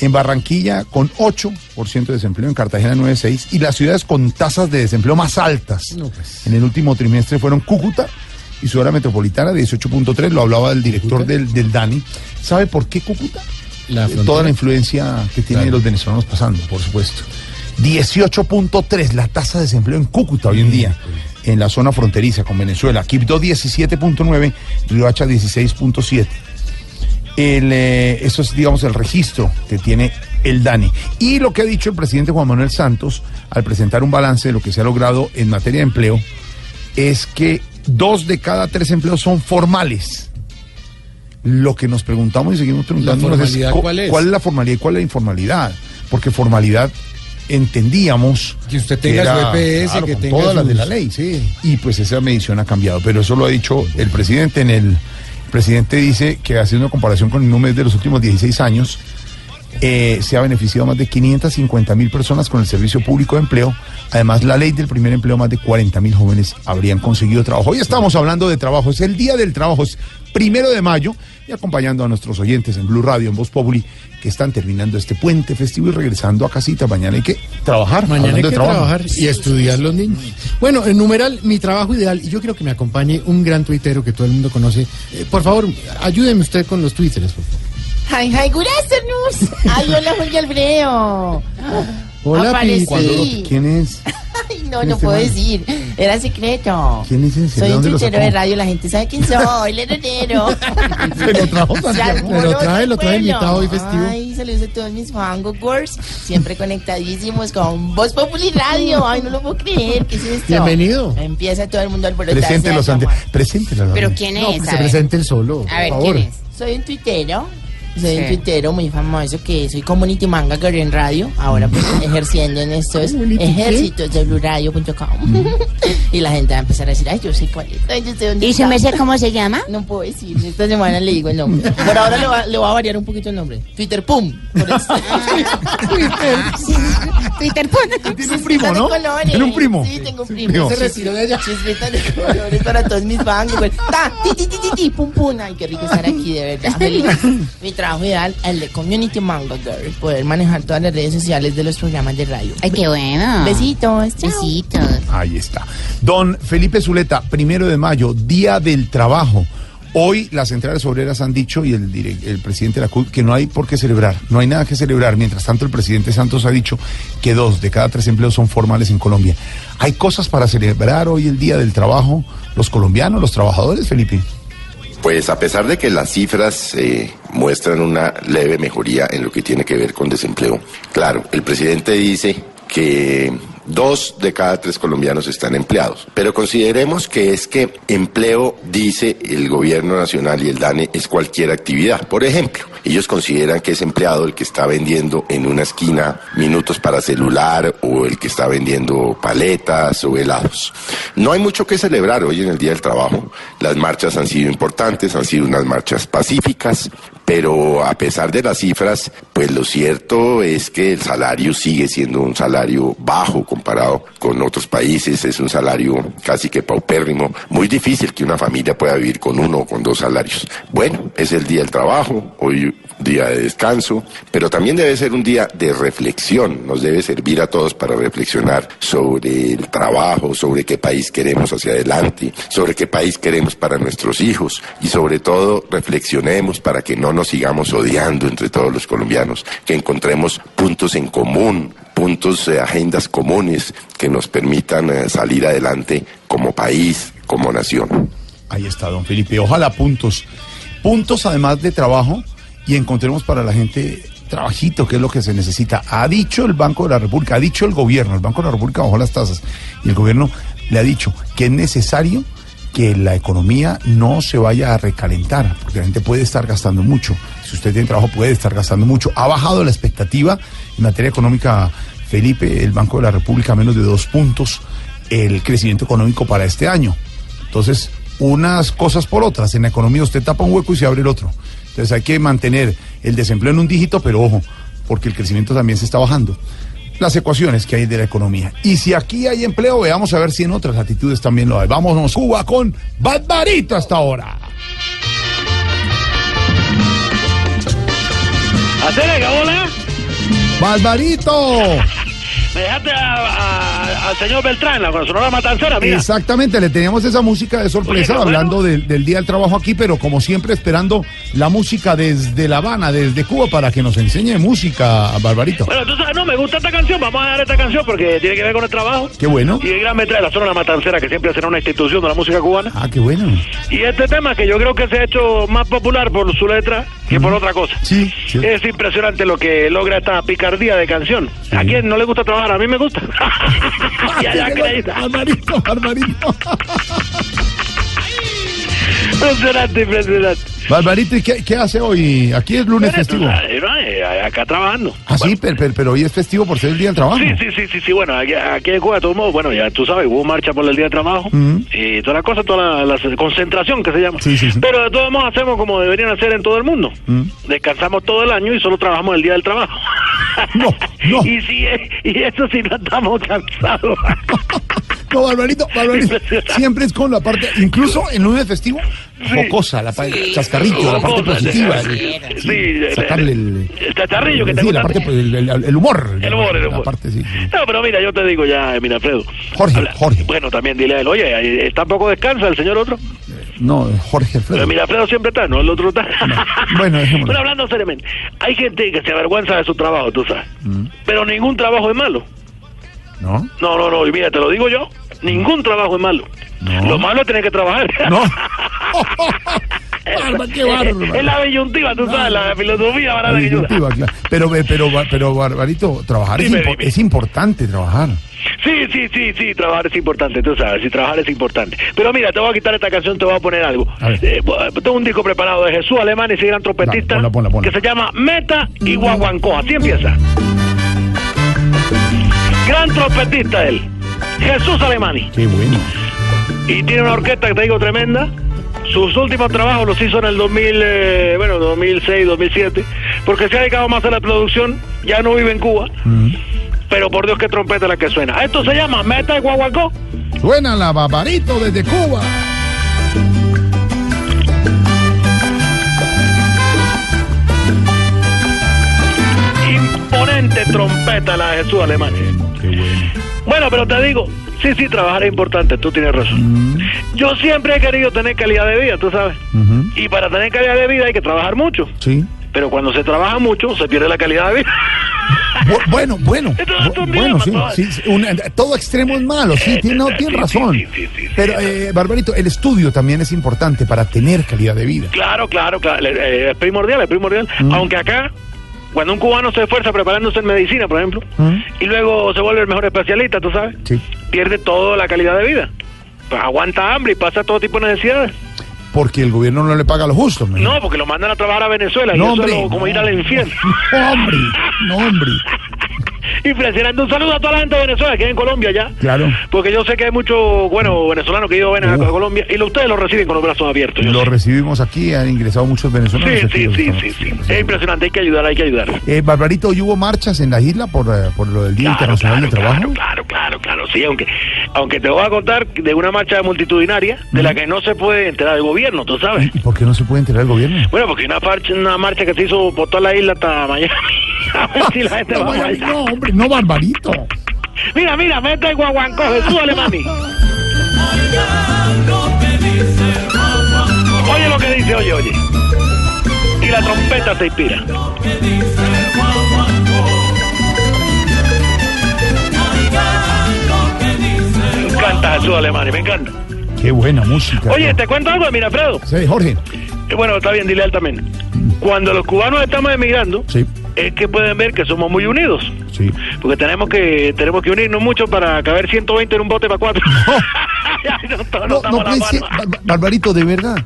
Speaker 2: en Barranquilla con 8% de desempleo, en Cartagena 9.6 y las ciudades con tasas de desempleo más altas en el último trimestre fueron Cúcuta y su área metropolitana 18.3, lo hablaba el director del, del DANI. ¿Sabe por qué Cúcuta?
Speaker 4: La
Speaker 2: Eh. Toda la influencia que tienen los venezolanos pasando, por supuesto. 18.3 la tasa de desempleo en Cúcuta hoy en día, en la zona fronteriza con Venezuela. Quibdó 17.9, Riohacha 16.7. El, eh, eso es, digamos, el registro que tiene el DANI. Y lo que ha dicho el presidente Juan Manuel Santos al presentar un balance de lo que se ha logrado en materia de empleo es que dos de cada tres empleos son formales. Lo que nos preguntamos y seguimos preguntándonos cu-
Speaker 4: cuál es?
Speaker 2: ¿cuál es la formalidad y cuál es la informalidad? Porque formalidad entendíamos
Speaker 4: Que usted tenga su EPS, que tenga
Speaker 2: todas las de la ley. Y pues esa medición ha cambiado, pero eso lo ha dicho el presidente en el presidente dice que haciendo una comparación con el número de los últimos 16 años, eh, se ha beneficiado más de 550 mil personas con el servicio público de empleo. Además, la ley del primer empleo, más de 40 mil jóvenes habrían conseguido trabajo. Hoy estamos hablando de trabajo, es el día del trabajo, es primero de mayo, y acompañando a nuestros oyentes en Blue Radio, en Voz Populi, que están terminando este puente festivo y regresando a casita. Mañana hay que trabajar.
Speaker 4: Mañana hay que trabajar y estudiar los niños. Bueno, en numeral, mi trabajo ideal, y yo quiero que me acompañe un gran tuitero que todo el mundo conoce. Eh, por favor, ayúdeme usted con los twitteres, por favor.
Speaker 33: Hi, hi, good afternoon. Ay, hola, Jorge Alfredo.
Speaker 4: Hola,
Speaker 33: Aparecí.
Speaker 4: Pi. ¿Cuándo
Speaker 2: ¿Quién es?
Speaker 33: Ay, no,
Speaker 2: ¿Quién
Speaker 33: no
Speaker 2: es
Speaker 33: puedo
Speaker 2: este man?
Speaker 33: decir. Era secreto.
Speaker 2: ¿Quién es ese?
Speaker 33: Soy
Speaker 2: ¿De
Speaker 33: un
Speaker 2: sacó?
Speaker 33: de radio, la gente sabe quién soy, leronero. *laughs*
Speaker 2: Se lo trajo Santiago.
Speaker 4: Me lo trae, lo trae invitado hoy festivo.
Speaker 33: Ay, saludos a todos mis fangogers, siempre conectadísimos con Voz Populi Radio. Ay, no lo puedo creer, ¿qué es esto?
Speaker 4: Bienvenido.
Speaker 33: Empieza todo el mundo a alborotarse.
Speaker 2: Ante,
Speaker 33: llamar.
Speaker 2: preséntelos.
Speaker 33: ¿Pero quién
Speaker 4: No,
Speaker 33: es? A
Speaker 4: se
Speaker 33: ver.
Speaker 4: presente el solo.
Speaker 33: A ver,
Speaker 4: por favor.
Speaker 33: ¿quién es? Soy un tuitero. Soy un
Speaker 4: Sí.
Speaker 33: tuitero muy famoso que soy community manager en radio. Ahora pues *laughs* ejerciendo en estos ejércitos de bluradio.com. *laughs* y la gente va a empezar a decir, ay, yo sé cuál es. Ay, yo sé dónde
Speaker 34: ¿Y su
Speaker 33: está".
Speaker 34: merced cómo se llama?
Speaker 33: No puedo decir. Esta semana le digo el nombre. Por ahora le va, le va a variar un poquito el nombre. Twitter Pum. Por. *laughs*
Speaker 34: Twitter,
Speaker 2: Tiene un primo, ¿no? Tiene un primo.
Speaker 33: Sí, tengo un primo.
Speaker 2: primo.
Speaker 33: Se retiró de allá. Chispita de colores para todos mis güey. Ta, ti, ti, ti, ti, ti, pum, pum. Ay, qué rico estar aquí, de verdad. Feliz. Mi trabajo ideal, el de Community Manager. Poder manejar todas las redes sociales de los programas de radio.
Speaker 34: Ay, qué bueno.
Speaker 33: Besitos. chao.
Speaker 34: Besitos.
Speaker 2: Ahí está. Don Felipe Zuleta, primero de mayo, Día del Trabajo. Hoy las centrales obreras han dicho, y el presidente de la CUT, que no hay por qué celebrar, no hay nada que celebrar. Mientras tanto, el presidente Santos ha dicho que dos de cada tres empleos son formales en Colombia. ¿Hay cosas para celebrar hoy el Día del Trabajo? ¿Los colombianos, los trabajadores, Felipe?
Speaker 35: Pues a pesar de que las cifras eh, muestran una leve mejoría en lo que tiene que ver con desempleo, claro, el presidente dice que dos de cada tres colombianos están empleados, pero consideremos que es que empleo, dice el gobierno nacional y el DANE, es cualquier actividad. Por ejemplo, ellos consideran que es empleado el que está vendiendo en una esquina minutos para celular o el que está vendiendo paletas o helados. No hay mucho que celebrar hoy en el Día del Trabajo. Las marchas han sido importantes, han sido unas marchas pacíficas, pero a pesar de las cifras, pues lo cierto es que el salario sigue siendo un salario bajo comparado con otros países, es un salario casi que paupérrimo, muy difícil que una familia pueda vivir con uno o con dos salarios. Bueno, es el día del trabajo, hoy día de descanso, pero también debe ser un día de reflexión, nos debe servir a todos para reflexionar sobre el trabajo, sobre qué país queremos hacia adelante, sobre qué país queremos para nuestros hijos y sobre todo reflexionemos para que no nos sigamos odiando entre todos los colombianos, que encontremos puntos en común, puntos, eh, agendas comunes que nos permitan eh, salir adelante como país, como nación.
Speaker 2: Ahí está, don Felipe. Ojalá puntos. Puntos además de trabajo y encontremos para la gente trabajito, que es lo que se necesita. Ha dicho el Banco de la República, ha dicho el gobierno, el Banco de la República bajó las tasas y el gobierno le ha dicho que es necesario que la economía no se vaya a recalentar, porque la gente puede estar gastando mucho. Si usted tiene trabajo, puede estar gastando mucho. Ha bajado la expectativa en materia económica, Felipe, el Banco de la República, menos de dos puntos el crecimiento económico para este año. Entonces, unas cosas por otras. En la economía usted tapa un hueco y se abre el otro. Entonces hay que mantener el desempleo en un dígito, pero ojo, porque el crecimiento también se está bajando. Las ecuaciones que hay de la economía. Y si aquí hay empleo, veamos a ver si en otras latitudes también lo hay. Vámonos, Cuba, con Barbarito hasta ahora.
Speaker 36: ¡Hacele!
Speaker 2: ¡Barbarito! *laughs*
Speaker 36: Me dejaste a- a- al señor Beltrán, la sonora matancera, mira.
Speaker 2: Exactamente, le teníamos esa música de sorpresa hablando del, del Día del Trabajo aquí, pero como siempre esperando la música desde La Habana, desde Cuba, para que nos enseñe música, Barbarito.
Speaker 36: Bueno, tú sabes, no, me gusta esta canción, vamos a dar esta canción porque tiene que ver con el trabajo.
Speaker 2: Qué bueno.
Speaker 36: Y el gran metra de la sonora matancera, que siempre será una institución de la música cubana.
Speaker 2: Ah, qué bueno.
Speaker 36: Y este tema que yo creo que se ha hecho más popular por su letra que por otra cosa.
Speaker 2: Sí, sí.
Speaker 36: Es impresionante lo que logra esta picardía de canción. ¿A quién no le gusta trabajar? A mí me gusta. *laughs* y allá creída.
Speaker 2: Barbarito, Barbarito.
Speaker 36: Impresionante, impresionante.
Speaker 2: Barbarito, ¿y qué, qué hace hoy? Aquí es lunes festivo.
Speaker 36: Eh, Acá trabajando.
Speaker 2: Ah, sí, pero, pero- pero hoy es festivo por ser el Día del Trabajo.
Speaker 36: Sí, sí, sí, sí, sí, bueno, aquí, aquí en Cuba, de todos modos, bueno, ya tú sabes, hubo marcha por el día de trabajo y toda la cosa, toda la, la concentración que se llama.
Speaker 2: Sí, sí, sí.
Speaker 36: Pero de todos modos hacemos como deberían hacer en todo el mundo. Descansamos todo el año y solo trabajamos el día del trabajo.
Speaker 2: No, no. *laughs*
Speaker 36: y, si, y eso si no estamos cansados. *laughs*
Speaker 2: No, Barbarito, Barbarito. *laughs* Siempre es con la parte, incluso en lunes festivo, jocosa, la parte chascarrillo, la parte positiva.
Speaker 36: sí, sí,
Speaker 2: sacarle el,
Speaker 36: El chacharrillo que te
Speaker 2: la parte, pues, el, el- el humor.
Speaker 36: El humor, el
Speaker 2: La
Speaker 36: humor.
Speaker 2: parte, sí, sí.
Speaker 36: No, pero mira, yo te digo ya, mira, Alfredo.
Speaker 2: Jorge,
Speaker 36: Habla-
Speaker 2: Jorge.
Speaker 36: Bueno, también dile a él, oye, tampoco descansa el señor otro.
Speaker 2: No, Jorge Alfredo.
Speaker 36: Pero mira, Alfredo siempre está, no el otro está.
Speaker 2: Bueno, *laughs* dejémoslo.
Speaker 36: Bueno, hablando seriamente, hay gente que se avergüenza de su trabajo, tú sabes. Pero ningún trabajo es malo.
Speaker 2: Mm. ¿No?
Speaker 36: No, no, no, y mira, te lo digo yo, ningún trabajo es malo. Lo malo es tener que trabajar.
Speaker 2: No. *laughs* Barba, qué bárbaro.
Speaker 36: Es la disyuntiva, tú sabes, la filosofía barata
Speaker 2: La
Speaker 36: que
Speaker 2: claro. Pero, eh, pero, pero, Barbarito, trabajar es,
Speaker 36: Dime,
Speaker 2: impo-
Speaker 36: dime.
Speaker 2: es importante, trabajar.
Speaker 36: Sí, sí, sí, sí, trabajar es importante, tú sabes, sí, trabajar es importante. Pero mira, te voy a quitar esta canción, te voy a poner algo.
Speaker 2: A.
Speaker 36: Eh, tengo un disco preparado de Jesús Alemán, ese gran trompetista,
Speaker 2: Dale, ponla, ponla, ponla.
Speaker 36: que se llama Meta y Guaguancó. Así empieza. Gran trompetista él, Jesús Alemani.
Speaker 2: Qué bueno.
Speaker 36: Y tiene una orquesta que te digo tremenda. Sus últimos trabajos los hizo en el 2000, eh, bueno, 2006, 2007, porque se ha dedicado más a la producción, ya no vive en Cuba, pero por Dios que trompeta la que suena. Esto se llama Meta y Guaguancó.
Speaker 2: Suena la Barbarito desde Cuba.
Speaker 36: Imponente trompeta la de Jesús Alemán.
Speaker 2: Qué bueno.
Speaker 36: Bueno, pero te digo, sí, sí, trabajar es importante, tú tienes razón. Yo siempre he querido tener calidad de vida, tú sabes. Y para tener calidad de vida hay que trabajar mucho.
Speaker 2: Sí.
Speaker 36: Pero cuando se trabaja mucho, se pierde la calidad de vida.
Speaker 2: Bu- Bueno, bueno, bueno, sí, sí, sí, un- todo extremo es malo, sí, tiene, no, tiene razón.
Speaker 36: sí, sí, sí, sí,
Speaker 2: Pero, eh, Barbarito, el estudio también es importante para tener calidad de vida.
Speaker 36: Claro, claro, claro. es primordial, es primordial. Aunque acá, cuando un cubano se esfuerza preparándose en medicina, por ejemplo, y luego se vuelve el mejor especialista, tú sabes,
Speaker 2: Sí.
Speaker 36: pierde toda la calidad de vida. Pues aguanta hambre y pasa todo tipo de necesidades.
Speaker 2: Porque el gobierno no le paga lo justo. ¿no?
Speaker 36: No, porque lo mandan a trabajar a Venezuela y
Speaker 2: No,
Speaker 36: eso
Speaker 2: hombre,
Speaker 36: es lo- como
Speaker 2: no.
Speaker 36: ir al infierno. *laughs*
Speaker 2: No, hombre, no, hombre.
Speaker 36: Impresionante. Un saludo a toda la gente de Venezuela que hay en Colombia ya.
Speaker 2: Claro.
Speaker 36: Porque yo sé que hay muchos, bueno, venezolanos que iban a, a Colombia y lo- ustedes lo reciben con los brazos abiertos.
Speaker 2: Lo
Speaker 36: sé.
Speaker 2: recibimos aquí, han ingresado muchos venezolanos.
Speaker 36: Sí,
Speaker 2: aquí,
Speaker 36: sí, sí, sí, sí. Es impresionante, hay que ayudar, hay que ayudar.
Speaker 2: Eh, Barbarito, ¿hoy hubo marchas en la isla por, eh, por lo del Día
Speaker 36: Claro,
Speaker 2: Internacional del Trabajo?
Speaker 36: Claro, claro, claro, claro, sí, aunque, aunque te voy a contar de una marcha multitudinaria de la que no se puede enterar el gobierno, tú sabes.
Speaker 2: ¿Y por qué no se puede enterar el gobierno?
Speaker 36: Bueno, porque una marcha, una marcha que se hizo por toda la isla hasta Miami. *laughs* A ver si la gente
Speaker 2: No,
Speaker 36: va allá.
Speaker 2: no, hombre, no, Barbarito.
Speaker 36: Mira, mira, mete el guaguancoje, súbale, mami. Oye lo que dice, oye, oye. Y la trompeta te inspira. Me encanta Jesús Alemani, me encanta.
Speaker 2: Qué buena música.
Speaker 36: Oye, ¿te cuento algo de Mirafredo?
Speaker 2: Sí, Jorge.
Speaker 36: Eh, bueno, está bien, dile él también. Cuando los cubanos estamos emigrando,
Speaker 2: sí
Speaker 36: es que pueden ver que somos muy unidos.
Speaker 2: Sí.
Speaker 36: Porque tenemos que tenemos que unirnos mucho para caber 120 en un bote para cuatro. No, no,
Speaker 2: Barbarito, de verdad.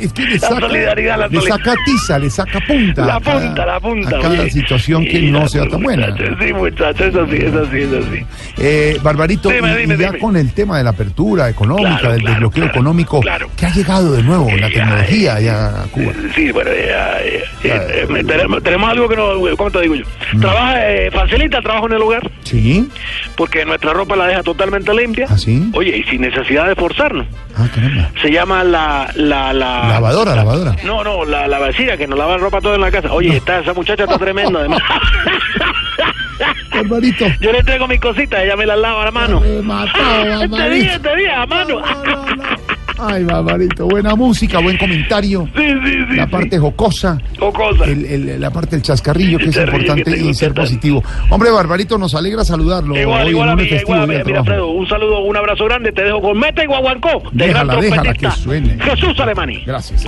Speaker 2: Es que le
Speaker 36: La
Speaker 2: saca,
Speaker 36: solidaridad, la
Speaker 2: le
Speaker 36: solidaridad.
Speaker 2: saca tiza, le saca punta.
Speaker 36: La
Speaker 2: a cada-
Speaker 36: punta, la punta,
Speaker 2: A cada
Speaker 36: oye.
Speaker 2: situación que no sea tan buena.
Speaker 36: Sí, muchachos, es así, es así, es así.
Speaker 2: Eh, Barbarito,
Speaker 36: Dime,
Speaker 2: y-
Speaker 36: dime,
Speaker 2: y ya
Speaker 36: dime.
Speaker 2: con el tema de la apertura económica,
Speaker 36: Claro,
Speaker 2: del
Speaker 36: claro,
Speaker 2: desbloqueo
Speaker 36: claro,
Speaker 2: económico,
Speaker 36: claro.
Speaker 2: que ha llegado de nuevo la tecnología ya a Cuba.
Speaker 36: Sí, bueno, eh, eh, eh, eh, tenemos, tenemos algo que no, ¿cómo te digo yo?
Speaker 2: Mm.
Speaker 36: Trabaja, eh, facilita el trabajo en el hogar,
Speaker 2: Sí,
Speaker 36: porque nuestra ropa la deja totalmente limpia.
Speaker 2: ¿Ah, sí?
Speaker 36: Oye, y sin necesidad de forzarnos.
Speaker 2: ah, caramba.
Speaker 36: Se llama la... la, la
Speaker 2: Lavadora, lavadora.
Speaker 36: No, no, la, la vecina que nos lava la ropa toda en la casa. Oye, está, esa muchacha está tremenda, además. *laughs*
Speaker 2: Barbarito.
Speaker 36: Yo le traigo mis cositas, ella me las lava a la mano.
Speaker 2: Me mató, Barbarito.
Speaker 36: día, *laughs* este día, a mano.
Speaker 2: Ay, Barbarito, buena música, buen comentario.
Speaker 36: Sí, sí, sí.
Speaker 2: La parte jocosa.
Speaker 36: Jocosa.
Speaker 2: El- el- la parte del chascarrillo, que es importante y ser positivo. Hombre, Barbarito, nos alegra saludarlo.
Speaker 36: Igual,
Speaker 2: hoy
Speaker 36: igual
Speaker 2: en
Speaker 36: a
Speaker 2: un
Speaker 36: mí, igual a mí, mira. Alfredo, un saludo, un abrazo grande, te dejo con Meta y Guaguancó,
Speaker 2: Déjala, déjala que suene.
Speaker 36: Jesús Alemani.
Speaker 2: Gracias.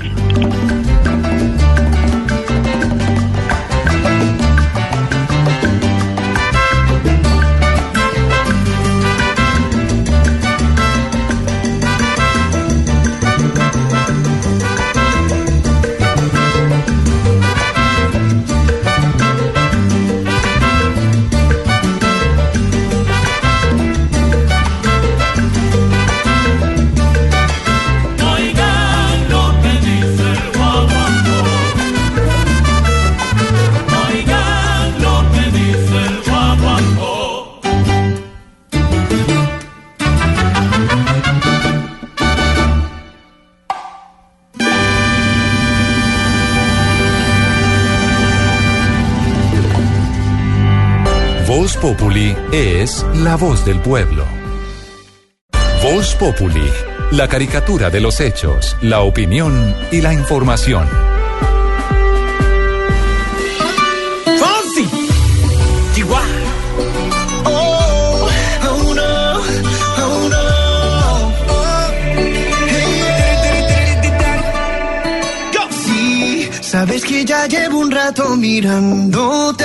Speaker 37: Populi es la voz del pueblo. Voz Populi, la caricatura de los hechos, la opinión y la información.
Speaker 38: Oh, oh no, oh no. Sabes que ya llevo un rato mirándote.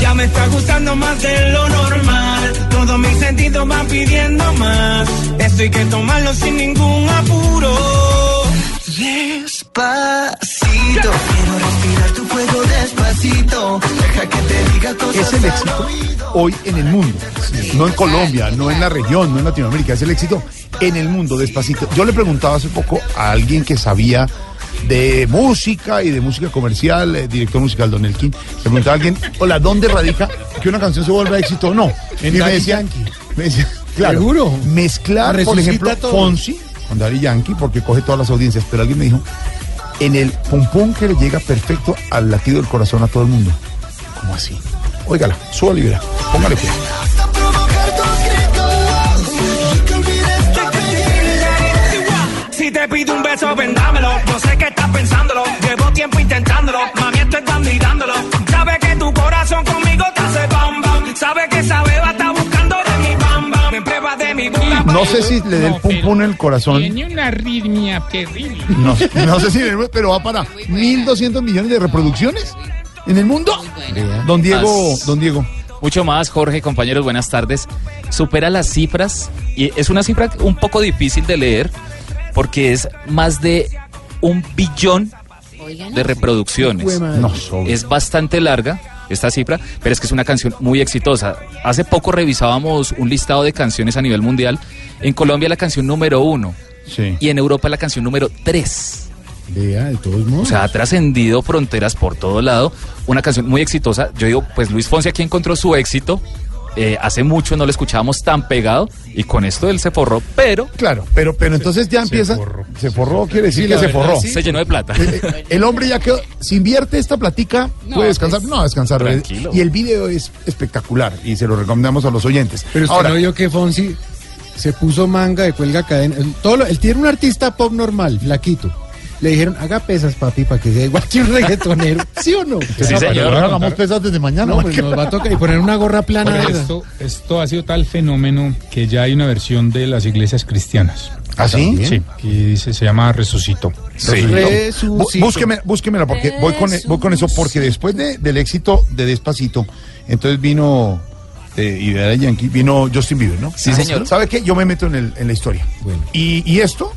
Speaker 38: ya me está gustando más de lo normal. Todos mis sentidos van pidiendo más. Esto hay que tomarlo sin ningún apuro. Despacito, quiero respirar tu fuego despacito. Deja que te diga cosas.
Speaker 2: Es el éxito hoy en el mundo. No en Colombia, no en la región, no en Latinoamérica. Es el éxito en el mundo, despacito. Yo le preguntaba hace poco a alguien que sabía de música y de música comercial, eh, director musical Don Elkin. Le preguntaba a alguien, hola, ¿dónde radica que una canción se vuelva éxito o no?
Speaker 4: En
Speaker 2: y me decía,
Speaker 4: Yankee.
Speaker 2: me decía, claro,
Speaker 4: Seguro.
Speaker 2: mezclar, por ejemplo,
Speaker 4: todo.
Speaker 2: Fonsi con Daddy Yankee, porque coge todas las audiencias, pero alguien me dijo, en el pum pum que le llega perfecto al latido del corazón a todo el mundo. ¿Cómo así? Óigala, suba libra, póngale cuidado.
Speaker 38: Si te pido un beso. Sé que estás pensándolo. Llevo tiempo intentándolo. Mami, estoy dando y dándolo. Sabe que tu corazón conmigo te hace bam bam. Sabe que esa beba está buscando de mi bam bam. En prueba de mi boca.
Speaker 2: No sé si le dé el pum pum en el corazón.
Speaker 3: Tiene una arritmia terrible.
Speaker 2: No, no sé si, le- pero va para 1.200 millones de reproducciones en el mundo. Don Diego, don Diego.
Speaker 39: Mucho más, Jorge, compañeros, buenas tardes. Supera las cifras y es una cifra un poco difícil de leer porque es más de un billón de reproducciones.
Speaker 2: No.
Speaker 39: Es bastante larga esta cifra, pero es que es una canción muy exitosa. Hace poco revisábamos un listado de canciones a nivel mundial. En Colombia la canción número uno
Speaker 2: Sí.
Speaker 39: y en Europa la canción número tres.
Speaker 4: Vea, de todos modos.
Speaker 39: O sea, ha trascendido fronteras por todo lado. Una canción muy exitosa. Yo digo, pues Luis Fonsi aquí encontró su éxito eh, hace mucho no lo escuchábamos tan pegado y con esto él se forró, pero...
Speaker 2: Claro, pero, pero entonces ya empieza... Se forró, quiere decir
Speaker 39: Sí,
Speaker 2: que se forró.
Speaker 39: sí. Se llenó de plata.
Speaker 2: Eh, El hombre ya quedó... Si invierte esta platica,
Speaker 39: No,
Speaker 2: puede descansar.
Speaker 39: pues,
Speaker 2: No, descansar.
Speaker 39: tranquilo.
Speaker 2: Y el video es espectacular y se lo recomendamos a los oyentes.
Speaker 4: Pero usted
Speaker 2: Ahora,
Speaker 4: no vio que Fonsi se puso manga de cuelga cadena. Él, todo lo- él tiene un artista pop normal, flaquito. Le dijeron, haga pesas, papi, para que sea igual que un reggaetonero. *laughs* ¿Sí o no?
Speaker 2: Sí, señor. Hagamos pesas desde mañana.
Speaker 4: No, pues nos va a tocar y poner una gorra plana.
Speaker 40: Esto, esto ha sido tal fenómeno que ya hay una versión de las iglesias cristianas.
Speaker 2: ¿Ah, sí?
Speaker 40: Sí, que dice, se llama Resucito.
Speaker 2: Sí. Bú- Búsqueme, búsquemela porque voy con, voy con eso porque después de- del éxito de Despacito, entonces vino eh, y de Yankee vino Justin Bieber, ¿no?
Speaker 39: Sí, señor.
Speaker 2: ¿Sabe qué? Yo me meto en, el- en la historia. Y, y esto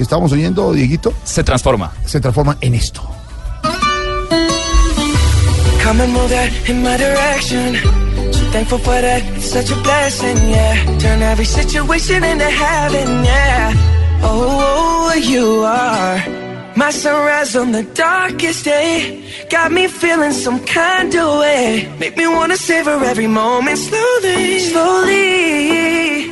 Speaker 2: que estábamos oyendo, Dieguito,
Speaker 39: se transforma.
Speaker 2: Se transforma en esto.
Speaker 38: Come and move that in my direction. So thankful for that, it's such a blessing, yeah. Turn every situation into heaven, yeah. Oh, you are my sunrise on the darkest day. Got me feeling some kind of way. Make me wanna savor every moment slowly, slowly.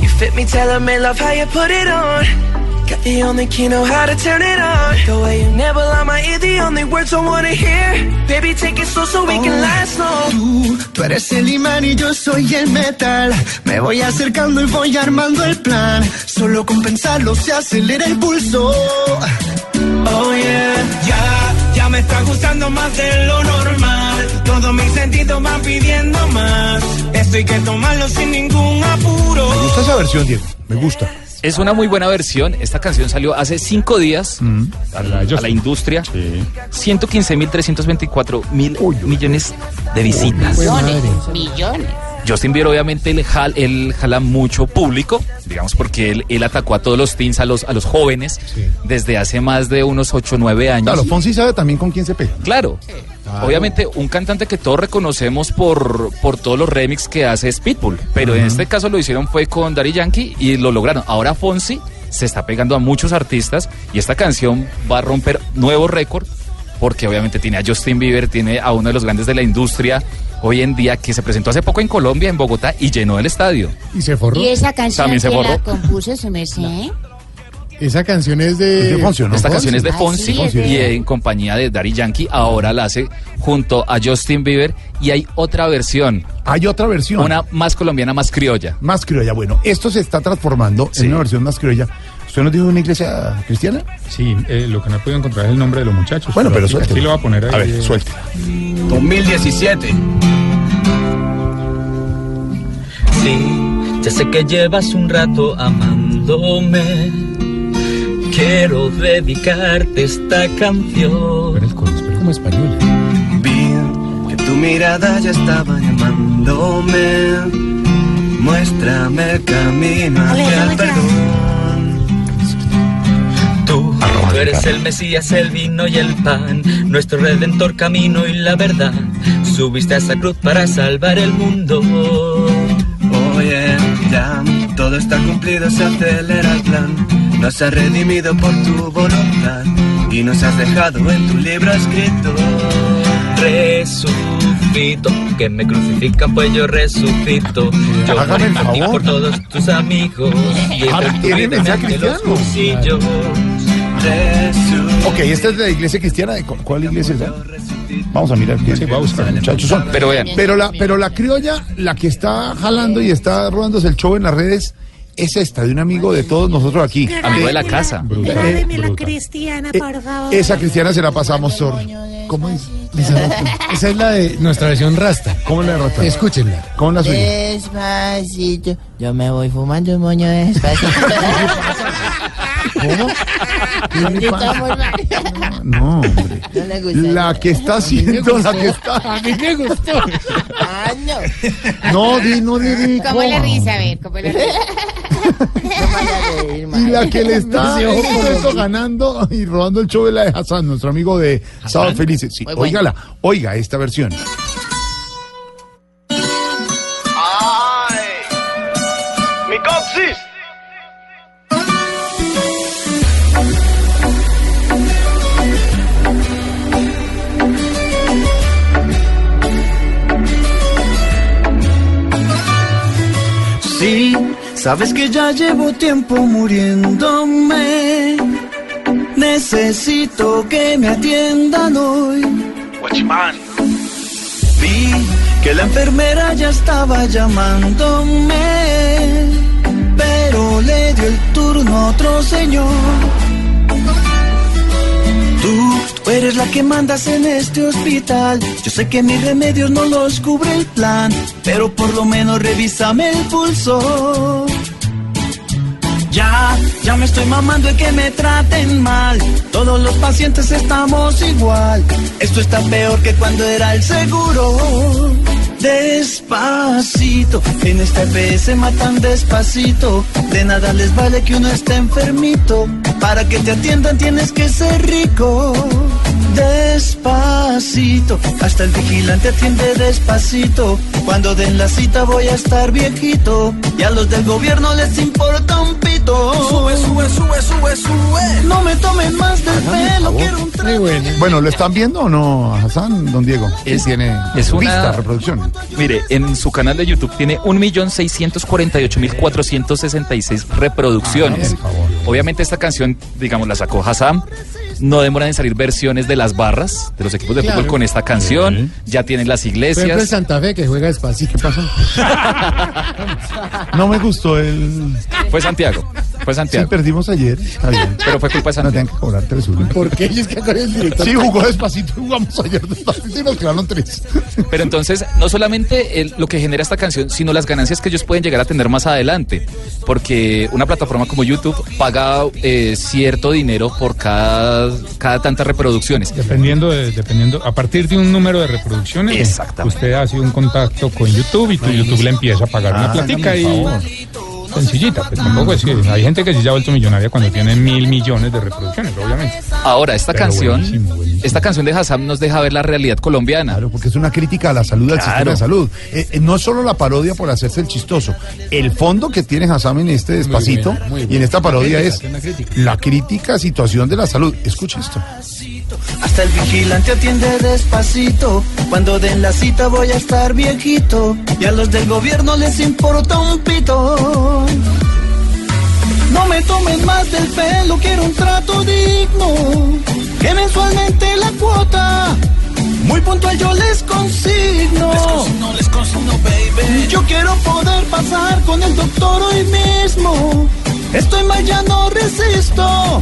Speaker 38: You fit me, tell me love how you put it on. Got the only key, know how to turn it on. The way you never lie my ear, the only words I wanna hear. Baby, take it slow so we can last long.
Speaker 41: Tú, tú eres el imán y yo soy el metal. Me voy acercando y voy armando el plan. Solo con pensarlo se acelera el pulso. Oh yeah, ya, ya me está gustando más de lo normal. Todos mis sentidos van pidiendo más. Esto hay que tomarlo sin ningún apuro.
Speaker 2: Me gusta esa versión, Diego. Me gusta.
Speaker 39: Es una muy buena versión. Esta canción salió hace cinco días
Speaker 2: Mm.
Speaker 39: a, la, a la industria. 115.324 mil millones de visitas.
Speaker 34: Millones, millones.
Speaker 39: Justin Bieber obviamente él, jal- él jala mucho público, digamos porque él, él atacó a todos los teens, a los, a los jóvenes, desde hace más de unos 8 o 9 años.
Speaker 2: Claro, Fonsi sabe también con quién se pega.
Speaker 39: Claro. Obviamente, un cantante que todos reconocemos por, por todos los remix que hace es Pitbull, pero en este caso lo hicieron fue con Daddy Yankee y lo lograron. Ahora Fonsi se está pegando a muchos artistas y esta canción va a romper nuevo récord porque obviamente tiene a Justin Bieber, tiene a uno de los grandes de la industria hoy en día que se presentó hace poco en Colombia, en Bogotá, y llenó el estadio.
Speaker 4: Y se forró.
Speaker 34: ¿Y esa canción
Speaker 39: También se
Speaker 34: la
Speaker 39: forró.
Speaker 34: compuso su merced?
Speaker 4: Esa canción es de...
Speaker 39: Esta canción es de
Speaker 34: Ah,
Speaker 39: Fonsi
Speaker 34: sí, de-
Speaker 39: y en compañía de Daddy Yankee. Ahora la hace junto a Justin Bieber y hay otra versión.
Speaker 2: Hay otra versión.
Speaker 39: Una más colombiana, más criolla.
Speaker 2: Más criolla. Bueno, esto se está transformando en una versión más criolla. ¿Usted nos dijo una iglesia cristiana?
Speaker 40: Sí, eh, lo que no he podido encontrar es el nombre de los muchachos.
Speaker 2: Bueno, pero
Speaker 40: aquí lo voy a poner ahí.
Speaker 2: A ver,
Speaker 40: eh,
Speaker 2: suéltela.
Speaker 42: 2017. Sí, ya sé que llevas un rato amándome. Quiero dedicarte esta canción.
Speaker 4: como español.
Speaker 38: Vi que tu mirada ya estaba llamándome. Muéstrame el camino hacia el perdón.
Speaker 42: Tú, tú eres el Mesías, el vino y el pan, nuestro redentor camino y la verdad. Subiste a esa cruz para salvar el mundo.
Speaker 38: Oye, ya todo está cumplido, se acelera el plan. Nos has redimido por tu voluntad y nos has dejado en tu libro escrito.
Speaker 42: Resucito, que me crucifican pues yo resucito. Yo
Speaker 2: Hágame el
Speaker 42: por
Speaker 2: favor.
Speaker 42: por todos tus amigos y
Speaker 2: Ah,
Speaker 42: tu
Speaker 2: tiene mensaje
Speaker 42: los.
Speaker 2: Ok, esta es la iglesia cristiana. ¿Cu- ¿Cuál iglesia es? esa? Vamos a mirar qué
Speaker 40: Sí, voy a buscar.
Speaker 2: muchachos son.
Speaker 39: Pero vean.
Speaker 2: Pero la, pero la criolla, la que está jalando y está rodándose el show en las redes, es esta, de un amigo de todos nosotros aquí.
Speaker 39: Amigo de la
Speaker 2: Eh,
Speaker 39: casa.
Speaker 2: eh,
Speaker 43: la cristiana, por favor.
Speaker 2: esa cristiana se la pasamos, Sor. ¿Cómo es?
Speaker 4: Esa es la de nuestra versión Rasta.
Speaker 2: ¿Cómo la rata?
Speaker 4: Escúchenla.
Speaker 2: ¿Cómo la suya?
Speaker 33: Despacito, yo me voy fumando un moño despacito. *laughs*
Speaker 2: ¿Cómo? No, hombre.
Speaker 33: No le gusta.
Speaker 2: La que está haciendo, la que está.
Speaker 4: A mí me gustó.
Speaker 33: Ah, no.
Speaker 2: No, di, no le di.
Speaker 34: ¿Cómo le risa? A ver, ¿cómo le risa?
Speaker 2: Y la que le está este ganando y robando el show de la de Hassan, nuestro amigo de Sábado Felices. Sí, oiga esta versión.
Speaker 38: Sabes que ya llevo tiempo muriéndome. Necesito que me atiendan hoy. Vi que la enfermera ya estaba llamándome, pero le dio el turno a otro señor. Tú, eres la que mandas en este hospital. Yo sé que mis remedios no los cubre el plan, pero por lo menos revísame el pulso. Ya, ya me estoy mamando de que me traten mal. Todos los pacientes estamos igual. Esto está peor que cuando era el seguro. Despacito, en este EPS matan despacito. De nada les vale que uno esté enfermito. Para que te atiendan tienes que ser rico. Despacito, hasta el vigilante atiende despacito. Cuando den la cita voy a estar viejito. Y a los del gobierno les importa un pito.
Speaker 41: Sube, sube, sube, sube, sube.
Speaker 38: No me tomen más del pelo, quiero un trago.
Speaker 2: Bueno, ¿lo están viendo o no, Hassan, don Diego?
Speaker 39: Es-
Speaker 2: tiene
Speaker 39: es una-
Speaker 2: reproducción.
Speaker 39: Mire, en su canal de YouTube tiene 1.648.466 reproducciones. Obviamente esta canción, digamos, la sacó Hassan. No demoran en salir versiones de las barras de los equipos de
Speaker 4: Claro.
Speaker 39: fútbol con esta canción. Ya tienen las
Speaker 4: Por ejemplo, el
Speaker 39: iglesias.
Speaker 4: Santa Fe que juega despacito. ¿Qué pasó? *laughs*
Speaker 2: No me gustó el...
Speaker 39: Fue Santiago. Fue
Speaker 2: Sí,
Speaker 39: Santiago.
Speaker 2: perdimos ayer. Está bien. *laughs*
Speaker 39: Pero fue culpa de
Speaker 2: No
Speaker 39: Santiago.
Speaker 2: tienen que cobrar tres uno.
Speaker 4: ¿Por qué? Es que acá el director.
Speaker 2: Sí, jugó despacito, jugamos ayer despacito y nos quedaron tres.
Speaker 39: Pero entonces, no solamente el- lo que genera esta canción, sino las ganancias que ellos pueden llegar a tener más adelante. Porque una plataforma como YouTube paga eh, cierto dinero por cada, cada tantas reproducciones.
Speaker 40: Dependiendo, de, dependiendo, a partir de un número de reproducciones,
Speaker 39: Exactamente.
Speaker 40: usted hace un contacto con YouTube y tu YouTube le empieza a pagar una
Speaker 2: Ah,
Speaker 40: platica y
Speaker 2: favor.
Speaker 40: Sencillita, pues tampoco es que hay gente que sí se ha vuelto millonaria cuando tiene mil millones de reproducciones, obviamente.
Speaker 39: Ahora, esta
Speaker 40: Pero
Speaker 39: canción,
Speaker 40: buenísimo, buenísimo.
Speaker 39: esta canción de Hassam nos deja ver la realidad colombiana.
Speaker 2: Claro, porque es una crítica a la salud, al
Speaker 39: Claro.
Speaker 2: sistema de salud. Eh, eh, no es solo la parodia por hacerse el chistoso. El fondo que tiene Hassan en este despacito
Speaker 4: buena, muy
Speaker 2: y en esta parodia es
Speaker 4: crítica.
Speaker 2: la crítica situación de la salud. Escuche esto.
Speaker 38: Hasta el vigilante atiende despacito. Cuando den la cita voy a estar viejito. Y a los del gobierno les importa un pito. No me tomen más del pelo, quiero un trato digno. Que mensualmente la cuota. Muy puntual yo les consigno. Les consigno, les consigno, baby. Yo quiero poder pasar con el doctor hoy mismo. Estoy mal, ya no resisto.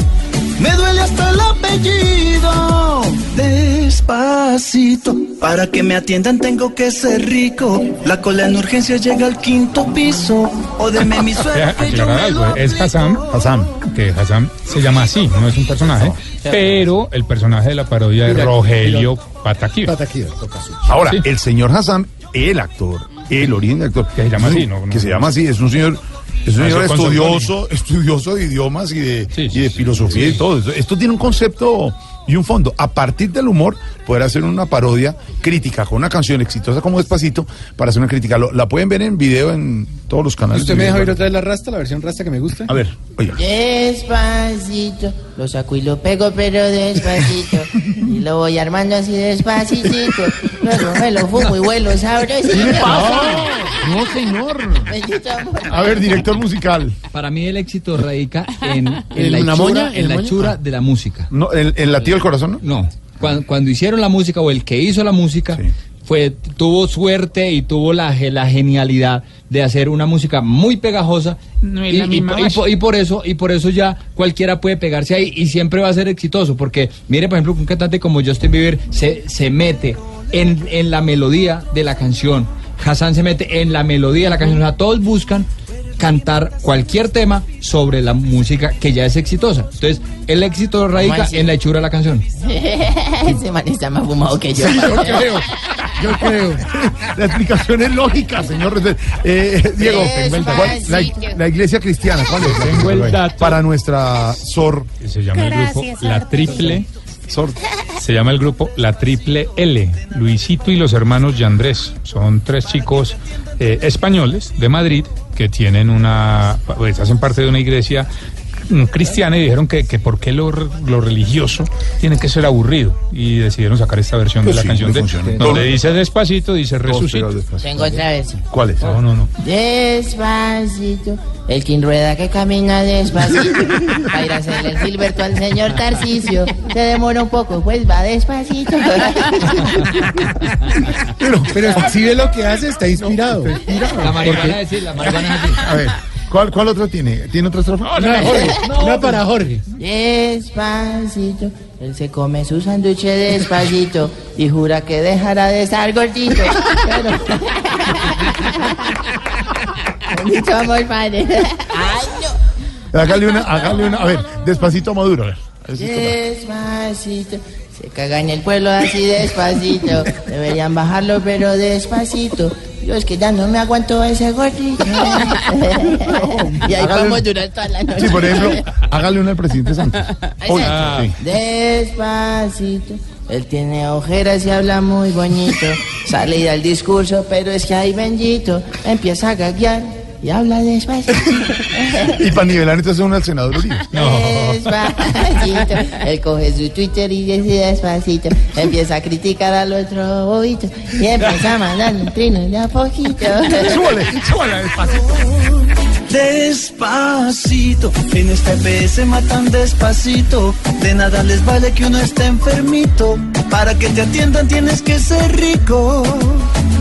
Speaker 38: Me duele hasta el apellido. Despacito. Para que me atiendan tengo que ser rico. La cola en urgencia llega al quinto piso. O deme mi *laughs* suerte, yo
Speaker 40: aclarar
Speaker 38: me
Speaker 40: algo,
Speaker 38: lo
Speaker 40: es Hassan,
Speaker 2: Hassan.
Speaker 40: que Hassan se llama así, no es un personaje, pero el personaje de la parodia es Rogelio Pataquí.
Speaker 4: Pataquía, toca su.
Speaker 2: Ahora,
Speaker 40: Sí.
Speaker 2: el señor Hassan, el actor, el origen del actor.
Speaker 40: Que se llama así, ¿no?
Speaker 2: Que se llama así, es un señor. Es un
Speaker 40: Ah,
Speaker 2: señor estudioso, estudioso de idiomas y de,
Speaker 40: Sí,
Speaker 2: y
Speaker 40: sí,
Speaker 2: de
Speaker 40: sí.
Speaker 2: filosofía y todo. Esto, esto tiene un concepto y un fondo. A partir del humor, poder hacer una parodia crítica con una canción exitosa como Despacito para hacer una crítica. Lo- la pueden ver en video en todos los canales.
Speaker 4: ¿Usted me
Speaker 2: de
Speaker 4: deja oír otra vez la rasta, la versión rasta que me gusta?
Speaker 2: A ver, oiga.
Speaker 33: Despacito, lo saco y lo pego, pero despacito. Y lo voy armando así despacitito. Luego me lo fumo y vuelo sabrosito.
Speaker 2: No, señor. A ver, director musical.
Speaker 44: Para mí el éxito radica en, en
Speaker 4: ¿En
Speaker 44: la
Speaker 4: la
Speaker 44: hechura,
Speaker 4: moña?
Speaker 44: en
Speaker 4: ¿En
Speaker 44: la
Speaker 4: la moña?
Speaker 44: hechura de la música.
Speaker 2: No, el, el latido del corazón, ¿no?
Speaker 44: No, cuando, cuando hicieron la música o el que hizo la música
Speaker 2: Sí.
Speaker 44: fue tuvo suerte y tuvo la, la genialidad de hacer una música muy pegajosa
Speaker 3: No es
Speaker 44: y, y por eso y por eso ya cualquiera puede pegarse ahí y siempre va a ser exitoso porque mire por ejemplo un cantante como Justin Bieber se, se mete en, en la melodía de la canción Hassan se mete en la melodía de la canción o sea todos buscan cantar cualquier tema sobre la música que ya es exitosa entonces el éxito radica en la hechura de la canción *laughs*
Speaker 33: Ese man está más fumado que yo.
Speaker 4: Yo creo, yo creo.
Speaker 2: La explicación es lógica, señor. Eh, Diego,
Speaker 33: Despacito.
Speaker 2: ¿cuál- la, la iglesia cristiana, ¿cuál es?
Speaker 40: Tengo el dato.
Speaker 2: Para nuestra SOR.
Speaker 40: que se llama el grupo La
Speaker 43: Arturo.
Speaker 40: Triple, Se llama el grupo La Triple L, Luisito y los hermanos Yandrés. Son tres chicos eh, españoles de Madrid que tienen una, pues hacen parte de una iglesia cristiana y dijeron que, que por qué lo, lo religioso tiene que ser aburrido. Y decidieron sacar esta versión
Speaker 2: Pues
Speaker 40: de la
Speaker 2: sí,
Speaker 40: canción de, donde dice despacito, dice resucito.
Speaker 33: Tengo otra vez.
Speaker 2: ¿Cuál es?
Speaker 40: No, no, no.
Speaker 33: Despacito, el quien rueda que camina despacito. *laughs* Para ir a hacerle el Gilberto al señor Tarcisio. Se demora un poco, pues va despacito. *laughs*
Speaker 4: Pero, pero si ve lo que hace, está inspirado.
Speaker 44: La marihuana es decir, la marihuana es decir.
Speaker 2: A ver, ¿cuál, cuál otro tiene? ¿Tiene otra estrofa?
Speaker 4: Jorge, una para Jorge.
Speaker 33: Despacito, él se come su sándwich despacito y jura que dejará de estar gordito. Pero... *laughs* Bendito amor, padre. Ay, no.
Speaker 2: Hágale una, hágale una. A ver, despacito Maduro. a ver. A ver si esto
Speaker 33: Despacito, se caga en el pueblo así despacito. Deberían bajarlo, pero despacito. Yo es que ya no me aguanto ese gordito. *laughs* y ahí
Speaker 2: Hágale
Speaker 33: vamos
Speaker 2: un-
Speaker 33: durar toda la noche.
Speaker 2: Sí, por ejemplo, hágale una al presidente Santos. Hoy, sí.
Speaker 33: Despacito. Él tiene ojeras y habla muy bonito. Sale y da el discurso, pero es que ahí bendito. Empieza a gaguear y habla despacito. *laughs*
Speaker 2: Y para nivelar entonces uno al senador Uribe.
Speaker 33: Despacito. Él coge su Twitter y dice despacito. Empieza a criticar al otro bobito. Y empieza a mandarle un trino de a poquito. *laughs*
Speaker 2: Súbale, súbale despacito.
Speaker 38: Despacito, en este EP se matan despacito. De nada les vale que uno esté enfermito. Para que te atiendan tienes que ser rico.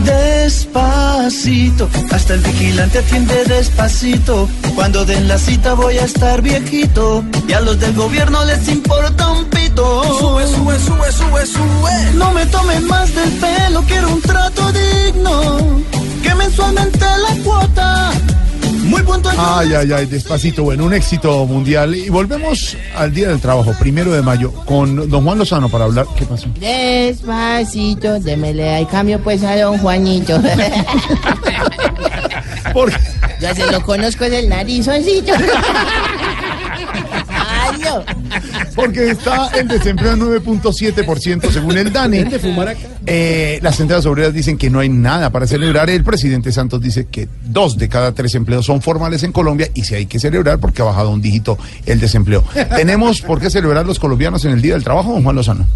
Speaker 38: Despacito, hasta el vigilante atiende despacito. Cuando den la cita voy a estar viejito. Y a los del gobierno les importa un pito. Sube, sube, sube, sube, sube. No me tomen más del pelo, quiero un trato digno. Que mensualmente. Puntual.
Speaker 2: Ay, ay, ay, despacito. Bueno, un éxito mundial. Y volvemos al Día del Trabajo, primero de mayo, con don Juan Lozano para hablar. ¿Qué pasó?
Speaker 33: Despacito, démele ahí cambio pues a don Juanito. *laughs*
Speaker 2: ¿Por
Speaker 33: Ya se lo conozco del narizoncito. *laughs*
Speaker 2: Porque está el desempleo en 9.7% según el DANE. Eh, las centrales obreras dicen que no hay nada para celebrar. El presidente Santos dice que dos de cada tres empleos son formales en Colombia y si hay que celebrar porque ha bajado un dígito el desempleo. ¿Tenemos por qué celebrar los colombianos en el Día del Trabajo, don Juan Lozano?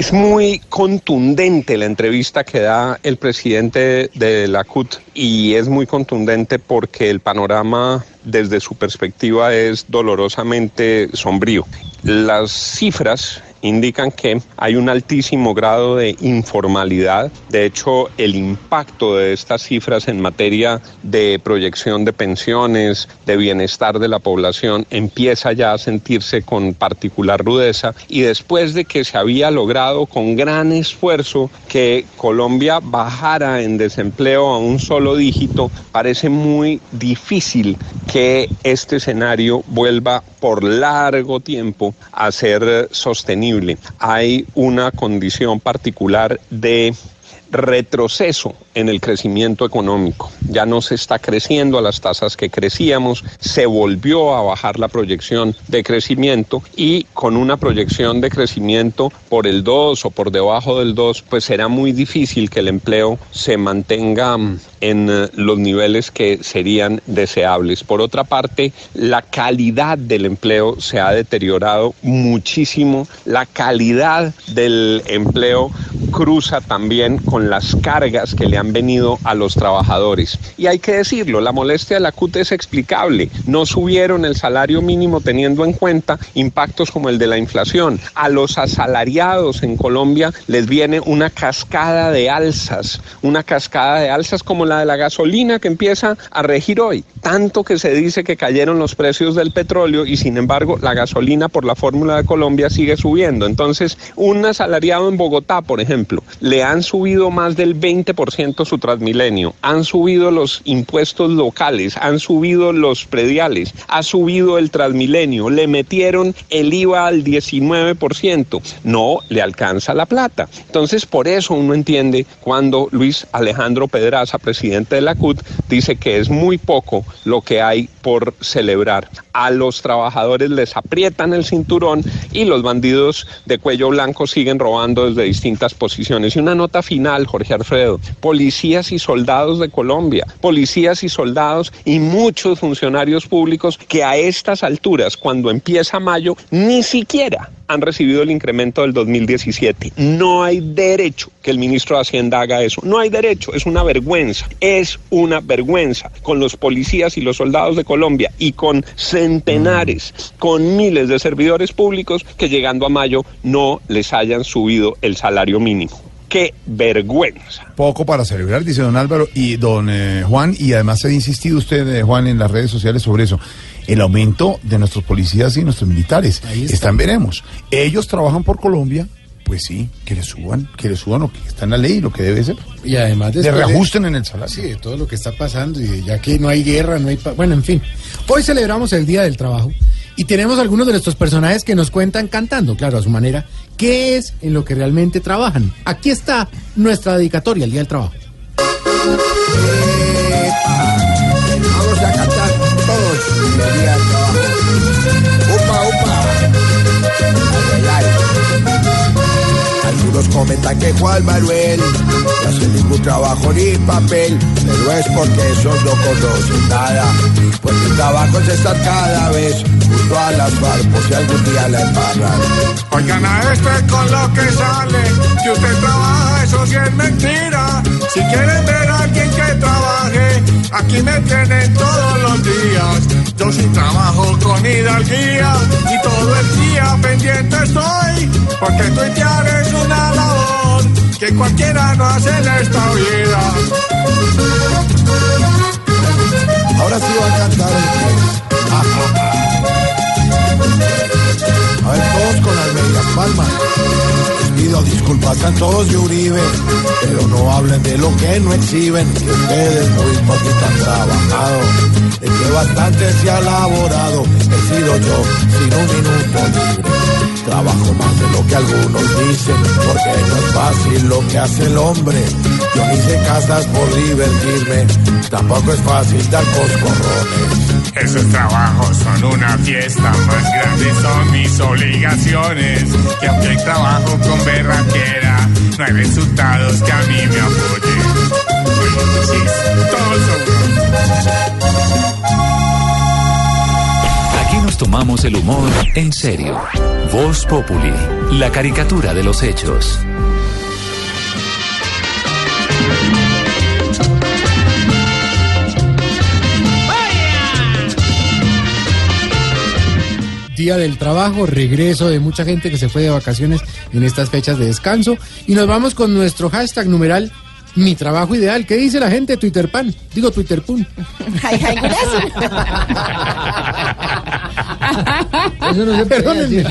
Speaker 45: Es muy contundente la entrevista que da el presidente de la CUT y es muy contundente porque el panorama desde su perspectiva es dolorosamente sombrío. Las cifras indican que hay un altísimo grado de informalidad. De hecho, el impacto de estas cifras en materia de proyección de pensiones, de bienestar de la población, empieza ya a sentirse con particular rudeza. Y después de que se había logrado con gran esfuerzo que Colombia bajara en desempleo a un solo dígito, parece muy difícil que este escenario vuelva por largo tiempo a ser sostenible. Hay una condición particular de retroceso en el crecimiento económico. Ya no se está creciendo a las tasas que crecíamos, se volvió a bajar la proyección de crecimiento y con una proyección de crecimiento por el 2 o por debajo del 2, pues será muy difícil que el empleo se mantenga mm, en eh, los niveles que serían deseables. Por otra parte, la calidad del empleo se ha deteriorado muchísimo, la calidad del empleo cruza también con las cargas que le han venido a los trabajadores. Y hay que decirlo, la molestia de la CUT es explicable. No subieron el salario mínimo teniendo en cuenta impactos como el de la inflación. A los asalariados en Colombia les viene una cascada de alzas, una cascada de alzas como la de la gasolina que empieza a regir hoy. Tanto que se dice que cayeron los precios del petróleo y sin embargo la gasolina por la fórmula de Colombia sigue subiendo. Entonces, un asalariado en Bogotá, por ejemplo, le han subido más del 20% su transmilenio, han subido los impuestos locales, han subido los prediales, ha subido el transmilenio, le metieron el IVA al 19%, no le alcanza la plata. Entonces, por eso uno entiende cuando Luis Alejandro Pedraza, presidente de la CUT, dice que es muy poco lo que hay por celebrar. A los trabajadores les aprietan el cinturón y los bandidos de cuello blanco siguen robando desde distintas posiciones. Y una nota final, Jorge Alfredo. Policías y soldados de Colombia, policías y soldados y muchos funcionarios públicos que a estas alturas, cuando empieza mayo, ni siquiera han recibido el incremento del 2017. No hay derecho que el ministro de Hacienda haga eso. No hay derecho, es una vergüenza. Es una vergüenza con los policías y los soldados de Colombia y con centenares, con miles de servidores públicos que llegando a mayo no les hayan subido el salario mínimo. ¡Qué vergüenza!
Speaker 2: Poco para celebrar, dice don Álvaro y don eh, Juan, y además ha insistido usted, eh, Juan, en las redes sociales sobre eso. El aumento de nuestros policías y nuestros militares. Están, veremos. Ellos trabajan por Colombia, pues sí, que les suban, que les suban lo que está en la ley, lo que debe ser.
Speaker 4: Y además
Speaker 2: de
Speaker 4: de-
Speaker 2: reajusten en el salario.
Speaker 4: Sí, de todo lo que está pasando y ya que no hay guerra, no hay... pa- Bueno, en fin. Hoy celebramos el Día del Trabajo y tenemos algunos de nuestros personajes que nos cuentan cantando, claro, a su manera, qué es en lo que realmente trabajan. Aquí está nuestra dedicatoria, el Día del Trabajo.
Speaker 1: Vamos a cantar todos. Upa, upa. Algunos comentan que Juan Manuel no hace ningún trabajo ni papel, pero es porque esos no conocen nada. Pues mi trabajo es estar cada vez junto a las bar por si algún día la embarran.
Speaker 9: Oigan a este con lo que sale, que usted trabaja, eso sí es mentira. Si quieren ver a alguien que trabaje, aquí me tienen todos los días. Yo sí trabajo con hidalguía y todo el día pendiente estoy, porque tuitear es una que cualquiera no hace en esta vida.
Speaker 1: Ahora sí va a cantar A ver, todos con las medias palmas. Les pido disculpas a todos de Uribe, pero no hablen de lo que no exhiben, que ustedes muy poquito han trabajado. De que bastante se ha elaborado, he sido yo sin un minuto libre. Trabajo más de lo que algunos dicen, porque no es fácil lo que hace el hombre. Yo no hice casas por divertirme, tampoco es fácil dar coscorrones.
Speaker 9: Esos trabajos son una fiesta, más grandes son mis obligaciones. Que aunque trabajo con berraquera, no hay resultados que a mí me apoyen.
Speaker 37: Nos tomamos el humor en serio. Voz Populi, la caricatura de los hechos.
Speaker 4: Día del Trabajo, regreso de mucha gente que se fue de vacaciones en estas fechas de descanso. Y nos vamos con nuestro hashtag numeral Mi Trabajo Ideal. ¿Qué dice la gente? Twitter Pan. Digo Twitter Pun. *laughs*
Speaker 33: Ay, ay, gracias.
Speaker 46: Eso no se
Speaker 4: Perdónenme.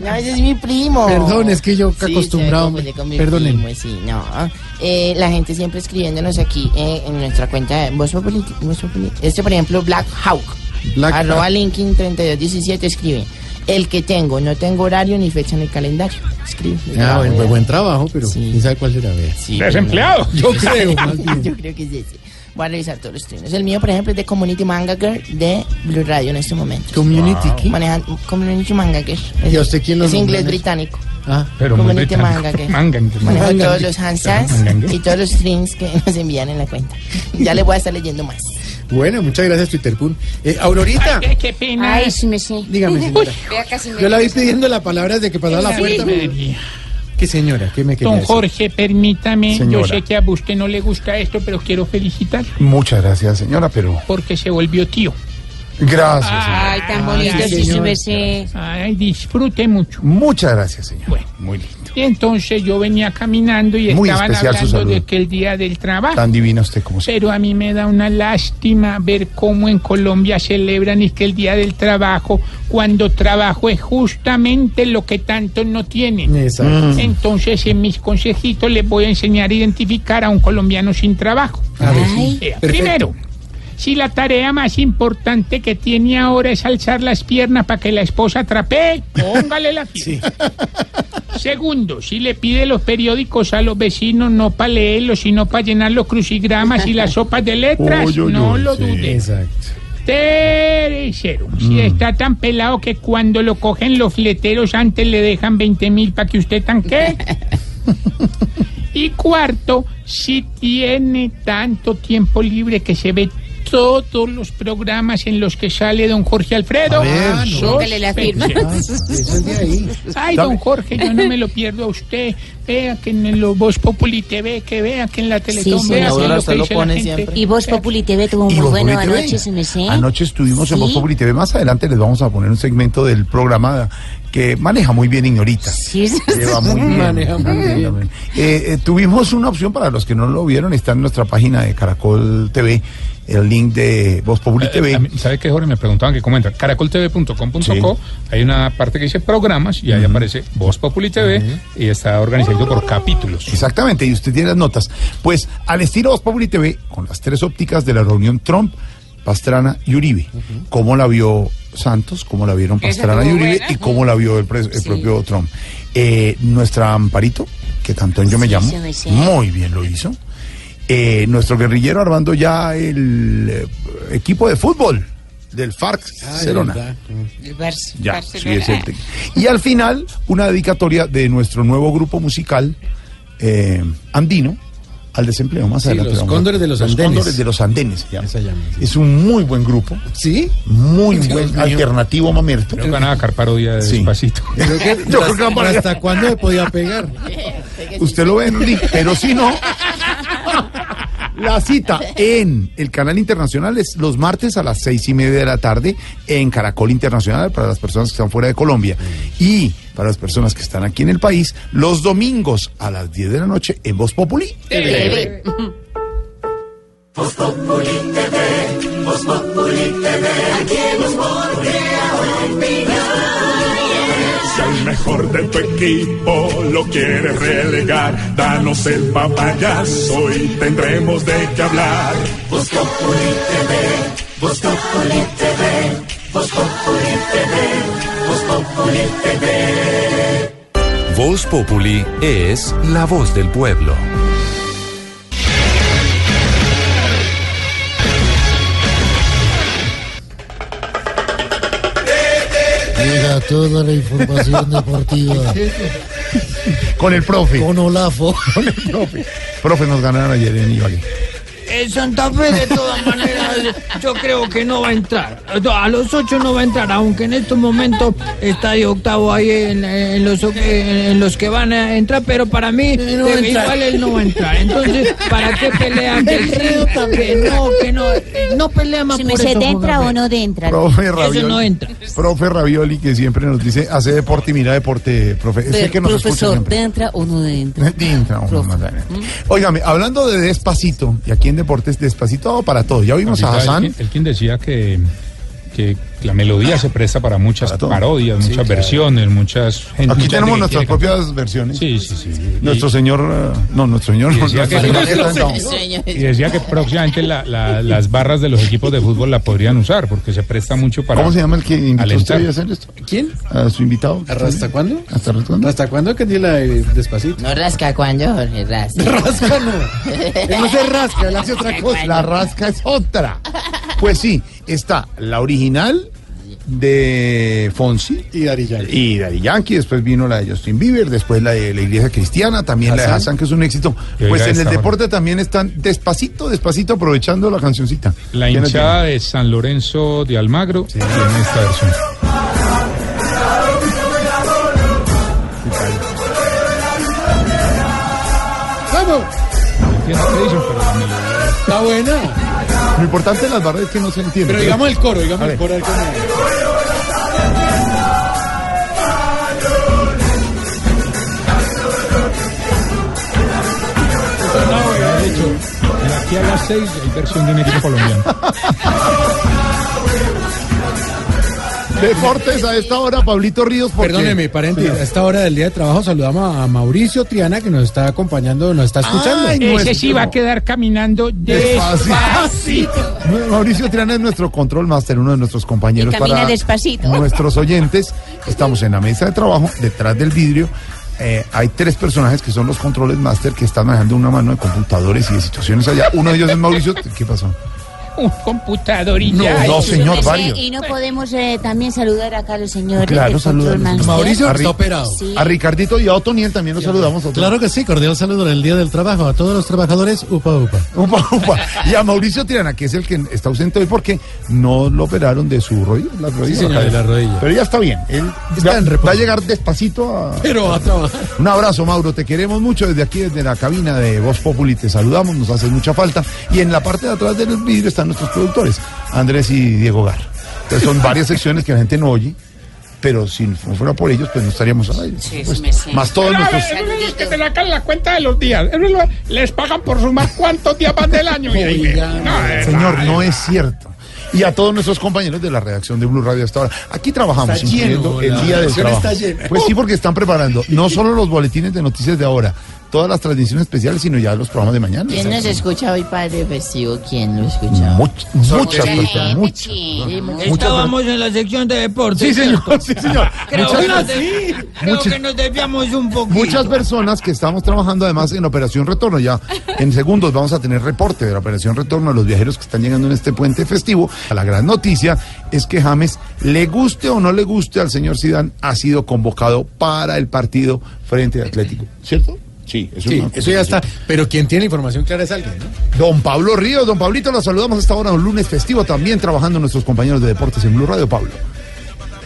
Speaker 33: No, ese es mi primo.
Speaker 4: Perdón, es que yo
Speaker 33: Sí,
Speaker 4: acostumbrado. Perdónenme.
Speaker 33: primo, sí, no. Eh, la gente siempre escribiéndonos aquí eh, en nuestra cuenta de Voz Populi, Voz Populi. Este, por ejemplo, Black Hawk.
Speaker 4: Black
Speaker 33: arroba
Speaker 4: Hawk.
Speaker 33: Linkin 3217 escribe. El que tengo, no tengo horario ni fecha en el calendario. Escribe.
Speaker 4: Ah, buen, buen, buen trabajo, pero quién sabe cuál será. Vea.
Speaker 3: Desempleado.
Speaker 4: Yo *laughs* creo, más bien. *laughs*
Speaker 33: Yo creo que es ese. Voy a revisar todos los trinos. El mío, por ejemplo, es de Community Manga Girl de Blue Radio en este momento.
Speaker 4: ¿Community qué?
Speaker 33: Manejan Community Manga Girl.
Speaker 4: ¿Y a usted quién lo
Speaker 33: Es inglés británico.
Speaker 4: Ah,
Speaker 40: Pero
Speaker 33: Community. Manga Girl.
Speaker 40: Manga,
Speaker 33: Manejo
Speaker 40: manga.
Speaker 33: todos los handsas y todos los streams que *laughs* nos envían en la cuenta. Ya le voy a estar leyendo más.
Speaker 4: Bueno, muchas gracias, Twitter Pun. Eh, Aurorita,
Speaker 3: Ay, qué pena.
Speaker 7: Ay, sí me sé.
Speaker 4: dígame, señora. Yo la vi pidiendo la palabra desde que pasaba la puerta. ¿Qué señora? ¿Qué me quería
Speaker 3: Don
Speaker 4: decir?
Speaker 3: Jorge, permítame, yo
Speaker 2: Señora.
Speaker 3: sé que a usted no le gusta esto, pero quiero felicitar
Speaker 2: Muchas gracias, señora, pero
Speaker 3: porque se volvió tío.
Speaker 2: Gracias. señora.
Speaker 7: Ay, tan bonito, sí, sí.
Speaker 3: Ay, disfrute mucho.
Speaker 2: Muchas gracias, señora.
Speaker 3: Bueno.
Speaker 2: Muy lindo.
Speaker 3: Y entonces yo venía caminando y
Speaker 2: Muy
Speaker 3: estaban hablando de que el día del trabajo.
Speaker 2: Tan divino usted como.
Speaker 3: Pero a mí me da una lástima ver cómo en Colombia celebran y que el día del trabajo, cuando trabajo es justamente lo que tantos no tienen.
Speaker 4: Exacto.
Speaker 3: Entonces, en mis consejitos les voy a enseñar a identificar a un colombiano sin trabajo.
Speaker 4: A ver, sí.
Speaker 3: Eh,
Speaker 4: Perfecto.
Speaker 3: primero, si la tarea más importante que tiene ahora es alzar las piernas para que la esposa trapee, póngale la firma. Segundo, si le pide los periódicos a los vecinos no para leerlos, sino para llenar los crucigramas y las sopas de letras, no lo
Speaker 2: sí.
Speaker 3: dude.
Speaker 4: Exacto.
Speaker 3: Tercero,
Speaker 2: Mm.
Speaker 3: si está tan pelado que cuando lo cogen los fleteros antes le dejan 20 mil para que usted tanque. *laughs* y cuarto, si tiene tanto tiempo libre que se ve todos los programas en los que sale don Jorge Alfredo.
Speaker 4: A ver, no. La firma. Ahí.
Speaker 3: Ay, don Jorge, yo no me lo pierdo a usted. Vea que en el Voz Populi TV, que vea que en la Teletón,
Speaker 34: Sí,
Speaker 3: vea
Speaker 34: señor.
Speaker 3: que lo que
Speaker 34: lo
Speaker 3: dice
Speaker 34: pone
Speaker 3: la gente.
Speaker 34: siempre. Y Voz Populi TV tuvo muy
Speaker 2: Voz
Speaker 34: bueno
Speaker 2: Populi TV.
Speaker 34: anoche, se me sé.
Speaker 2: Anoche estuvimos en
Speaker 34: Sí.
Speaker 2: Voz Populi TV. Más adelante les vamos a poner un segmento del programa que maneja muy bien Ignorita.
Speaker 34: Sí,
Speaker 2: Lleva muy bien.
Speaker 4: Maneja muy bien.
Speaker 2: Eh, eh, tuvimos una opción para los que no lo vieron, está en nuestra página de Caracol TV, el link de Voz Populi TV.
Speaker 40: ¿Sabe qué, Jorge? Me preguntaban que cómo entra. Caracoltv.com.co. Hay una parte que dice programas y ahí aparece Voz Populi TV y está organizado por capítulos.
Speaker 2: Exactamente, y usted tiene las notas. Pues al estilo Voz Populi TV, con las tres ópticas de la reunión Trump, Pastrana y Uribe. ¿Cómo la vio Santos? ¿Cómo la vieron Pastrana y Uribe?
Speaker 38: buena.
Speaker 2: ¿Y cómo la vio el, pres- el propio Trump? Eh, nuestra Amparito, que tanto en yo me llamo, muy bien lo hizo. Eh, nuestro guerrillero armando ya el eh, equipo de fútbol del FARC Barcelona. Ya, sí, es el. Y al final, una dedicatoria de nuestro nuevo grupo musical eh, andino al desempleo. Más
Speaker 4: Sí,
Speaker 2: adelante.
Speaker 4: los Cóndores de los Andenes.
Speaker 2: Cóndores de los Andenes. se llama. Es un muy buen grupo.
Speaker 4: ¿Sí?
Speaker 2: Muy
Speaker 4: Dios
Speaker 2: buen
Speaker 4: mío.
Speaker 2: alternativo mamerto.
Speaker 40: Creo que van a parodia de
Speaker 2: Sí.
Speaker 40: despacito. *laughs*
Speaker 4: Creo que-
Speaker 2: Yo creo que para allá.
Speaker 4: ¿Hasta cuándo me podía pegar?
Speaker 2: Usted lo ve pero si no. La cita en el canal internacional es los martes a las seis y media de la tarde en Caracol Internacional para las personas que están fuera de Colombia. Y para las personas que están aquí en el país, los domingos a las 10 de la noche en Voz Populi.
Speaker 38: Voz Populi TV, Voz Populi TV, aquí hemos
Speaker 47: Si al mejor de tu equipo lo quieres relegar, danos el papayazo y tendremos de qué hablar.
Speaker 38: Voz Populi TV, Voz Populi TV, Voz Populi TV, Voz Populi TV.
Speaker 37: Voz Populi es la voz del pueblo.
Speaker 5: Llega toda la información deportiva.
Speaker 2: Con el profe.
Speaker 5: Con Olafo.
Speaker 2: Con el profe. Profe, nos ganaron ayer en Ibagué.
Speaker 44: El Santa Fe, de todas maneras, *laughs* yo creo que no va a entrar. A los ocho no va a entrar, aunque en estos momentos está de octavo ahí en, en los, en los que van a entrar, pero para mí
Speaker 5: no
Speaker 44: igual él no va a entrar. Entonces, ¿para qué pelea *laughs* que sí, que no, que no? No pelea más
Speaker 34: ¿Se
Speaker 44: por
Speaker 34: me se
Speaker 44: eso,
Speaker 34: entra o no entra?
Speaker 2: Profe
Speaker 44: Eso
Speaker 2: Ravioli.
Speaker 44: no entra.
Speaker 2: Profe Ravioli, que siempre nos dice, hace deporte y mira deporte, profe. Es el que nos escucha
Speaker 5: Profesor,
Speaker 2: siempre.
Speaker 5: ¿entra o no entra?
Speaker 2: Entra más adelante. Óigame, hablando de despacito, y aquí en Deportes, despacito para todo. Ya vimos a
Speaker 40: Ahorita
Speaker 2: Hassan.
Speaker 40: El, el quien decía que, que la melodía se presta para muchas parodias,
Speaker 2: Sí,
Speaker 40: muchas
Speaker 2: claro.
Speaker 40: versiones, muchas gente.
Speaker 2: Aquí
Speaker 40: mucha
Speaker 2: tenemos
Speaker 40: gente
Speaker 2: nuestras propias versiones.
Speaker 40: Sí, sí, sí.
Speaker 2: Nuestro
Speaker 40: Y-
Speaker 2: señor, eh, no, nuestro señor,
Speaker 40: Y
Speaker 2: no,
Speaker 40: decía, que,
Speaker 2: nuestro señor.
Speaker 40: y decía que próximamente la- la- las barras de los equipos de fútbol la podrían usar porque se presta mucho para.
Speaker 2: ¿Cómo se llama el que invitó a usted a hacer esto?
Speaker 4: ¿Quién?
Speaker 2: A su invitado.
Speaker 4: ¿Hasta cuándo?
Speaker 2: ¿Hasta cuándo?
Speaker 4: ¿Hasta cuándo que la de despacito?
Speaker 33: No rasca cuando, Jorge, rasca. *laughs*
Speaker 4: Rasca no. Él *laughs* no se rasca, él hace otra cosa.
Speaker 2: La rasca es otra. Pues sí, está la original de Fonsi
Speaker 4: y Dari Yankee.
Speaker 2: Y Daddy Yankee, después vino la de Justin Bieber, después la de la Iglesia Cristiana, también la de
Speaker 40: Hassan.
Speaker 2: Hassan, que es un éxito. Pues en el deporte también están despacito, despacito, aprovechando la cancioncita.
Speaker 40: La
Speaker 2: ¿Quién
Speaker 40: hinchada de San Lorenzo de Almagro tiene esta versión.
Speaker 4: ¡Vamos!
Speaker 40: Entiendo qué dicen, pero la melodía.
Speaker 4: Está buena.
Speaker 2: Lo importante de las barras es que no se entiende.
Speaker 4: Pero digamos el coro, digamos el coro.
Speaker 40: hecho, de aquí a las seis hay versión de un equipo colombiano. *laughs*
Speaker 2: Deportes a esta hora, Pablito Ríos. porque-
Speaker 4: Perdóneme, paréntesis. A esta hora del día de trabajo saludamos a Mauricio Triana que nos está acompañando, nos está escuchando.
Speaker 2: Ay,
Speaker 3: Ese
Speaker 2: nuestro-
Speaker 3: sí va a quedar caminando
Speaker 2: Despacito.
Speaker 3: despacito. *laughs*
Speaker 2: Mauricio Triana es nuestro control master, uno de nuestros compañeros
Speaker 34: Y camina
Speaker 2: para
Speaker 34: despacito.
Speaker 2: nuestros oyentes. Estamos en la mesa de trabajo, detrás del vidrio. Eh, hay tres personajes que son los controles master que están manejando una mano de computadores y de situaciones allá. Uno de ellos es Mauricio. ¿Qué pasó? *laughs*
Speaker 3: un computador y
Speaker 2: No,
Speaker 3: ya.
Speaker 2: no, señor, varios.
Speaker 34: Y no podemos eh, también saludar acá a los señores.
Speaker 2: Claro.
Speaker 34: Control Master.
Speaker 2: a, Ri-
Speaker 34: Sí.
Speaker 2: a Ricardito y a Otoniel también los saludamos. Otoniel.
Speaker 4: Claro que sí, cordial saludo en el Día del Trabajo a todos los trabajadores, upa upa.
Speaker 2: Upa, upa. Y a Mauricio Tirana, que es el que está ausente hoy porque no lo operaron de su rodilla. La rodilla
Speaker 4: Sí, señor,
Speaker 2: la
Speaker 4: de la
Speaker 2: cadera.
Speaker 4: rodilla.
Speaker 2: Pero ya está bien. Él
Speaker 4: Está
Speaker 2: va,
Speaker 4: en reposo.
Speaker 2: va a llegar despacito a...
Speaker 4: Pero a trabajar.
Speaker 2: Un abrazo, Mauro. Te queremos mucho desde aquí, desde la cabina de Voz Populi. Te saludamos, nos hace mucha falta. Y en la parte de atrás del vidrio están nuestros productores, Andrés y Diego Gar. Entonces son varias secciones que la gente no oye. Pero si no fuera por ellos, pues no estaríamos al aire. Pues, más todos
Speaker 3: ver,
Speaker 2: nuestros...
Speaker 3: son los que te sacan la cuenta de los días. Les pagan por sumar cuántos días van del año. Y ahí, no,
Speaker 2: señor, no es cierto. Y a todos nuestros compañeros de la redacción de Blue Radio hasta ahora. Aquí trabajamos,
Speaker 4: Está lleno,
Speaker 2: el día del trabajo.
Speaker 4: está llena.
Speaker 2: Pues sí, porque están preparando no solo los boletines de noticias de ahora, todas las transmisiones especiales, sino ya los programas de mañana.
Speaker 33: ¿Quién nos escucha hoy, padre festivo? ¿Quién lo escucha?
Speaker 2: Much- muchas personas, muchas.
Speaker 44: Estábamos en la sección de deportes.
Speaker 2: Sí, señor,
Speaker 44: ¿cierto?
Speaker 2: sí, señor. *laughs*
Speaker 44: Creo,
Speaker 2: Muchas
Speaker 44: que, nos de- creo
Speaker 2: Muchas-
Speaker 44: que nos desviamos un poquito.
Speaker 2: Muchas personas que estamos trabajando además en Operación Retorno. Ya en segundos vamos a tener reporte de la Operación Retorno a los viajeros que están llegando en este puente festivo. La gran noticia es que James, le guste o no le guste al señor Sidán, ha sido convocado para el partido frente al Atlético. ¿Cierto? Sí, eso,
Speaker 4: Sí,
Speaker 2: es una
Speaker 4: eso ya está. Pero quien tiene la información clara es alguien, ¿no?
Speaker 2: Don Pablo Ríos, don Pablito, lo saludamos a esta hora, un lunes festivo, también trabajando nuestros compañeros de deportes en Blue Radio, Pablo.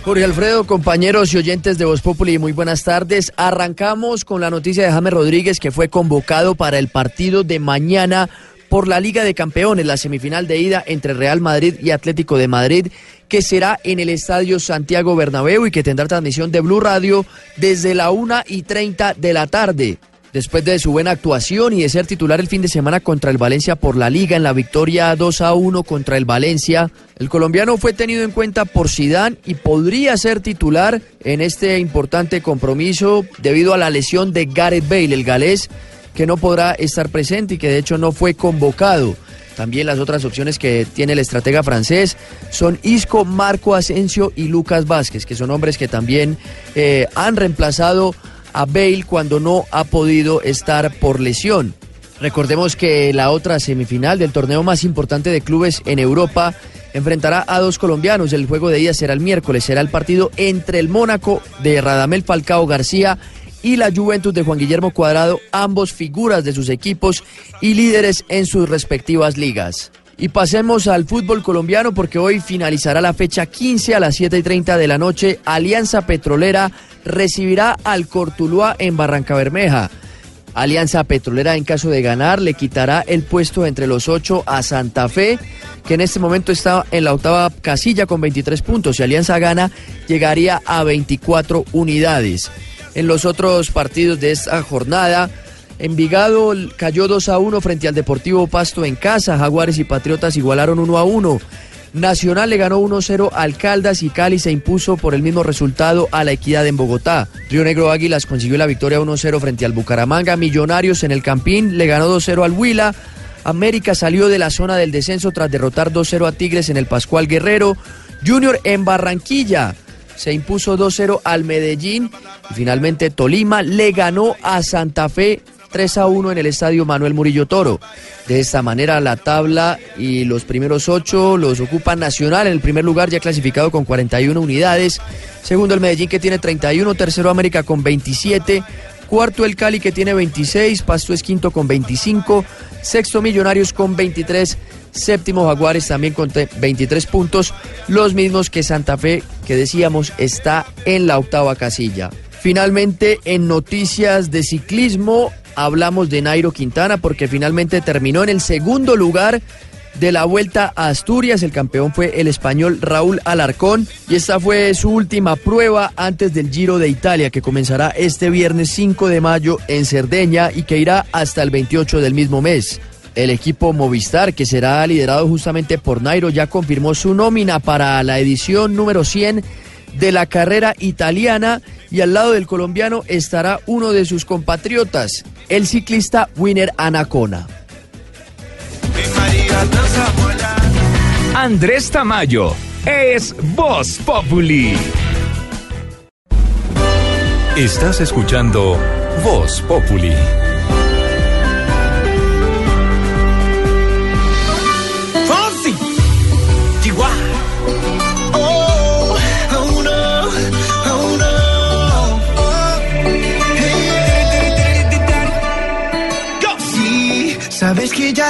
Speaker 48: Jorge Alfredo, compañeros y oyentes de Voz Populi, muy buenas tardes. Arrancamos con la noticia de James Rodríguez que fue convocado para el partido de mañana por la Liga de Campeones, la semifinal de ida entre Real Madrid y Atlético de Madrid, que será en el Estadio Santiago Bernabéu y que tendrá transmisión de Blue Radio desde la una y 30 de la tarde. Después de su buena actuación y de ser titular el fin de semana contra el Valencia por la Liga en la victoria 2 a 1 contra el Valencia, el colombiano fue tenido en cuenta por Sidán y podría ser titular en este importante compromiso debido a la lesión de Gareth Bale, el galés, que no podrá estar presente y que de hecho no fue convocado. También las otras opciones que tiene el estratega francés son Isco, Marco Asensio y Lucas Vázquez, que son hombres que también eh, han reemplazado a Bale cuando no ha podido estar por lesión. Recordemos que la otra semifinal del torneo más importante de clubes en Europa enfrentará a dos colombianos. El juego de ida será el miércoles, será el partido entre el Mónaco de Radamel Falcao García y la Juventus de Juan Guillermo Cuadrado, ambos figuras de sus equipos y líderes en sus respectivas ligas. Y pasemos al fútbol colombiano porque hoy finalizará la fecha 15 a las 7 y 30 de la noche. Alianza Petrolera recibirá al Cortuluá en Barranca Bermeja. Alianza Petrolera en caso de ganar le quitará el puesto entre los ocho a Santa Fe, que en este momento está en la octava casilla con 23 puntos. Si Alianza gana, llegaría a 24 unidades. En los otros partidos de esta jornada, Envigado cayó 2 a 1 frente al Deportivo Pasto en casa. Jaguares y Patriotas igualaron 1 a 1. Nacional le ganó 1-0 al Caldas y Cali se impuso por el mismo resultado a la Equidad en Bogotá. Río Negro Águilas consiguió la victoria 1-0 frente al Bucaramanga. Millonarios en el Campín le ganó 2-0 al Huila. América salió de la zona del descenso tras derrotar 2-0 a Tigres en el Pascual Guerrero. Junior en Barranquilla se impuso 2-0 al Medellín. Y finalmente Tolima le ganó a Santa Fe 3 a 1 en el estadio Manuel Murillo Toro. De esta manera la tabla y los primeros ocho los ocupa Nacional en el primer lugar ya clasificado con 41 unidades. Segundo el Medellín que tiene 31, tercero América con 27, cuarto el Cali que tiene 26, Pasto es quinto con 25, sexto Millonarios con 23, séptimo Jaguares también con 23 puntos, los mismos que Santa Fe que decíamos está en la octava casilla. Finalmente, en noticias de ciclismo, hablamos de Nairo Quintana porque finalmente terminó en el segundo lugar de la Vuelta a Asturias. El campeón fue el español Raúl Alarcón y esta fue su última prueba antes del Giro de Italia que comenzará este viernes 5 de mayo en Cerdeña y que irá hasta el 28 del mismo mes. El equipo Movistar, que será liderado justamente por Nairo, ya confirmó su nómina para la edición número 100 de la carrera italiana y al lado del colombiano estará uno de sus compatriotas, el ciclista Winner Anacona.
Speaker 14: Andrés Tamayo es Voz Populi.
Speaker 37: Estás escuchando Voz Populi.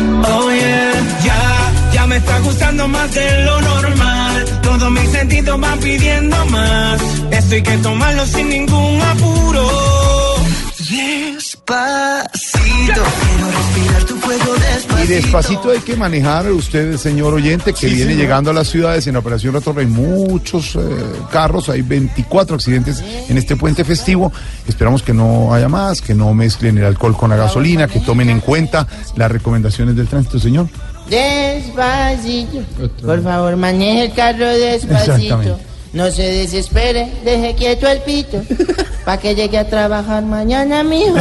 Speaker 38: Oh yeah, ya, ya me está gustando más de lo normal. Todos mis sentidos van pidiendo más. Esto hay que tomarlo sin ningún apuro. Despacito, quiero respirar tu fuego despacito.
Speaker 2: Y despacito hay que manejar usted, señor oyente, que
Speaker 38: Sí,
Speaker 2: viene
Speaker 38: señor.
Speaker 2: llegando a las ciudades en Operación Retorno. Hay muchos eh, carros, hay 24 accidentes en este puente festivo. Esperamos que no haya más, que no mezclen el alcohol con la gasolina, que tomen en cuenta las recomendaciones del tránsito, señor.
Speaker 33: Despacito. Por favor, maneje el carro despacito.
Speaker 2: Exactamente.
Speaker 33: No se desespere, deje quieto el pito. *laughs* Para que llegue a trabajar mañana, mijo.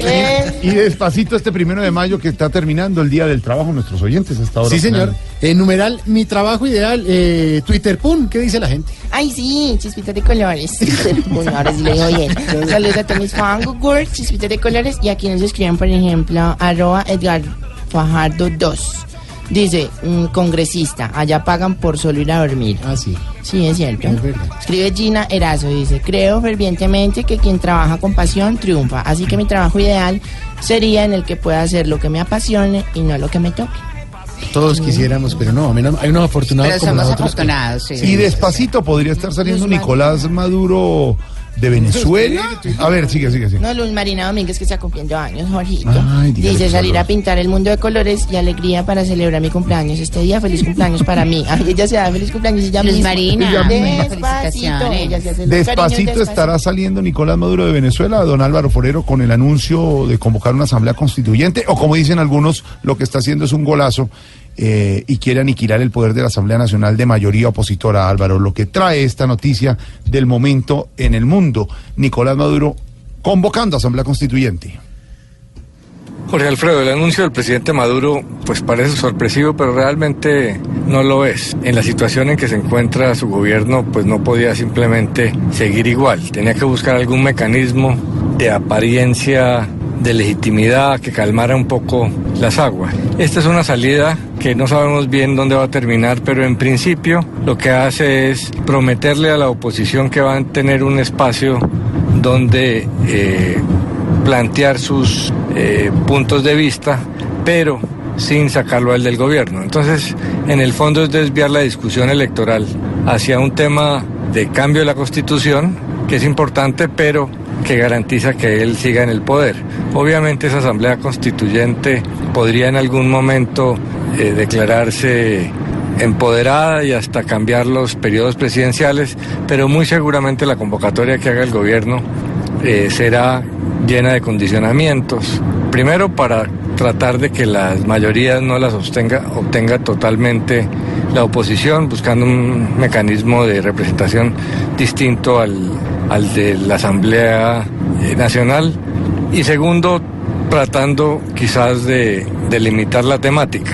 Speaker 33: Eh,
Speaker 2: Y despacito este primero de mayo que está terminando el Día del Trabajo, nuestros oyentes hasta ahora.
Speaker 4: Sí, señor. En numeral, mi trabajo ideal, eh, Twitter, pum, ¿qué dice la gente?
Speaker 33: Ay, sí, chispitas de colores. *laughs* Bueno, ahora sí le digo bien. Saludos a todos mis fans, Google, chispitas de colores. Y aquí nos escriben, por ejemplo, arroba Edgar Fajardo 2. Dice, mm, congresista, allá pagan por solo ir a dormir.
Speaker 4: Ah, sí.
Speaker 33: Sí, es cierto. Escribe Gina Erazo, dice, creo fervientemente que quien trabaja con pasión triunfa. Así que mi trabajo ideal sería en el que pueda hacer lo que me apasione y no lo que me toque.
Speaker 4: Todos quisiéramos, pero no, menos- hay unos afortunados
Speaker 33: Pero
Speaker 4: como
Speaker 33: somos
Speaker 4: nosotros. que-
Speaker 33: afortunados,
Speaker 2: Y despacito podría estar saliendo Nicolás Maduro de Venezuela. A ver, sigue, sigue, sigue.
Speaker 33: No, Luz Marina Domínguez que está cumpliendo años, Jorgito.
Speaker 2: Ay,
Speaker 33: Dice salir a pintar el mundo de colores y alegría para celebrar mi cumpleaños. Este día, feliz cumpleaños para mí. *laughs* Ay, ella se da feliz cumpleaños ella
Speaker 34: Luz
Speaker 33: misma.
Speaker 34: Marina,
Speaker 33: Ella
Speaker 34: felicitaciones.
Speaker 33: Ella se hace los
Speaker 2: Despacito
Speaker 33: cariños
Speaker 2: estará saliendo Nicolás Maduro de Venezuela, don Álvaro Forero, con el anuncio de convocar una asamblea constituyente, o como dicen algunos, lo que está haciendo es un golazo eh, y quiere aniquilar el poder de la Asamblea Nacional de mayoría opositora, Álvaro. Lo que trae esta noticia del momento en el mundo, Nicolás Maduro convocando asamblea constituyente.
Speaker 49: Jorge Alfredo, el anuncio del presidente Maduro pues parece sorpresivo, pero realmente no lo es. En la situación en que se encuentra su gobierno, pues no podía simplemente seguir igual. Tenía que buscar algún mecanismo de apariencia de legitimidad que calmara un poco las aguas. Esta es una salida que no sabemos bien dónde va a terminar, pero en principio lo que hace es prometerle a la oposición que van a tener un espacio donde eh, plantear sus eh, puntos de vista, pero sin sacarlo al del gobierno. Entonces, en el fondo es desviar la discusión electoral hacia un tema de cambio de la constitución, que es importante, pero que garantiza que él siga en el poder. Obviamente esa asamblea constituyente podría en algún momento eh, declararse empoderada y hasta cambiar los periodos presidenciales, pero muy seguramente la convocatoria que haga el gobierno eh, será llena de condicionamientos. Primero para tratar de que las mayorías no las obtenga, obtenga totalmente la oposición, buscando un mecanismo de representación distinto al, al de la Asamblea eh, Nacional. Y segundo, tratando quizás de, de limitar la temática.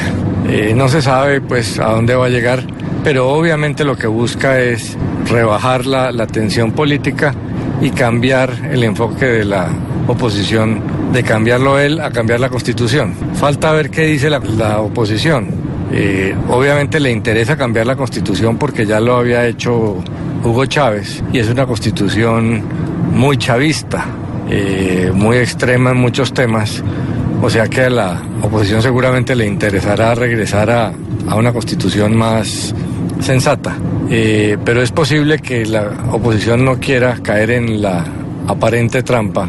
Speaker 49: Eh, no se sabe pues a dónde va a llegar, pero obviamente lo que busca es rebajar la, la tensión política y cambiar el enfoque de la oposición, de cambiarlo él a cambiar la constitución. Falta ver qué dice la, la oposición. Eh, obviamente le interesa cambiar la constitución porque ya lo había hecho Hugo Chávez y es una constitución muy chavista, eh, muy extrema en muchos temas. O sea que a la oposición seguramente le interesará regresar a, una constitución más sensata. Eh, pero es posible que la oposición no quiera caer en la aparente trampa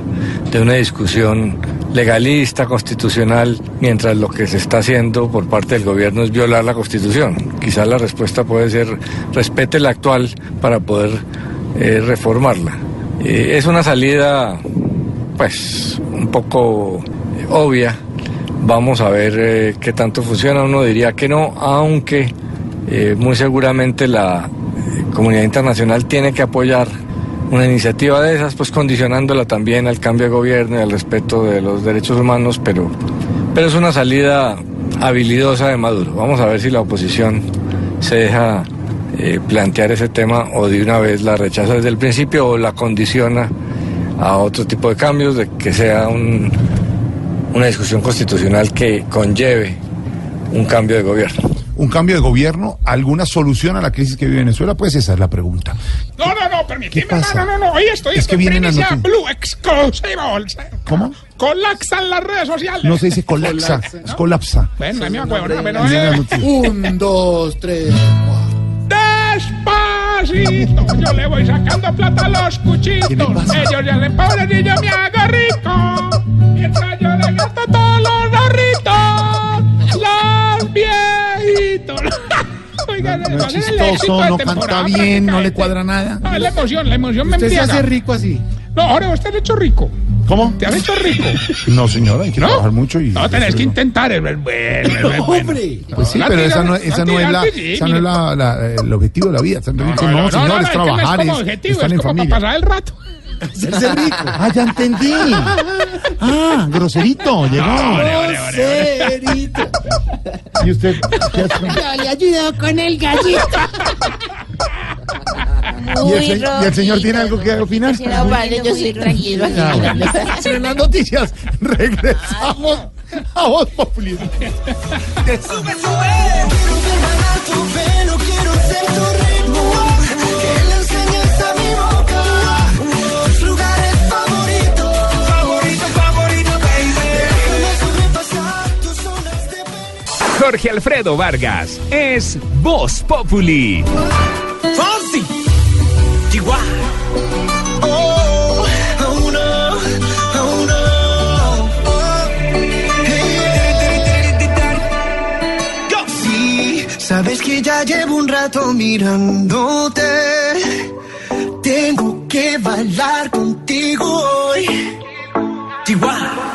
Speaker 49: de una discusión legalista, constitucional, mientras lo que se está haciendo por parte del gobierno es violar la constitución. Quizás la respuesta puede ser respete la actual para poder eh, reformarla. Eh, es una salida, pues, un poco obvia. Vamos a ver eh, qué tanto funciona. Uno diría que no, aunque eh, muy seguramente la eh, comunidad internacional tiene que apoyar una iniciativa de esas, pues condicionándola también al cambio de gobierno y al respeto de los derechos humanos, pero Pero es una salida habilidosa de Maduro. Vamos a ver si la oposición se deja eh, plantear ese tema o de una vez la rechaza desde el principio o la condiciona a otro tipo de cambios, de que sea un- una discusión constitucional que conlleve un cambio de gobierno.
Speaker 2: Un cambio de gobierno, alguna solución a la crisis que vive Venezuela, pues esa es la pregunta.
Speaker 3: No, no, no, permíteme.
Speaker 2: ¿Qué pasa?
Speaker 3: No, no, no, oye, estoy
Speaker 2: Es que vienen las.
Speaker 3: Blue Exclusive.
Speaker 2: ¿Cómo?
Speaker 3: Colapsan las redes sociales.
Speaker 2: No se dice colapsa, es colapsa.
Speaker 3: Bueno, me acuerdo, no, pero
Speaker 2: las
Speaker 3: eh.
Speaker 4: Un, dos, tres.
Speaker 3: Despacito, yo le voy sacando plata a los cuchitos. Ellos ya se pobres y yo me hago rico. Mientras yo le gasto todos los gorritos, los *laughs*
Speaker 2: No es
Speaker 3: ¿cuál el éxito
Speaker 2: chistoso,
Speaker 3: de
Speaker 2: no canta
Speaker 3: temporada
Speaker 2: bien, no le cuadra nada.
Speaker 3: No, es la emoción, la emoción me
Speaker 4: Usted se hace rico así.
Speaker 3: No, Jorge, usted ha hecho rico.
Speaker 2: ¿Cómo?
Speaker 3: ¿Te has hecho rico? *laughs*
Speaker 2: No, señora, hay que
Speaker 3: ¿No?
Speaker 2: trabajar mucho y...
Speaker 3: No, tenés que intentar. Es bueno, es *laughs* bueno, es bueno.
Speaker 2: Pues sí,
Speaker 3: No,
Speaker 2: pero esa no, esa no es, la, esa no es la- la- el objetivo de la vida. No, es trabajar,
Speaker 3: es como
Speaker 2: es
Speaker 3: objetivo, es como para pasar el rato. *laughs*
Speaker 2: Hacerse rico. Ah, ya entendí. Ah, groserito, llegó.
Speaker 4: Groserito.
Speaker 2: ¿Y usted qué hace?
Speaker 43: Yo le ayudo con el gallito.
Speaker 2: ¿Y el, se- y el señor tiene algo que opinar?
Speaker 33: No, vale, yo soy tranquilo aquí.
Speaker 2: Ah, bueno. En las noticias regresamos a Voz Populi.
Speaker 38: tu pelo, quiero ser
Speaker 14: Jorge Alfredo Vargas es Voz Populi.
Speaker 38: Fonsi, Chihuahua. Oh, oh oh sabes que ya llevo un rato mirándote. Tengo que bailar contigo hoy. Chihuahua.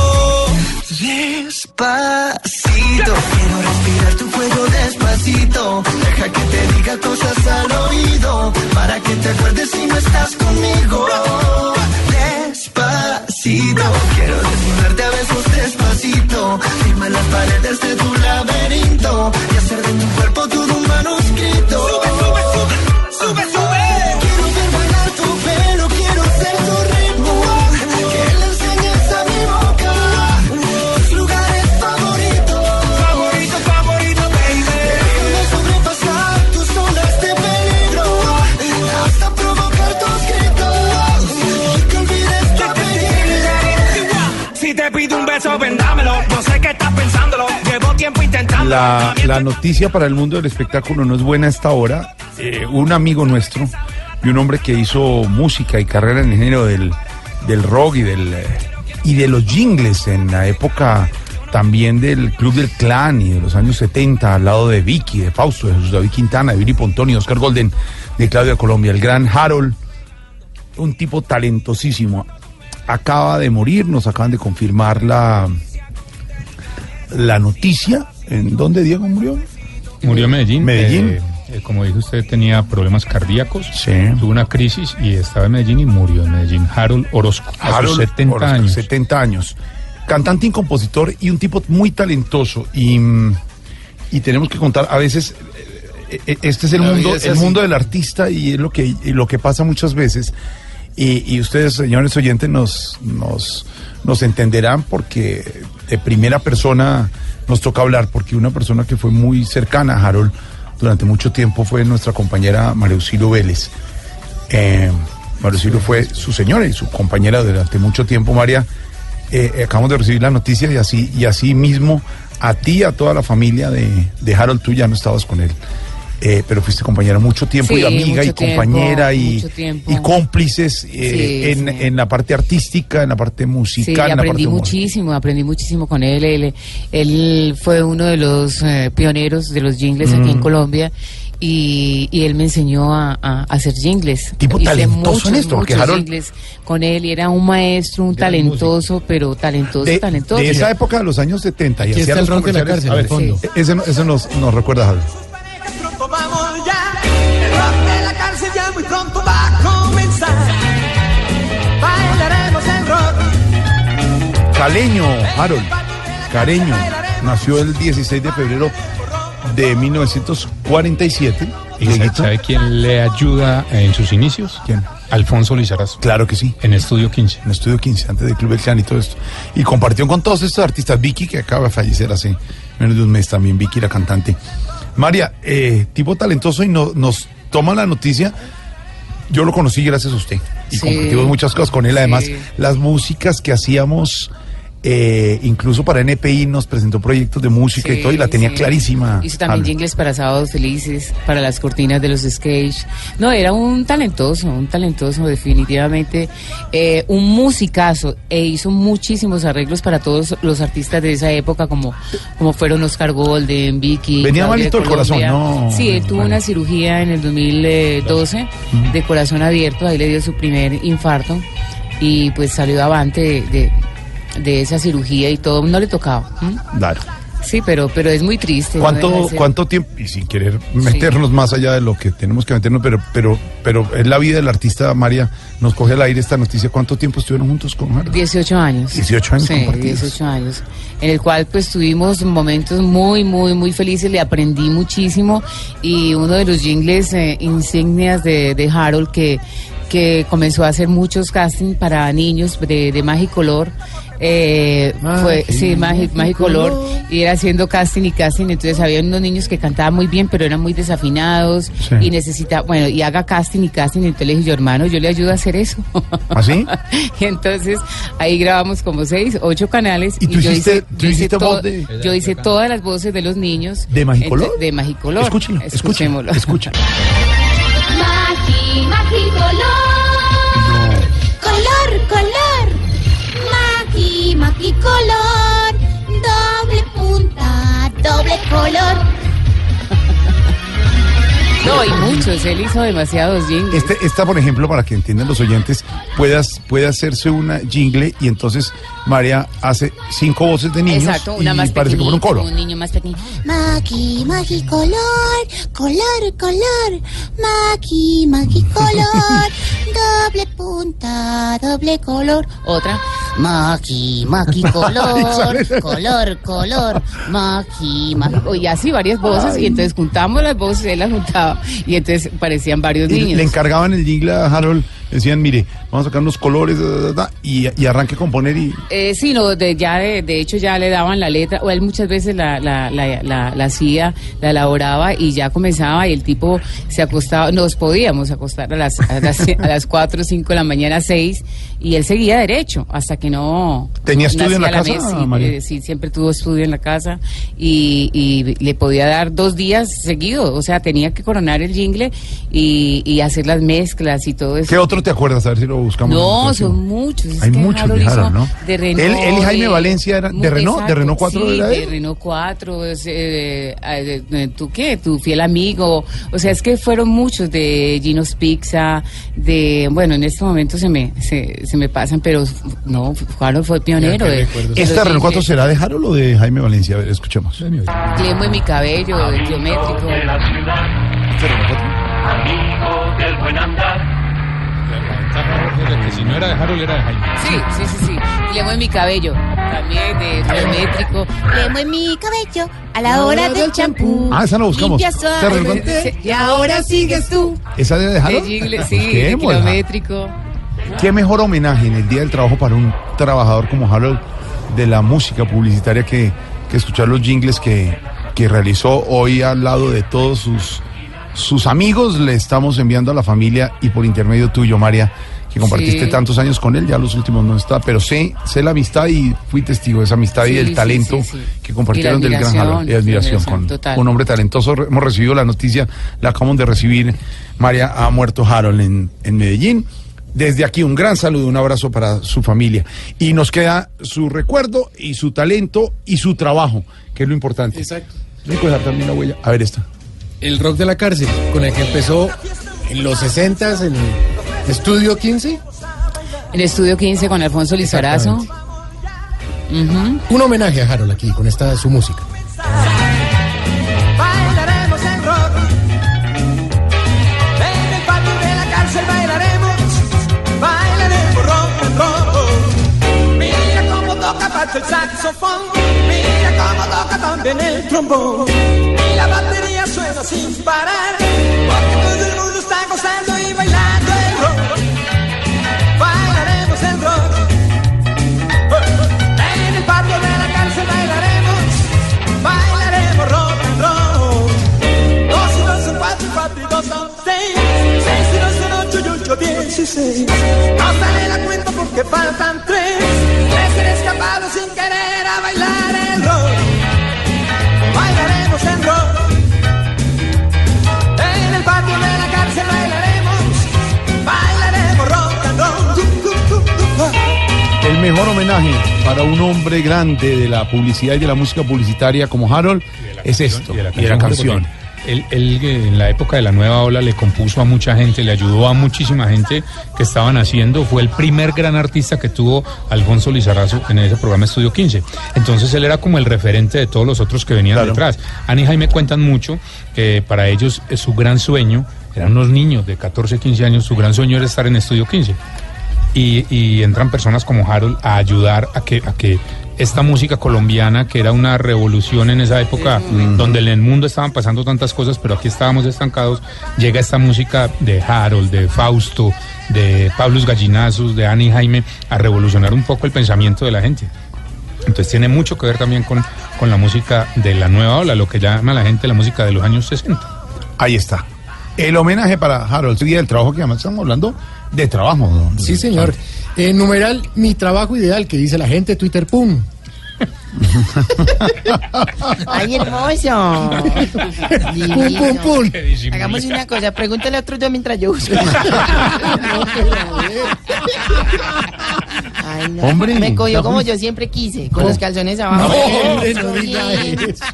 Speaker 38: Despacito, quiero respirar tu fuego despacito. Deja que te diga cosas al oído, para que te acuerdes si no estás conmigo. Despacito, quiero desnudarte a besos despacito. Firma las paredes de tu laberinto y hacer de mi cuerpo todo
Speaker 50: un
Speaker 2: La, la noticia para el mundo del espectáculo no es buena a esta hora. Eh, un amigo nuestro y un hombre que hizo música y carrera en el género del, del rock y, del, eh, y de los jingles en la época también del Club del Clan y de los años 70 al lado de Vicky, de Fausto, de Jesús David Quintana, de Billy Pontoni, Oscar Golden, de Claudia Colombia, el gran Harold, un tipo talentosísimo. Acaba de morir, nos acaban de confirmar la, la noticia. ¿En dónde Diego murió?
Speaker 40: Murió en Medellín.
Speaker 2: Medellín.
Speaker 40: Eh, eh, como dijo usted, tenía problemas cardíacos. Tuvo una crisis y estaba en Medellín y murió en Medellín. Harold Orozco, a sus
Speaker 2: Harold
Speaker 40: 70
Speaker 2: Orozco,
Speaker 40: años.
Speaker 2: 70 años. Cantante y compositor y un tipo muy talentoso. Y, mm, y tenemos que contar, a veces, eh, eh, este es el
Speaker 4: La
Speaker 2: mundo,
Speaker 4: es
Speaker 2: el mundo del artista y es lo que, y lo que pasa muchas veces. Y, y ustedes, señores oyentes, nos, nos, nos entenderán porque de primera persona nos toca hablar, porque una persona que fue muy cercana a Harold durante mucho tiempo fue nuestra compañera María Auxilio Vélez. Eh, fue su señora y su compañera durante mucho tiempo, María. Eh, eh, acabamos de recibir la noticia y así, y así mismo a ti y a toda la familia de, de Harold, tú ya no estabas con él. Eh, pero fuiste compañera mucho tiempo y
Speaker 5: Sí,
Speaker 2: amiga y
Speaker 5: tiempo,
Speaker 2: compañera y,
Speaker 5: mucho tiempo.
Speaker 2: y cómplices eh,
Speaker 5: Sí,
Speaker 2: en,
Speaker 5: sí.
Speaker 2: en la parte artística, en la parte
Speaker 5: Sí,
Speaker 2: musical, en la parte
Speaker 5: aprendí
Speaker 2: humor.
Speaker 5: muchísimo, aprendí muchísimo con él. Él, él fue uno de los eh, pioneros de los jingles aquí en
Speaker 2: Mm.
Speaker 5: Colombia y, y él me enseñó a, a hacer jingles.
Speaker 2: Tipo
Speaker 5: Hice
Speaker 2: talentoso
Speaker 5: muchos,
Speaker 2: en esto, porque Harold-
Speaker 5: jingles con él y era un maestro, un talentoso, pero talentoso,
Speaker 2: De,
Speaker 5: talentoso.
Speaker 2: de esa época de los años 70 y hacía los
Speaker 4: ron de la
Speaker 2: comerciales.
Speaker 4: cárcel,
Speaker 2: A ver, ese nos, nos recuerda Harold.
Speaker 50: Vamos ya, el rock de la cárcel ya muy pronto va a comenzar. Bailaremos el rock.
Speaker 2: Caleño, Harold, Careño, nació el 16 de febrero de 1947.
Speaker 40: ¿Y sabe, sabe quién le ayuda en sus inicios?
Speaker 2: ¿Quién?
Speaker 40: Alfonso Lizarazo.
Speaker 2: Claro que sí.
Speaker 40: En Estudio 15.
Speaker 2: En Estudio 15, antes del Club El Clan y todo esto. Y compartió con todos estos artistas. Vicky, que acaba de fallecer hace menos de un mes también, Vicky, la cantante. María, eh, tipo talentoso y no- nos toma la noticia. Yo lo conocí gracias a usted. Y
Speaker 5: Sí.
Speaker 2: compartimos muchas cosas con él. Además,
Speaker 5: Sí.
Speaker 2: las músicas que hacíamos, eh, incluso para NPI, nos presentó proyectos de música y todo, y la tenía
Speaker 5: sí.
Speaker 2: clarísima.
Speaker 5: Hizo también jingles para Sábados Felices, para las cortinas de los sketch. No, era un talentoso, un talentoso definitivamente, eh, un musicazo e hizo muchísimos arreglos para todos los artistas de esa época como, como fueron Oscar Golden, Vicky.
Speaker 2: Venía malito el corazón. ¿no?
Speaker 5: Sí, él tuvo
Speaker 2: Vale.
Speaker 5: una cirugía en el 2012 de corazón abierto, ahí le dio su primer infarto y pues salió avante de, de, de esa cirugía y todo, no le tocaba. ¿m?
Speaker 2: Claro.
Speaker 5: Sí, pero, pero es muy triste.
Speaker 2: ¿Cuánto, ¿Cuánto tiempo? Y sin querer meternos más allá de lo que tenemos que meternos, pero, pero, pero es la vida del artista, María, nos coge al aire esta noticia. ¿Cuánto tiempo estuvieron juntos con Harold?
Speaker 5: 18 años.
Speaker 2: 18 años
Speaker 5: Sí,
Speaker 2: compartidos.
Speaker 5: 18 años. En el cual pues tuvimos momentos muy, muy, muy felices, le aprendí muchísimo y uno de los jingles eh, insignias de, de Harold que, que comenzó a hacer muchos castings para niños de, de Magicolor. Eh, fue, sí, Magi- Magicolor, y era haciendo casting y casting, entonces había unos niños que cantaban muy bien, pero eran muy desafinados
Speaker 2: Sí.
Speaker 5: y necesitaba, bueno, y haga casting y casting, entonces le dije yo, hermano, yo le ayudo a hacer eso.
Speaker 2: ¿Así? *laughs*
Speaker 5: Y entonces ahí grabamos como seis, ocho canales.
Speaker 2: ¿Y tú
Speaker 5: yo
Speaker 2: hiciste-
Speaker 5: hice, yo hice
Speaker 2: de-
Speaker 5: yo hice todas las voces de los niños.
Speaker 2: ¿De Magicolor?
Speaker 5: Ent- De Magicolor.
Speaker 2: Escúchenlo, escúchenlo,
Speaker 5: Escuchémoslo.
Speaker 2: escucha. *laughs*
Speaker 51: Magi, magi, color. Color, color. Magi, magi, color. Doble punta, doble color.
Speaker 5: No, y muchos, él hizo demasiados jingles.
Speaker 2: Este, esta, por ejemplo, para que entiendan los oyentes, puedas, puede hacerse una jingle y entonces María hace cinco voces de niños
Speaker 5: Exacto, una
Speaker 2: y
Speaker 5: más
Speaker 2: parece como un coro.
Speaker 5: un niño más pequeño.
Speaker 51: Magi, magi, color. Color, color. Magi, magi, color. *laughs* Doble punta, doble color.
Speaker 5: Otra.
Speaker 51: Magi, magi, *laughs* color. color, color. Magi, magi.
Speaker 5: Y así varias voces, y entonces juntamos las voces, él las juntaba, y entonces parecían varios niños.
Speaker 2: le encargaban el jingle a Harold, decían, mire, vamos a sacar unos colores da, da, da, y, y arranque a componer y
Speaker 5: Eh, sí, no, de, ya de, de hecho ya le daban la letra, o él muchas veces la, la, la, la, la hacía, la elaboraba y ya comenzaba y el tipo se acostaba, nos podíamos acostar a las, a las, a las 4 o 5 de la mañana, 6, y él seguía derecho hasta que no...
Speaker 2: ¿Tenía estudio en la casa,
Speaker 5: mes, sí,
Speaker 2: María?
Speaker 5: eh, sí, siempre tuvo estudio en la casa y, y le podía dar dos días seguidos, o sea, tenía que coronar el jingle y, y hacer las mezclas y todo eso.
Speaker 2: ¿Qué otro te acuerdas? A ver si lo buscamos.
Speaker 5: No, son muchos. es
Speaker 2: Hay muchos de Harold, ¿no?
Speaker 5: De Renault.
Speaker 2: Él- él y Jaime
Speaker 5: de-
Speaker 2: Valencia eran- ¿de Renault? ¿De Renault 4
Speaker 5: sí,
Speaker 2: era
Speaker 5: de
Speaker 2: él?
Speaker 5: Renault 4. es, eh, eh, eh, ¿Tú qué? Tu fiel amigo. O sea, es que fueron muchos de Gino's Pizza, de... Bueno, en este momento se me, se, se me pasan, pero no, Harold fue pionero. de, de
Speaker 2: ¿Esta Renault 4
Speaker 5: jingles.
Speaker 2: será de Harold o de Jaime Valencia? A ver, escuchemos.
Speaker 5: Clemo en mi cabello, de geométrico.
Speaker 50: Amigo del buen andar.
Speaker 40: Que si no era de Harold, era de Jaime.
Speaker 5: Sí, sí, sí, sí. Clemo en mi cabello, también de geométrico.
Speaker 51: Lemo en mi cabello a la hora del champú.
Speaker 2: Ah, esa la buscamos.
Speaker 51: Limpia
Speaker 2: ¿Te
Speaker 51: suavemente. Y ahora sigues tú.
Speaker 2: ¿Esa de
Speaker 5: De
Speaker 2: Harold?
Speaker 5: jingle, sí, de kilométrico.
Speaker 2: ¿Qué mejor homenaje en el Día del Trabajo para un trabajador como Harold de la música publicitaria que, que escuchar los jingles que, que realizó hoy al lado de todos sus, sus amigos? Le estamos enviando a la familia y por intermedio tuyo, María, que compartiste
Speaker 5: Sí.
Speaker 2: tantos años con él, ya los últimos no está, pero sé, sé la amistad y fui testigo de esa amistad y del
Speaker 5: sí,
Speaker 2: talento
Speaker 5: sí, sí.
Speaker 2: que compartieron del gran Harold y admiración con
Speaker 5: total.
Speaker 2: un hombre talentoso. Hemos recibido la noticia, la acabamos de recibir, María ha muerto Harold en, en Medellín. Desde aquí un gran saludo, un abrazo para su familia. Y nos queda su recuerdo y su talento y su trabajo, que es lo importante.
Speaker 4: Exacto.
Speaker 2: Rico dejar también la huella. A ver esta.
Speaker 4: El rock de la cárcel, con el que empezó en los 60 en el Estudio 15.
Speaker 5: El estudio 15 con Alfonso Lizarazo. Ujú.
Speaker 4: Un homenaje a Harold aquí, con esta su música.
Speaker 50: Bailaremos el rock. En el patio de la cárcel bailaremos. Bailaremos rock and roll. Mira cómo toca Pacho el saxofón. Mira cómo toca también el trombón. Y la batería suena sin parar. Está gozando y bailando el rock. Bailaremos el rock. En el patio de la cárcel bailaremos. Bailaremos rock and roll. Dos y dos son cuatro, y cuatro y dos son seis. Seis y dos son ocho y ocho dieciséis. No sale la cuenta porque faltan tres. Tres escapado sin querer a bailar
Speaker 2: mejor homenaje para un hombre grande de la publicidad y de la música publicitaria como Harold es esto,
Speaker 40: Y de la
Speaker 2: y de la
Speaker 40: canción.
Speaker 2: canción.
Speaker 40: Él, él, eh, en la época de la nueva ola le compuso a mucha gente, le ayudó a muchísima gente que estaban haciendo. Fue el primer gran artista que tuvo Alfonso Lizarazo en ese programa Estudio 15. Entonces él era como el referente de todos los otros que venían detrás. Ana y Jaime cuentan mucho que para ellos eh, su gran sueño, eran unos niños de 14, 15 años, su gran sueño era estar en Estudio 15 y, y entran personas como Harold a ayudar a que, a que esta música colombiana, que era una revolución en esa época, donde en el mundo estaban pasando tantas cosas, pero aquí estábamos estancados, llega esta música de Harold, de Fausto, de Pablos Gallinazos, de Annie Jaime, a revolucionar un poco el pensamiento de la gente. Entonces tiene mucho que ver también con, con la música de la nueva ola, lo que llama la gente la música de los años 60.
Speaker 2: Ahí está. El homenaje para Harold, el día del trabajo que además estamos hablando de trabajo. don-
Speaker 4: Sí, señor. En numeral, mi trabajo ideal, que dice la gente, Twitter, pum. *laughs*
Speaker 33: Ay, hermoso.
Speaker 4: Pum, pum, pum.
Speaker 33: Hagamos una cosa, pregúntale a otro yo mientras yo uso. *laughs* Ay, no.
Speaker 2: Hombre,
Speaker 33: Me cogió como yo siempre quise, con los calzones abajo.
Speaker 4: No, hombre, no diga
Speaker 33: Bien.
Speaker 4: eso.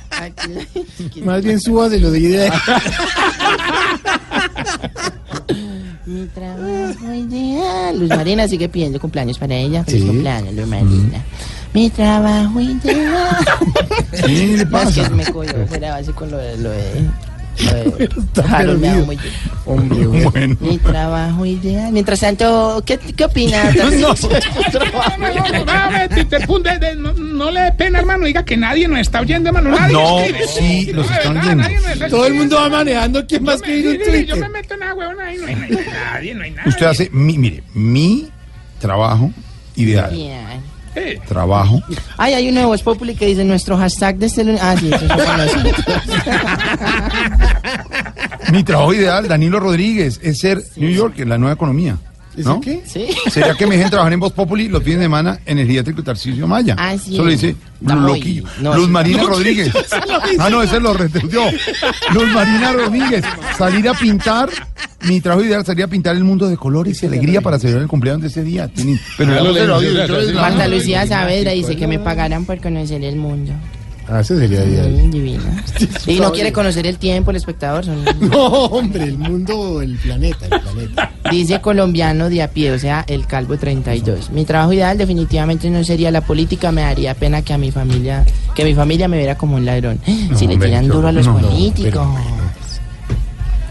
Speaker 4: Más bien súbaselo de idea. *laughs*
Speaker 33: Mi trabajo ideal. Luz Marina sigue pidiendo cumpleaños para ella. Feliz
Speaker 4: Sí.
Speaker 33: cumpleaños, Luz Marina. Mi trabajo ideal. *laughs*
Speaker 2: ¿Qué le
Speaker 33: No, es que
Speaker 2: pasa?
Speaker 33: me cogió fuera base con lo de... Lo de Harold me muy-
Speaker 4: Hombre, bueno.
Speaker 33: Mi trabajo ideal. Mientras tanto, ¿qué, qué opina? *laughs*
Speaker 2: No, *laughs*
Speaker 3: no, no le dé pena, hermano. Diga que nadie nos está oyendo, hermano. Nadie
Speaker 2: No,
Speaker 3: escribe.
Speaker 2: sí, los están oyendo.
Speaker 4: Todo el mundo va manejando. ¿Quién más que ir un
Speaker 3: mire, Yo me
Speaker 4: Twitter?
Speaker 3: meto en la huevona ahí, no hay, no hay nadie, no hay nadie.
Speaker 2: Usted hace, mi, mire, mi trabajo ideal. Trabajo.
Speaker 33: Ay, hay un nuevo Voz Populi que dice nuestro hashtag de este lunes. Ah, sí.
Speaker 2: Mi trabajo ideal, Danilo Rodríguez, es ser New York en la nueva economía. ¿No?
Speaker 4: qué?
Speaker 33: Sí.
Speaker 2: Sería que me dejen trabajar en Voz Populi los fines de semana en el geriátrico Tarcisio Maya.
Speaker 33: Ah, sí.
Speaker 2: Eso lo dice Luz Loquillo.
Speaker 33: no,
Speaker 2: Luz. Marina *laughs*
Speaker 33: No,
Speaker 2: Rodríguez.
Speaker 33: eso lo dice.
Speaker 2: Ah, no, ese lo retuiteó. Luz Marina Rodríguez. Salir a pintar. Mi trabajo ideal sería pintar el mundo de colores y alegría para celebrar el cumpleaños de ese día. Pero
Speaker 4: Ah.
Speaker 33: Marta Lucía Saavedra dice que me pagarán por conocer el mundo.
Speaker 4: Ah, ese sería ideal.
Speaker 33: Mm, divina. *laughs* Y no quiere conocer el tiempo, el espectador. son- *laughs*
Speaker 4: No, hombre, el mundo, el planeta, el planeta.
Speaker 33: Dice colombiano de a pie, o sea, el calvo 32. Mi trabajo ideal definitivamente no sería la política, me daría pena que a mi familia, que mi familia me viera como un ladrón. si le
Speaker 2: hombre,
Speaker 33: tiran duro a los.
Speaker 2: No,
Speaker 33: políticos.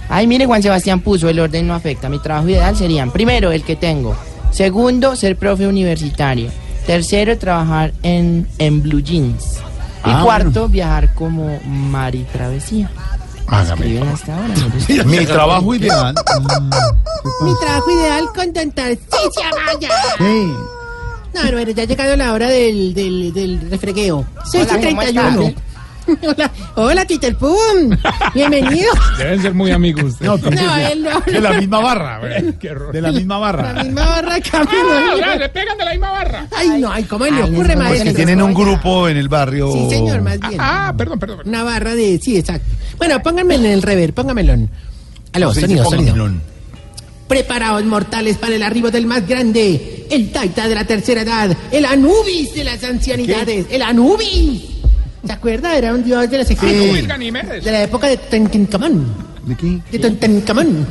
Speaker 33: Ay, mire, Juan Sebastián puso, el orden no afecta. Mi trabajo ideal serían, primero, el que tengo. Segundo, ser profe universitario. Tercero, trabajar en, en Blue Jeans. Y
Speaker 2: Ah,
Speaker 33: cuarto, viajar como Mari Travesía.
Speaker 2: Hágame.
Speaker 33: Hasta ahora. *laughs*
Speaker 2: Mi trabajo ideal. *laughs*
Speaker 43: Mi trabajo ideal con Tarcisio Maya.
Speaker 2: Sí.
Speaker 43: No, no, pero ya ha llegado la hora del, del, del refregueo. 6
Speaker 33: Hola,
Speaker 43: y
Speaker 33: ¿cómo
Speaker 43: 31. *laughs* Hola, hola, el Pum. Bienvenido.
Speaker 40: Deben ser muy amigos.
Speaker 2: No,
Speaker 43: No, él no.
Speaker 2: de la misma barra, *laughs* güey. De la misma barra.
Speaker 43: La misma barra *laughs* camino.
Speaker 3: Ah, o sea, se pegan de la misma barra.
Speaker 43: Ay, no, ay, ¿cómo le ocurre,
Speaker 33: no,
Speaker 2: Pues
Speaker 43: maestro?
Speaker 2: que tienen un grupo en el barrio.
Speaker 43: Sí, señor, más bien.
Speaker 3: Ah, perdón, perdón. perdón.
Speaker 43: Una barra de. Sí, exacto. Bueno, pónganme en el rever, póngamelo. Aló,
Speaker 2: dice
Speaker 43: sonido, sonido.
Speaker 2: póngamelo.
Speaker 43: Preparaos, mortales, para el arribo del más grande, el Taita de la tercera edad, el Anubis de las ancianidades, el Anubis. ¿Se acuerda? Era un dios de las
Speaker 3: Anubis Ganimedes.
Speaker 43: De la época de Tutankamón.
Speaker 2: ¿De qué?
Speaker 43: De Tutankamón.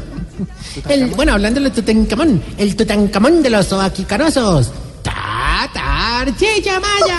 Speaker 43: El, bueno, hablando de Tutankamón, el Tutankamón de los oaquicanosos. ¡Tatar, chicha maya!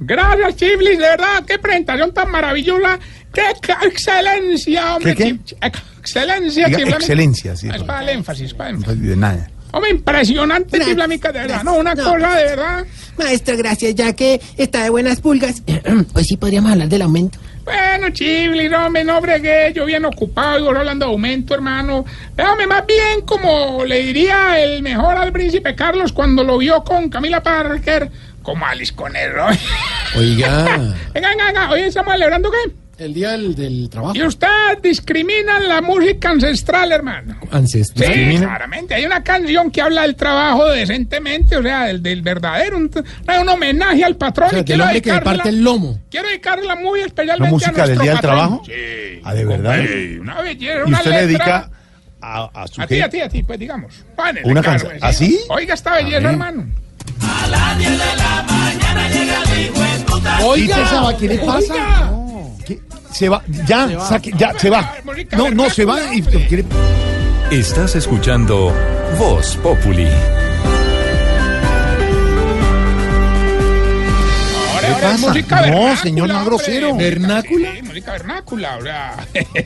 Speaker 3: Gracias, Chiblis, de verdad, qué presentación tan maravillosa. Qué excelencia, hombre.
Speaker 2: ¿Qué, qué?
Speaker 3: Excelencia,
Speaker 2: Diga excelencia, sí.
Speaker 3: Es para el énfasis, para el énfasis.
Speaker 2: De nada.
Speaker 3: Hombre, impresionante,
Speaker 43: Gracias.
Speaker 3: Chiblamica, de verdad. No, una
Speaker 43: No.
Speaker 3: cosa de verdad.
Speaker 43: Maestro, gracias, ya que está de buenas pulgas. *clears throat* Hoy sí podríamos hablar del aumento.
Speaker 3: Bueno, Chiblis, no, me no bregué, yo bien ocupado y hablando de aumento, hermano. Déjame más bien como le diría el mejor al príncipe Carlos cuando lo vio con Camila Parker, como Alice Conero. *laughs*
Speaker 4: Oiga,
Speaker 3: venga, venga, venga, hoy estamos celebrando qué?
Speaker 4: El día del, del trabajo.
Speaker 3: Y usted discrimina la música ancestral, hermano.
Speaker 4: Ancestral.
Speaker 3: Sí, claramente. Hay una canción que habla del trabajo decentemente, o sea, del, del verdadero, un, un homenaje al patrón.
Speaker 4: O sea,
Speaker 3: y
Speaker 4: del
Speaker 3: quiero
Speaker 4: hombre que le parte el lomo.
Speaker 3: Quiero dedicarla muy especialmente
Speaker 2: ¿La música
Speaker 3: a
Speaker 2: del Día del
Speaker 3: patrón.
Speaker 2: Trabajo?
Speaker 3: Sí.
Speaker 2: Ah, ¿de verdad?
Speaker 3: Hombre, una belleza,
Speaker 2: ¿Y
Speaker 3: una
Speaker 2: usted le
Speaker 3: letra.
Speaker 2: dedica a, a su
Speaker 3: A ti, a ti, a ti, pues digamos.
Speaker 2: Una canción. ¿Así?
Speaker 3: Oiga esta belleza, hermano.
Speaker 4: Oiga, ¿qué esa- ¿qué le pasa?
Speaker 3: Oiga.
Speaker 2: Se va, ya, saque, ya, se va. No, no, se va y
Speaker 37: Estás escuchando Voz Populi.
Speaker 3: Ahora,
Speaker 2: ¿Qué
Speaker 3: ahora es
Speaker 2: pasa?
Speaker 3: música
Speaker 2: No, señor, no es grosero.
Speaker 4: ¿Vernácula?
Speaker 3: Sí, música vernácula, o sea.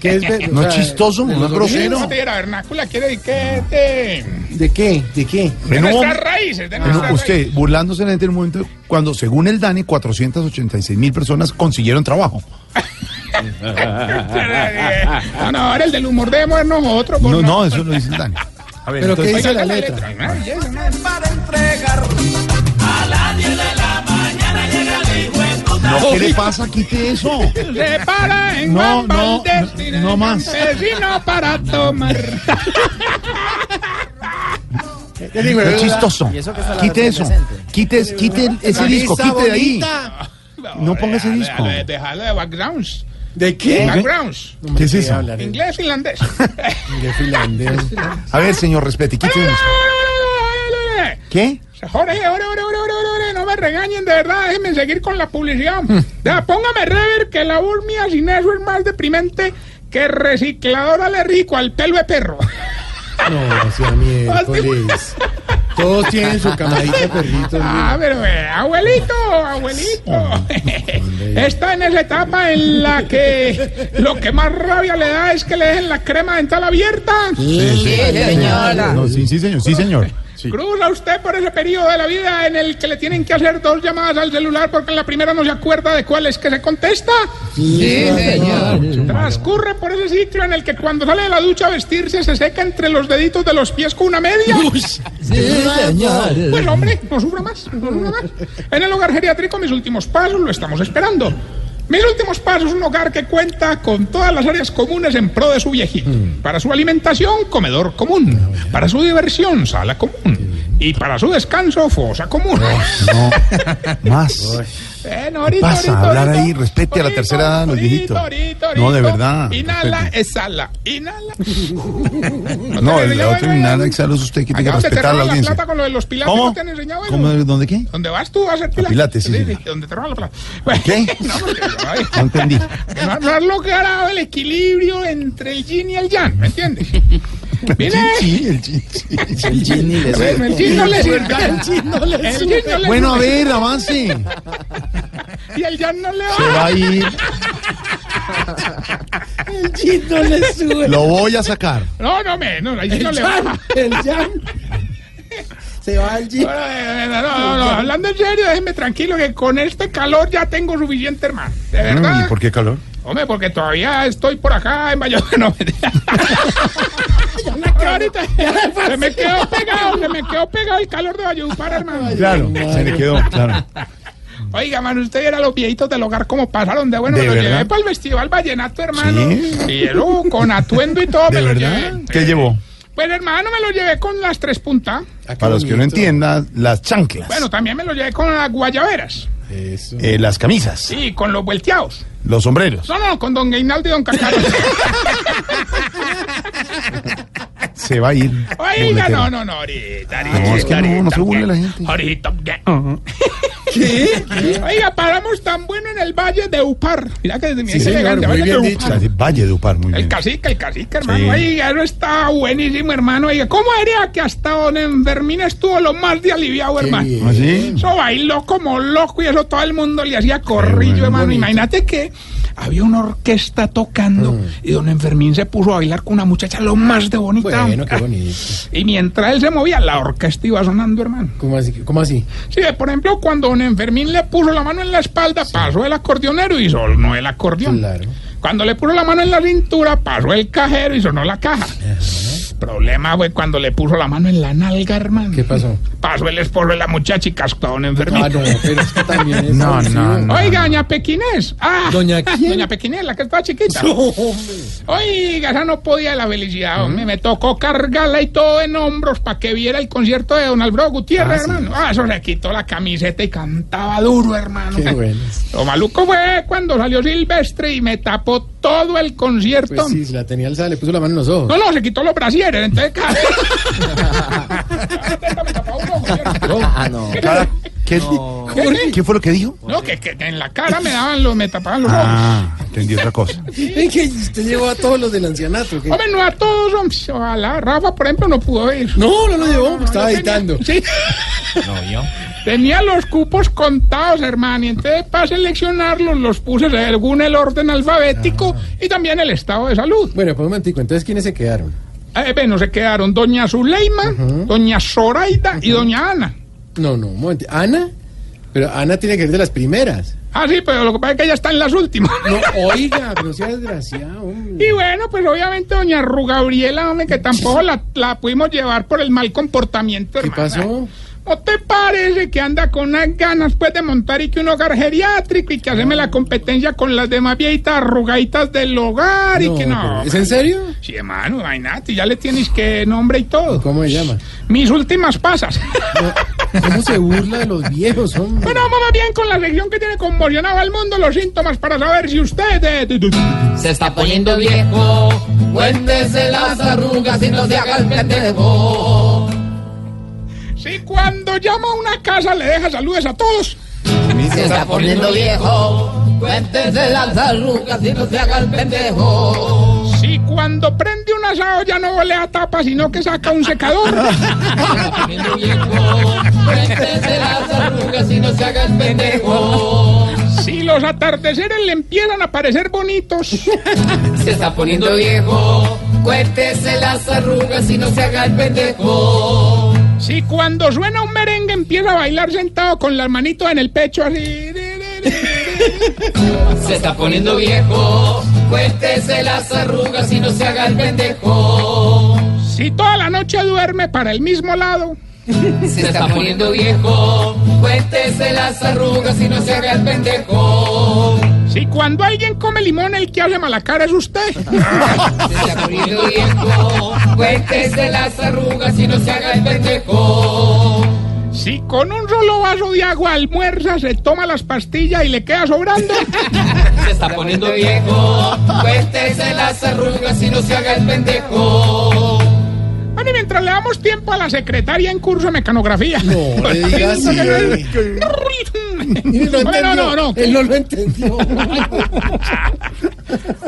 Speaker 4: ¿Qué es ver- *laughs*
Speaker 2: No es chistoso,
Speaker 4: de
Speaker 2: no es grosero.
Speaker 3: ¿Cómo te dirá vernácula? Quiere decir que de,
Speaker 4: ¿De qué? ¿De qué?
Speaker 3: de
Speaker 2: No,
Speaker 3: nuestras raíces, de
Speaker 2: no,
Speaker 3: nuestras
Speaker 2: usted,
Speaker 3: raíces.
Speaker 2: burlándose en el momento, cuando según el DANE, 486 mil personas consiguieron trabajo.
Speaker 3: No, *laughs* no, ahora el del humor debemos nosotros. por
Speaker 2: No, no, eso lo dice el DANE. A ver,
Speaker 4: ¿Pero qué
Speaker 2: entonces,
Speaker 4: dice la
Speaker 3: Oiga
Speaker 4: letra?
Speaker 3: belleza, ¿no?
Speaker 50: Para entregar a las 10 de la
Speaker 2: no, ¿qué le pasa? Quite eso.
Speaker 3: Se para en
Speaker 2: No, no, no, no más.
Speaker 3: campesino para tomar.
Speaker 2: No es chistoso. Quite eso. Quite, quite ese disco, quite de ahí. No ponga ese disco.
Speaker 3: Déjalo de backgrounds.
Speaker 4: ¿De qué?
Speaker 3: Backgrounds.
Speaker 2: ¿Qué es eso?
Speaker 3: Inglés, finlandés. *laughs*
Speaker 4: De finlandés.
Speaker 2: A ver, señor, respete, quite eso. ¿Qué?
Speaker 3: Jorge, ore, ore, ore, ore, ore, me regañen, de verdad, déjenme seguir con la publicidad. Ya, póngame rever que la voz mía sin eso es más deprimente que recicladora le rico al pelo de perro.
Speaker 4: No, sea miércoles. *laughs* Todos tienen su camarita de perrito.
Speaker 3: Ah, pero eh, abuelito, abuelito. *laughs* Está en esa etapa en la que lo que más rabia le da es que le dejen la crema dental abierta.
Speaker 2: No, sí, sí, señor, sí, señor. Sí.
Speaker 3: Cruza usted por ese periodo de la vida en el que le tienen que hacer dos llamadas al celular porque en la primera no se acuerda de cuál es que se contesta. Transcurre por ese ciclo en el que cuando sale de la ducha a vestirse se seca entre los deditos de los pies con una media. *laughs* Pues hombre, no sufra más, no sufra más. En el hogar geriátrico mis últimos pasos lo estamos esperando. Mis últimos pasos es un hogar que cuenta con todas las áreas comunes en pro de su viejito. Para su alimentación, comedor común. Para su diversión, sala común. Y para su descanso, fosa común.
Speaker 2: No, *laughs* más.
Speaker 3: Eh, no,
Speaker 2: ¿Qué
Speaker 3: ahorita,
Speaker 2: pasa?
Speaker 3: ahorita,
Speaker 2: Hablar
Speaker 3: ahorita.
Speaker 2: ahí, respete a la tercera edad los viejitos. No, de verdad.
Speaker 3: Inhala,
Speaker 2: respete.
Speaker 3: exhala. Inhala. *laughs*
Speaker 2: No, el otro inhala, exhala, es usted que tiene que respetar a la audiencia.
Speaker 3: plata con lo de los pilates,
Speaker 2: ¿Cómo?
Speaker 3: ¿no te han enseñado eso?
Speaker 2: ¿Cómo? ¿Dónde qué?
Speaker 3: ¿Dónde vas tú a hacer pilates?
Speaker 2: pilates, sí, sí.
Speaker 3: Donde te roban la plata. *laughs*
Speaker 2: ¿Qué? *laughs*
Speaker 3: no, porque, ay,
Speaker 2: No entendí.
Speaker 3: no, no has logrado el equilibrio entre el yin y el yang, ¿me entiendes? Mire,
Speaker 2: el chin.
Speaker 48: El
Speaker 3: bueno, el yin no le sirve.
Speaker 4: El yin no le
Speaker 3: El no le
Speaker 2: Bueno, a ver, avance.
Speaker 3: Y el yang no le va.
Speaker 2: Se va a ir.
Speaker 4: El jean no le sube.
Speaker 2: Lo voy a sacar.
Speaker 3: No, no menos, el yin no
Speaker 4: El
Speaker 3: le va.
Speaker 4: Jan, el Jan. Se va al jean.
Speaker 3: Bueno, eh, no, no, no, hablando en serio, déjenme tranquilo que con este calor ya tengo suficiente, hermano. De verdad.
Speaker 2: Mm, ¿Y por qué calor?
Speaker 3: Hombre, porque todavía estoy por acá en Valladolid. No, mentira. *laughs* Ahorita se me quedó pegado, se me quedó pegado el calor de Valledupar, hermano.
Speaker 2: Claro, se le quedó, claro.
Speaker 3: Oiga, mano, usted era los viejitos del hogar como pasaron de bueno.
Speaker 2: ¿De
Speaker 3: me lo llevé para el Festival Vallenato, hermano.
Speaker 2: ¿Sí?
Speaker 3: Y eso, con atuendo y todo,
Speaker 2: ¿De
Speaker 3: me lo llevé.
Speaker 2: ¿Qué llevó?
Speaker 3: Pues, hermano, me lo llevé con las tres puntas.
Speaker 2: Para los que no entiendan, las chanclas,
Speaker 3: Bueno, también me lo llevé con las guayaberas.
Speaker 2: Eh, las camisas,
Speaker 3: Sí, con los vuelteados.
Speaker 2: los sombreros.
Speaker 3: No, no, con don Gainaldo y don Cacaro. *laughs*
Speaker 2: Se va a ir.
Speaker 3: Oiga, no, no, no, ahorita, ahorita.
Speaker 2: No, es que no, no se burle la gente.
Speaker 3: Ahorita, ¿qué? Oiga, paramos tan bueno en el Valle de Upar. Mira que mira
Speaker 2: Sí,
Speaker 3: que
Speaker 2: señor,
Speaker 3: elegante,
Speaker 2: muy bien dicho. Valle de Upar, muy
Speaker 3: El
Speaker 2: bien.
Speaker 3: cacique, el cacique, hermano.
Speaker 2: Sí.
Speaker 3: Oiga, eso está buenísimo, hermano. Oiga, ¿cómo haría que hasta don Enfermín estuvo lo más de aliviado, hermano?
Speaker 2: ¿Ah, sí?
Speaker 3: Eso bailó como loco y eso todo el mundo le hacía corrillo, hermano. Imagínate que había una orquesta tocando y don Enfermín se puso a bailar con una muchacha lo más de bonita.
Speaker 4: Bueno, qué bonito. *laughs*
Speaker 3: Y mientras él se movía, la orquesta iba sonando, hermano.
Speaker 4: ¿Cómo así? ¿Cómo así?
Speaker 3: Sí, por ejemplo, cuando don Enfermín le puso la mano en la espalda, pasó el acordeonero y sonó el acordeón.
Speaker 4: Claro.
Speaker 3: Cuando le puso la mano en la cintura, pasó el cajero y sonó la caja. Problema fue cuando le puso la mano en la nalga, hermano.
Speaker 4: ¿Qué pasó?
Speaker 3: Pasó el esposo de la muchacha y cascó a don Enfermín.
Speaker 4: Ah, no, pero es que también es.
Speaker 2: No, no, no.
Speaker 3: Oiga, doña Pequinés. Ah,
Speaker 4: ¿Doña *laughs* quién?
Speaker 3: Doña Pequinés, la que estaba chiquita.
Speaker 4: No.
Speaker 3: Oiga, esa no podía la felicidad, hombre. Me tocó cargarla y todo en hombros para que viera el concierto de don Alfredo Gutiérrez,
Speaker 4: Ah, sí.
Speaker 3: hermano. Ah, eso se quitó la camiseta y cantaba duro, hermano.
Speaker 4: Qué bueno.
Speaker 3: Lo maluco fue cuando salió Silvestre y me tapó todo el concierto.
Speaker 4: Pues sí, si la tenía alzada, le puso la mano en los ojos.
Speaker 3: No, no, se quitó los brasieres, entonces cada *laughs*
Speaker 52: Ah, no.
Speaker 2: Cada- ¿qué, ¿Qué fue lo que dijo?
Speaker 3: No, que, que en la cara me daban los, me tapaban los ojos.
Speaker 2: Ah, entendí otra cosa. *laughs* *laughs*
Speaker 4: Es que usted llevó a todos los del ancianato. ¿qué?
Speaker 3: Hombre, no a todos, hombre. Ojalá. Rafa, por ejemplo, no pudo ir.
Speaker 4: No, no lo llevó, porque estaba
Speaker 3: no
Speaker 4: editando.
Speaker 3: Sí. Tenía los cupos contados, hermano, y entonces para seleccionarlos los puse según el orden alfabético y también el estado de salud.
Speaker 4: Bueno, pues un momentico, entonces, ¿quiénes se quedaron?
Speaker 3: Eh, bueno, se quedaron doña Zuleima, doña Zoraida y doña Ana.
Speaker 4: No, no, un momento. ¿Ana? Pero Ana tiene que ser de las primeras.
Speaker 3: Ah, sí, pero lo que pasa es que ella está en las últimas.
Speaker 4: No, *laughs* oiga, pero sea desgraciado, hombre.
Speaker 3: Y bueno, pues obviamente doña Ru Gabriela, hombre, que tampoco la, la pudimos llevar por el mal comportamiento,
Speaker 4: ¿Qué
Speaker 3: hermana.
Speaker 4: pasó?
Speaker 3: ¿No te parece que anda con unas ganas pues de montar y que un hogar geriátrico y que hacerme la competencia con las demás viejitas arrugaditas del hogar y que no?
Speaker 4: ¿Es en serio?
Speaker 3: Sí, hermano, imagínate, ya le tienes que nombre y todo.
Speaker 4: ¿Cómo se llama?
Speaker 3: Mis últimas pasas.
Speaker 4: ¿Cómo se burla de los viejos, hombre?
Speaker 3: Bueno, vamos bien con la sección que tiene conmocionado al mundo los síntomas para saber si usted... eh,
Speaker 5: Se está poniendo viejo, cuéntese las arrugas y no se haga el pendejo.
Speaker 3: Si cuando llama a una casa le deja saludes a todos.
Speaker 5: Se está poniendo viejo, cuéntese las arrugas y no se haga el pendejo.
Speaker 3: Si cuando prende un asado ya no huele a tapa, sino que saca un secador. *laughs*
Speaker 5: Poniendo viejo, cuéntese las arrugas y no se haga el pendejo.
Speaker 3: Si los atardeceres le empiezan a parecer bonitos.
Speaker 5: Se está poniendo viejo, cuéntese las arrugas y no se haga el pendejo.
Speaker 3: Si cuando suena un merengue empieza a bailar sentado con las manitos en el pecho así. *laughs*
Speaker 5: Se está poniendo viejo, cuéntese las arrugas y no se haga el pendejo.
Speaker 3: Si toda la noche duerme para el mismo lado.
Speaker 5: Se está poniendo viejo, cuéntese las arrugas y no se haga el pendejo.
Speaker 3: Si cuando alguien come limón el que hace mala cara es usted.
Speaker 5: Se está poniendo viejo, cuéntese las arrugas y no se haga el pendejo.
Speaker 3: Si con un solo vaso de agua almuerza, se toma las pastillas y le queda sobrando.
Speaker 5: Se está poniendo viejo, cuéntese las arrugas y no se haga el pendejo.
Speaker 3: Bueno, y mientras le damos tiempo a la secretaria en curso de mecanografía.
Speaker 4: No, le diga así. *laughs*
Speaker 3: No, no, no.
Speaker 4: Él no lo *laughs* entendió.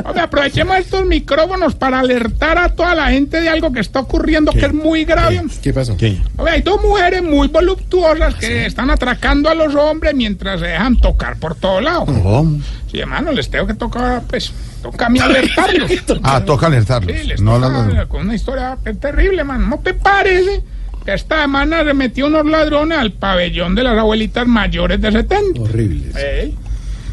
Speaker 3: Hombre, aprovechemos estos micrófonos para alertar a toda la gente de algo que está ocurriendo que es muy grave.
Speaker 4: ¿Qué pasó?
Speaker 3: Hombre, hay dos mujeres muy voluptuosas que están atracando a los hombres mientras se dejan tocar por todos lados.
Speaker 2: ¿Cómo?
Speaker 3: Sí, hermano, les tengo que tocar, pues, toca a mí alertarlos. *laughs*
Speaker 2: Ah, toca alertarlos.
Speaker 3: Sí, les
Speaker 2: no
Speaker 3: toca
Speaker 2: la-
Speaker 3: con una historia terrible, man. ¿No te parece esta semana se metió unos ladrones al pabellón de las abuelitas mayores de 70?
Speaker 4: Horrible.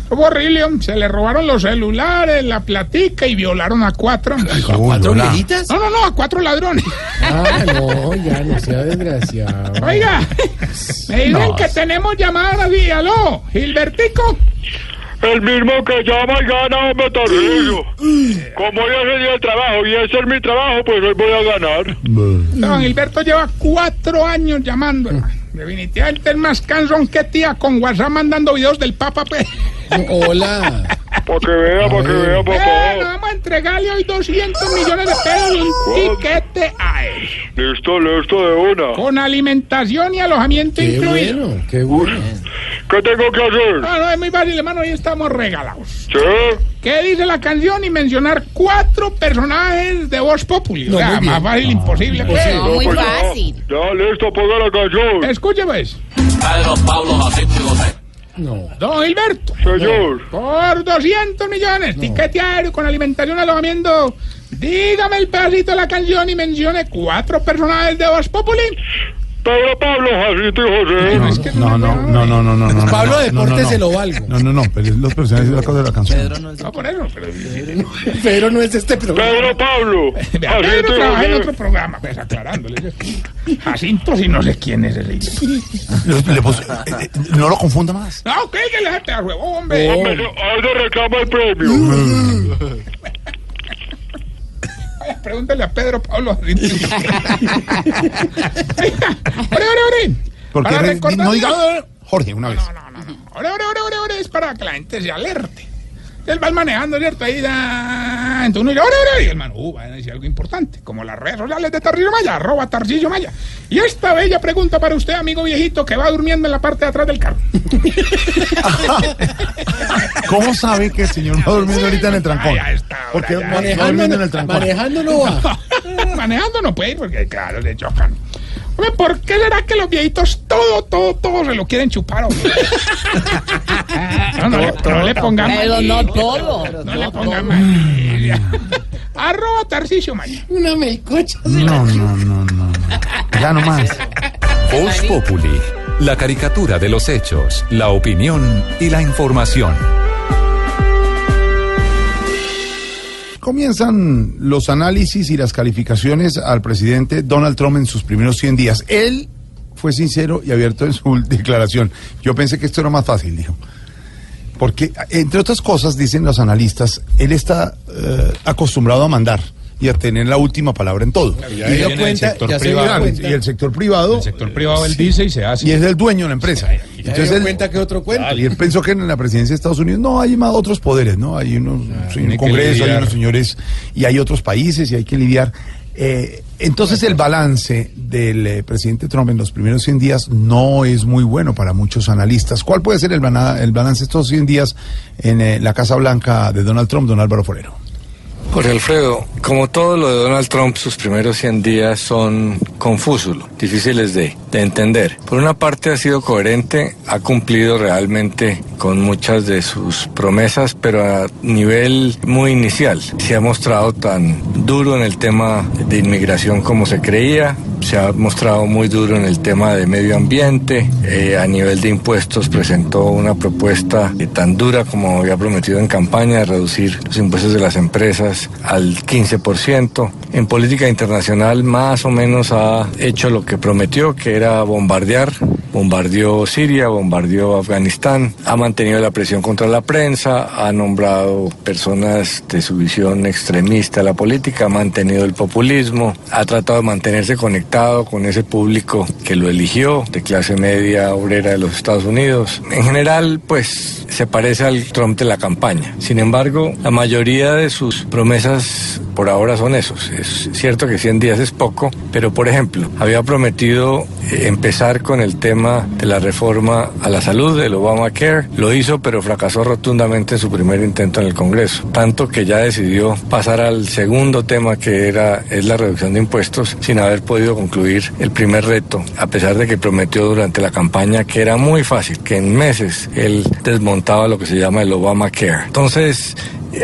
Speaker 3: Fue horrible, hombre. se le robaron los celulares, la platica y violaron a cuatro. ¿A
Speaker 4: cuatro viejitas?
Speaker 3: No, no, no, a cuatro ladrones.
Speaker 4: Ah, no, ya no sea desgraciado.
Speaker 3: Oiga, me dicen
Speaker 4: No.
Speaker 3: que tenemos llamada así, aló, Gilbertico.
Speaker 47: El mismo que llama y gana, hombre, Tarrillo. Como hoy es el trabajo y ese es mi trabajo, pues hoy voy a ganar.
Speaker 3: Don Gilberto lleva cuatro años llamando, hermano. Definitivamente es más cansón que tía con WhatsApp mandando videos del Papa, pues.
Speaker 4: Hola.
Speaker 47: Para que vea, para que vea,
Speaker 3: Bueno,
Speaker 47: papá.
Speaker 3: vamos a entregarle hoy 200 millones de pesos y un tiquete a él.
Speaker 47: Listo, listo de una.
Speaker 3: Con alimentación y alojamiento
Speaker 4: Qué
Speaker 3: incluido.
Speaker 4: bueno, qué bueno.
Speaker 47: ¿Qué tengo que hacer?
Speaker 3: No, no, es muy fácil, hermano, hoy estamos regalados.
Speaker 47: ¿Sí?
Speaker 3: ¿Qué dice la canción? Y mencionar cuatro personajes de Voz Populi. O
Speaker 47: No,
Speaker 3: sea,
Speaker 47: muy bien.
Speaker 3: más fácil imposible. pues.
Speaker 47: No, pues ya. Ya, listo, ponga la canción.
Speaker 3: Escuche, pues.
Speaker 47: Pedro Pablo Jacinto José.
Speaker 4: No.
Speaker 3: Don Gilberto.
Speaker 47: Señor.
Speaker 3: Por 200 millones, tiquete aéreo con alimentación y alojamiento. Dígame el pedacito de la canción y mencione cuatro personajes de Voz Populi.
Speaker 47: Pedro Pablo Jacinto José.
Speaker 2: No, no, no, no, no, no, no.
Speaker 4: Pablo
Speaker 2: no,
Speaker 4: Deporte se lo valgo.
Speaker 2: No, no, no, pero es los personajes de la cosa de la canción.
Speaker 3: No, por eso, pero...
Speaker 4: Pero no es este programa.
Speaker 47: Pedro Pablo.
Speaker 3: Pedro trabaja en otro programa, pues aclarándole. Jacinto, si no sé quién es
Speaker 2: puse- eh, eh, no lo confunda más.
Speaker 3: No, que le a hombre.
Speaker 47: Hombre, se reclama el premio. *laughs*
Speaker 3: Vaya, *laughs* Pregúntale a Pedro Pablo. *laughs* *laughs* ¡Ore, ore, ore!
Speaker 2: Porque
Speaker 3: Para
Speaker 2: re-
Speaker 3: recordar-
Speaker 2: no diga "Ah, Jorge una vez.
Speaker 3: Ore, ore, ore, ore, ore, es para que la gente se alerte. Él va manejando, ¿cierto? Ahí da... Entonces uno dice, ore, ore, y el man, uh, va a decir algo importante, como las redes sociales de Tarcillo Maya, arroba Tarcillo Maya. Y esta bella pregunta para usted, amigo viejito, que va durmiendo en la parte de atrás del carro. *laughs*
Speaker 2: ¿Cómo sabe que el señor va durmiendo ahorita en el trancón? Porque va va durmiendo en el trancón.
Speaker 4: Manejando no va. *laughs*
Speaker 3: manejando no puede ir porque, claro, le chocan. Hombre, ¿por qué será que los viejitos todo, todo, todo se lo quieren chupar, hombre? No, no, le, no le pongan
Speaker 33: Pero no todo.
Speaker 3: No le pongan malicia. Arroba Tarcicio Maya.
Speaker 4: Una melcocha.
Speaker 2: No, no, no, no. Ya no más.
Speaker 37: Voz Populi, la caricatura de los hechos, la opinión y la información.
Speaker 2: Comienzan los análisis y las calificaciones al presidente Donald Trump en sus primeros 100 días. Él fue sincero y abierto en su *laughs* declaración. Yo pensé que esto era más fácil, dijo. Porque, entre otras cosas, dicen los analistas, él está eh, acostumbrado a mandar y a tener la última palabra en todo.
Speaker 40: Ya se dio cuenta, ya se dio
Speaker 2: Claro,
Speaker 40: cuenta.
Speaker 2: Y el sector privado.
Speaker 40: El sector privado él dice y se hace.
Speaker 2: Y es el dueño de la empresa.
Speaker 4: Ya
Speaker 2: él-
Speaker 4: cuenta que otro cuento.
Speaker 2: y él pensó que en la presidencia de Estados Unidos no hay más otros poderes, ¿no? Hay unos, sí,
Speaker 40: tiene
Speaker 2: un Congreso, hay unos señores y hay otros países y hay que lidiar. Eh, entonces el balance del eh, presidente Trump en los primeros 100 días no es muy bueno para muchos analistas. ¿Cuál puede ser el, bana- el balance de estos 100 días en eh, la Casa Blanca de Donald Trump, don Álvaro Forero?
Speaker 49: Jorge Alfredo, como todo lo de Donald Trump, sus primeros 100 días son confusos, difíciles de, de entender. Por una parte ha sido coherente, ha cumplido realmente con muchas de sus promesas, pero a nivel muy inicial. Se ha mostrado tan duro en el tema de inmigración como se creía, se ha mostrado muy duro en el tema de medio ambiente, eh, a nivel de impuestos presentó una propuesta tan dura como había prometido en campaña de reducir los impuestos de las empresas al 15%. En política internacional más o menos ha hecho lo que prometió, que era bombardear. Bombardeó Siria, bombardeó Afganistán, ha mantenido la presión contra la prensa, ha nombrado personas de su visión extremista a la política, ha mantenido el populismo, ha tratado de mantenerse conectado con ese público que lo eligió, de clase media obrera de los Estados Unidos. En general, pues se parece al Trump de la campaña. Sin embargo, la mayoría de sus promesas por ahora son esos. Es cierto que 100 días es poco, pero por ejemplo, había prometido eh, empezar con el tema de la reforma a la salud, del Obamacare. Lo hizo, pero fracasó rotundamente en su primer intento en el Congreso. Tanto que ya decidió pasar al segundo tema que era es la reducción de impuestos sin haber podido concluir el primer reto, a pesar de que prometió durante la campaña que era muy fácil, que en meses él desmontaba lo que se llama el Obamacare. Entonces,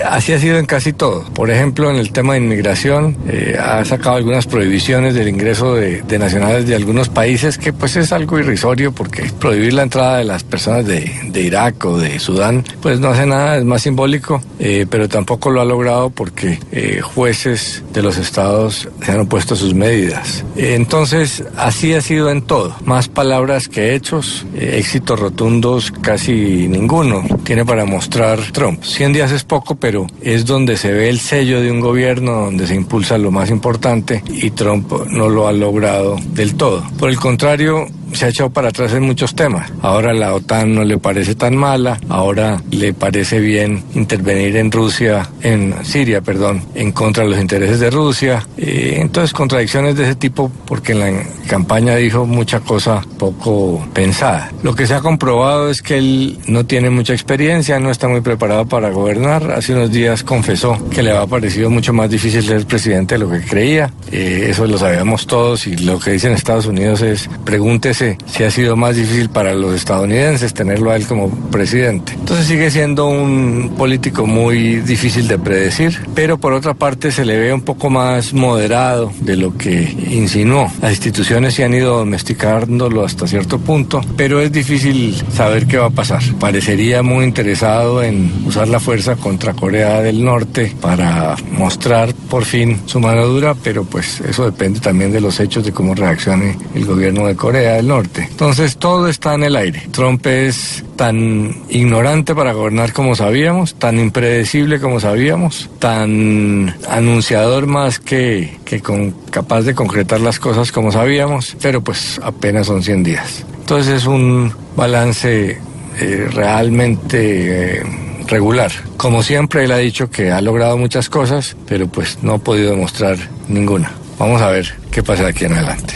Speaker 49: Así ha sido en casi todo. Por ejemplo, en el tema de inmigración, eh, ha sacado algunas prohibiciones del ingreso de, de nacionales de algunos países, que pues es algo irrisorio porque prohibir la entrada de las personas de, Irak o de Sudán, pues no hace nada, es más simbólico, eh, pero tampoco lo ha logrado porque eh, jueces de los estados se han opuesto a sus medidas. Entonces, así ha sido en todo. Más palabras que hechos, eh, éxitos rotundos casi ninguno tiene para mostrar Trump. 100 días es poco, pero es donde se ve el sello de un gobierno, donde se impulsa lo más importante y Trump no lo ha logrado del todo. Por el contrario, se ha echado para atrás en muchos temas. Ahora la OTAN no le parece tan mala, ahora le parece bien intervenir en Rusia, en Siria, perdón, en contra de los intereses de Rusia. Eh, entonces, contradicciones de ese tipo, porque en la campaña dijo mucha cosa poco pensada. Lo que se ha comprobado es que él no tiene mucha experiencia, no está muy preparado para gobernar. Hace unos días confesó que le había parecido mucho más difícil ser presidente de lo que creía. Eh, eso lo sabíamos todos y lo que dicen Estados Unidos es pregúntese si ha sido más difícil para los estadounidenses tenerlo a él como presidente. Entonces sigue siendo un político muy difícil de predecir, pero por otra parte se le ve un poco más moderado de lo que insinuó. Las instituciones se han ido domesticándolo hasta cierto punto, pero es difícil saber qué va a pasar. Parecería muy interesado en usar la fuerza contra Corea del Norte para mostrar por fin su mano dura, pero pues eso depende también de los hechos de cómo reaccione el gobierno de Corea Norte. Entonces todo está en el aire. Trump es tan ignorante para gobernar como sabíamos, tan impredecible como sabíamos, tan anunciador más que, que con, capaz de concretar las cosas como sabíamos, pero pues apenas son 100 días. Entonces es un balance eh, realmente... eh, regular. Como siempre, él ha dicho que ha logrado muchas cosas, pero pues no ha podido demostrar ninguna. Vamos a ver qué pasa de aquí en adelante.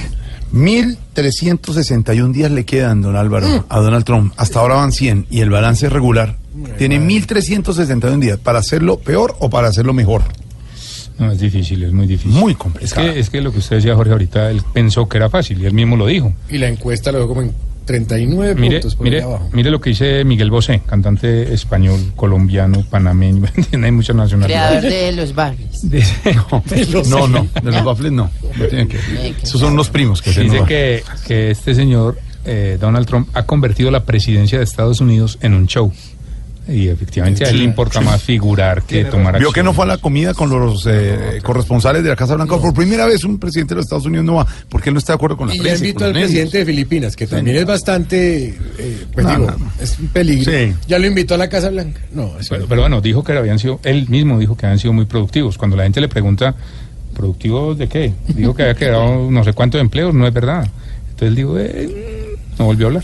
Speaker 2: 1.361 días le quedan, don Álvaro, a Donald Trump. Hasta ahora van 100 y el balance es regular. Tiene 1.361 días para hacerlo peor o para hacerlo mejor.
Speaker 40: No, es difícil, es muy difícil.
Speaker 2: Muy
Speaker 40: Es
Speaker 2: complicado.
Speaker 40: que, es que lo que usted decía, Jorge, ahorita, él pensó que era fácil y él mismo lo dijo.
Speaker 4: Y la encuesta lo dejó como en 39
Speaker 40: Mire,
Speaker 4: puntos por
Speaker 40: mire,
Speaker 4: ahí abajo.
Speaker 40: mire lo que dice Miguel Bosé, cantante español, colombiano, panameño, *laughs* hay muchas
Speaker 33: Creador
Speaker 40: nacionalidades.
Speaker 33: de los. *laughs*
Speaker 40: Dice,
Speaker 2: No, no, de los baffles no. No tiene que- Esos son unos primos que se
Speaker 40: Dice que, que este señor, eh, Donald Trump, ha convertido la presidencia de Estados Unidos en un show. Y efectivamente a él le importa más figurar que tomar
Speaker 2: Vio
Speaker 40: acción.
Speaker 2: que no fue a la comida con los eh, corresponsales de la Casa Blanca. Por primera vez un presidente de los Estados Unidos no va, porque él no está de acuerdo con la
Speaker 4: Y ya
Speaker 2: prensa. y
Speaker 4: invito al
Speaker 2: medios.
Speaker 4: presidente de Filipinas, que también es bastante, eh, pues
Speaker 2: No,
Speaker 4: digo,
Speaker 2: no, no.
Speaker 4: es un peligro.
Speaker 2: Sí.
Speaker 4: Ya lo invitó a la Casa Blanca. No, eso
Speaker 40: Pero, pero bueno, dijo que habían sido, él mismo dijo que habían sido muy productivos. Cuando la gente le pregunta, ¿productivos de qué? Dijo que había quedado no sé cuántos empleos, no es verdad. Entonces digo, eh, no volvió a hablar.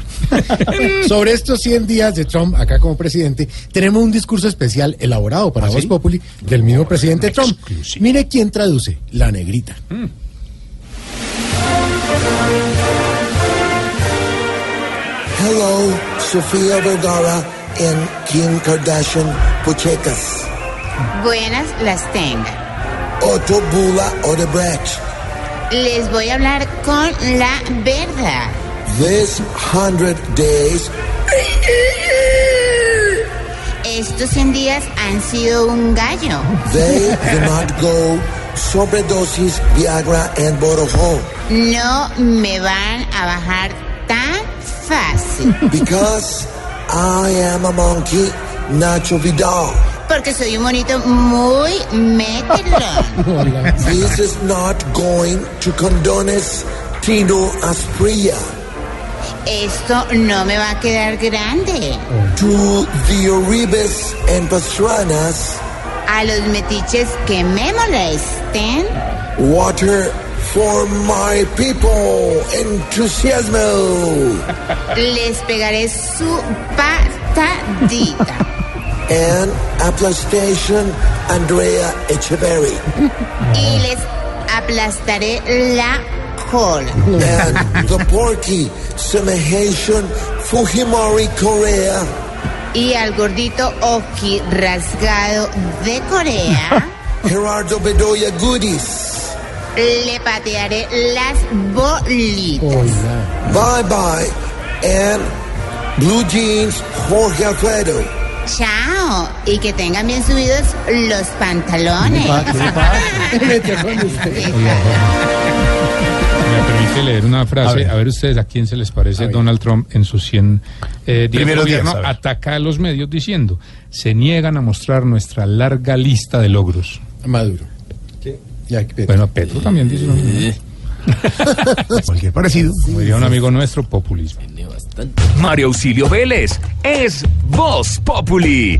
Speaker 40: *laughs*
Speaker 4: Sobre estos 100 días de Trump acá como presidente, tenemos un discurso especial elaborado para Voz Populi del mismo presidente Trump. Mire quién traduce, la negrita.
Speaker 53: Hello, Sofía Vergara and Kim Kardashian Puchecas.
Speaker 34: Buenas las tengan.
Speaker 53: Otto Bula Odebrecht.
Speaker 34: Les voy a hablar con la verdad.
Speaker 53: This hundred days
Speaker 34: Estos 100 días han sido un gallo.
Speaker 53: they do not go sobredosis Viagra and Borojo
Speaker 34: No me van a bajar tan fácil.
Speaker 53: because I am a monkey, Nacho Vidal.
Speaker 34: Porque soy un monito muy metelón.
Speaker 53: This is not going to condones Tino Asprilla.
Speaker 34: Esto no me va a quedar grande.
Speaker 53: To the Oribes and Pastranas,
Speaker 34: A los metiches que me molesten,
Speaker 53: water for my people, entusiasmo.
Speaker 34: les pegaré su patadita. *laughs*
Speaker 53: and aplastation Andrea Echeverry.
Speaker 34: Y les aplastaré la
Speaker 53: and *laughs* the Porky Semihation Fujimori Korea.
Speaker 34: Y al gordito Oki rasgado de Corea, *laughs*
Speaker 53: Gerardo Bedoya Goodies.
Speaker 34: le patearé las bolitas.
Speaker 53: Bye bye. And Blue Jeans Jorge Alfredo.
Speaker 34: Chao. Y que tengan bien subidos los pantalones.
Speaker 40: Permite leer una frase, a ver, ustedes a quién se les parece Donald Trump en sus 100 eh, días de
Speaker 2: Primeros días,
Speaker 40: gobierno,
Speaker 2: a
Speaker 40: ataca a los medios diciendo, se niegan a mostrar nuestra larga lista de logros.
Speaker 4: Maduro.
Speaker 40: Bueno, Petro también dice lo mismo. *laughs*
Speaker 2: Cualquier parecido.
Speaker 40: Como diría un amigo nuestro, populismo.
Speaker 14: Mario Auxilio Vélez es Voz Populi.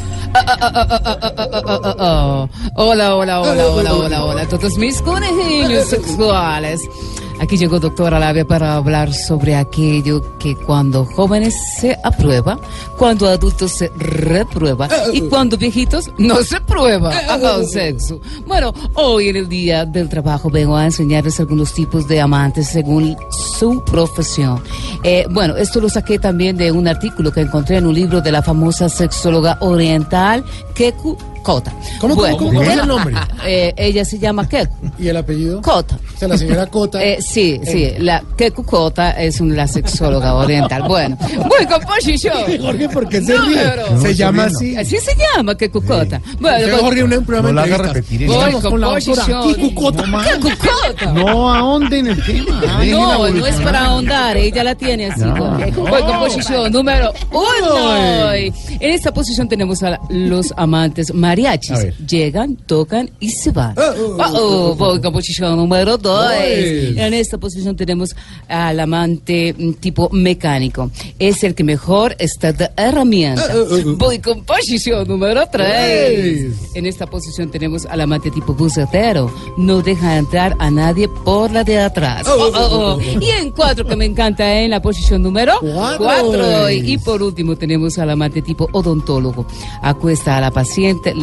Speaker 5: Hola, hola, hola, hola, hola, hola, todos mis conejillos sexuales. Aquí llegó doctora Labia para hablar sobre aquello que cuando jóvenes se aprueba, cuando adultos se reprueba y cuando viejitos no se prueba Ajá, sexo. Bueno, hoy en el Día del Trabajo vengo a enseñarles algunos tipos de amantes según su profesión. Eh, bueno, esto lo saqué también de un artículo que encontré en un libro de la famosa sexóloga oriental Keku Kota.
Speaker 4: ¿Cómo, cómo, cómo, cómo es el nombre? *laughs*
Speaker 5: Eh, ella se llama Keku.
Speaker 4: ¿Y el apellido?
Speaker 5: Kota.
Speaker 4: O sea, la señora Cota. *laughs*
Speaker 5: Eh, sí, sí, la Keku Kota es una sexóloga oriental. Bueno, voy con posición. *laughs*
Speaker 4: Jorge, ¿por qué se
Speaker 5: No,
Speaker 4: ríe? Se llama así.
Speaker 5: Así se llama Keku Kota. Bueno,
Speaker 4: Usted,
Speaker 5: voy-
Speaker 4: Jorge, un programa
Speaker 2: No la
Speaker 4: de
Speaker 2: repetir
Speaker 5: Voy con
Speaker 4: con la doctora
Speaker 5: posición.
Speaker 4: Kiku Cota.
Speaker 5: Keku Kota.
Speaker 2: No ahonden el tema.
Speaker 5: Ah, No, no es para ahondar, ella la tiene así. Voy con posición número uno. En esta posición tenemos a los amantes mariachis. Llegan, tocan y se van. Oh, voy con posición número dos.
Speaker 4: Pues.
Speaker 5: En esta posición tenemos al amante mm, tipo mecánico. Es el que mejor está de herramienta. Voy con posición número tres. En esta posición tenemos al amante tipo bucetero. No deja entrar a nadie por la de atrás. Oh, oh, oh. Y en cuatro, que me encanta, en la posición número
Speaker 4: Cuatro.
Speaker 5: cuatro. Y por último tenemos al amante tipo odontólogo. Acuesta a la paciente.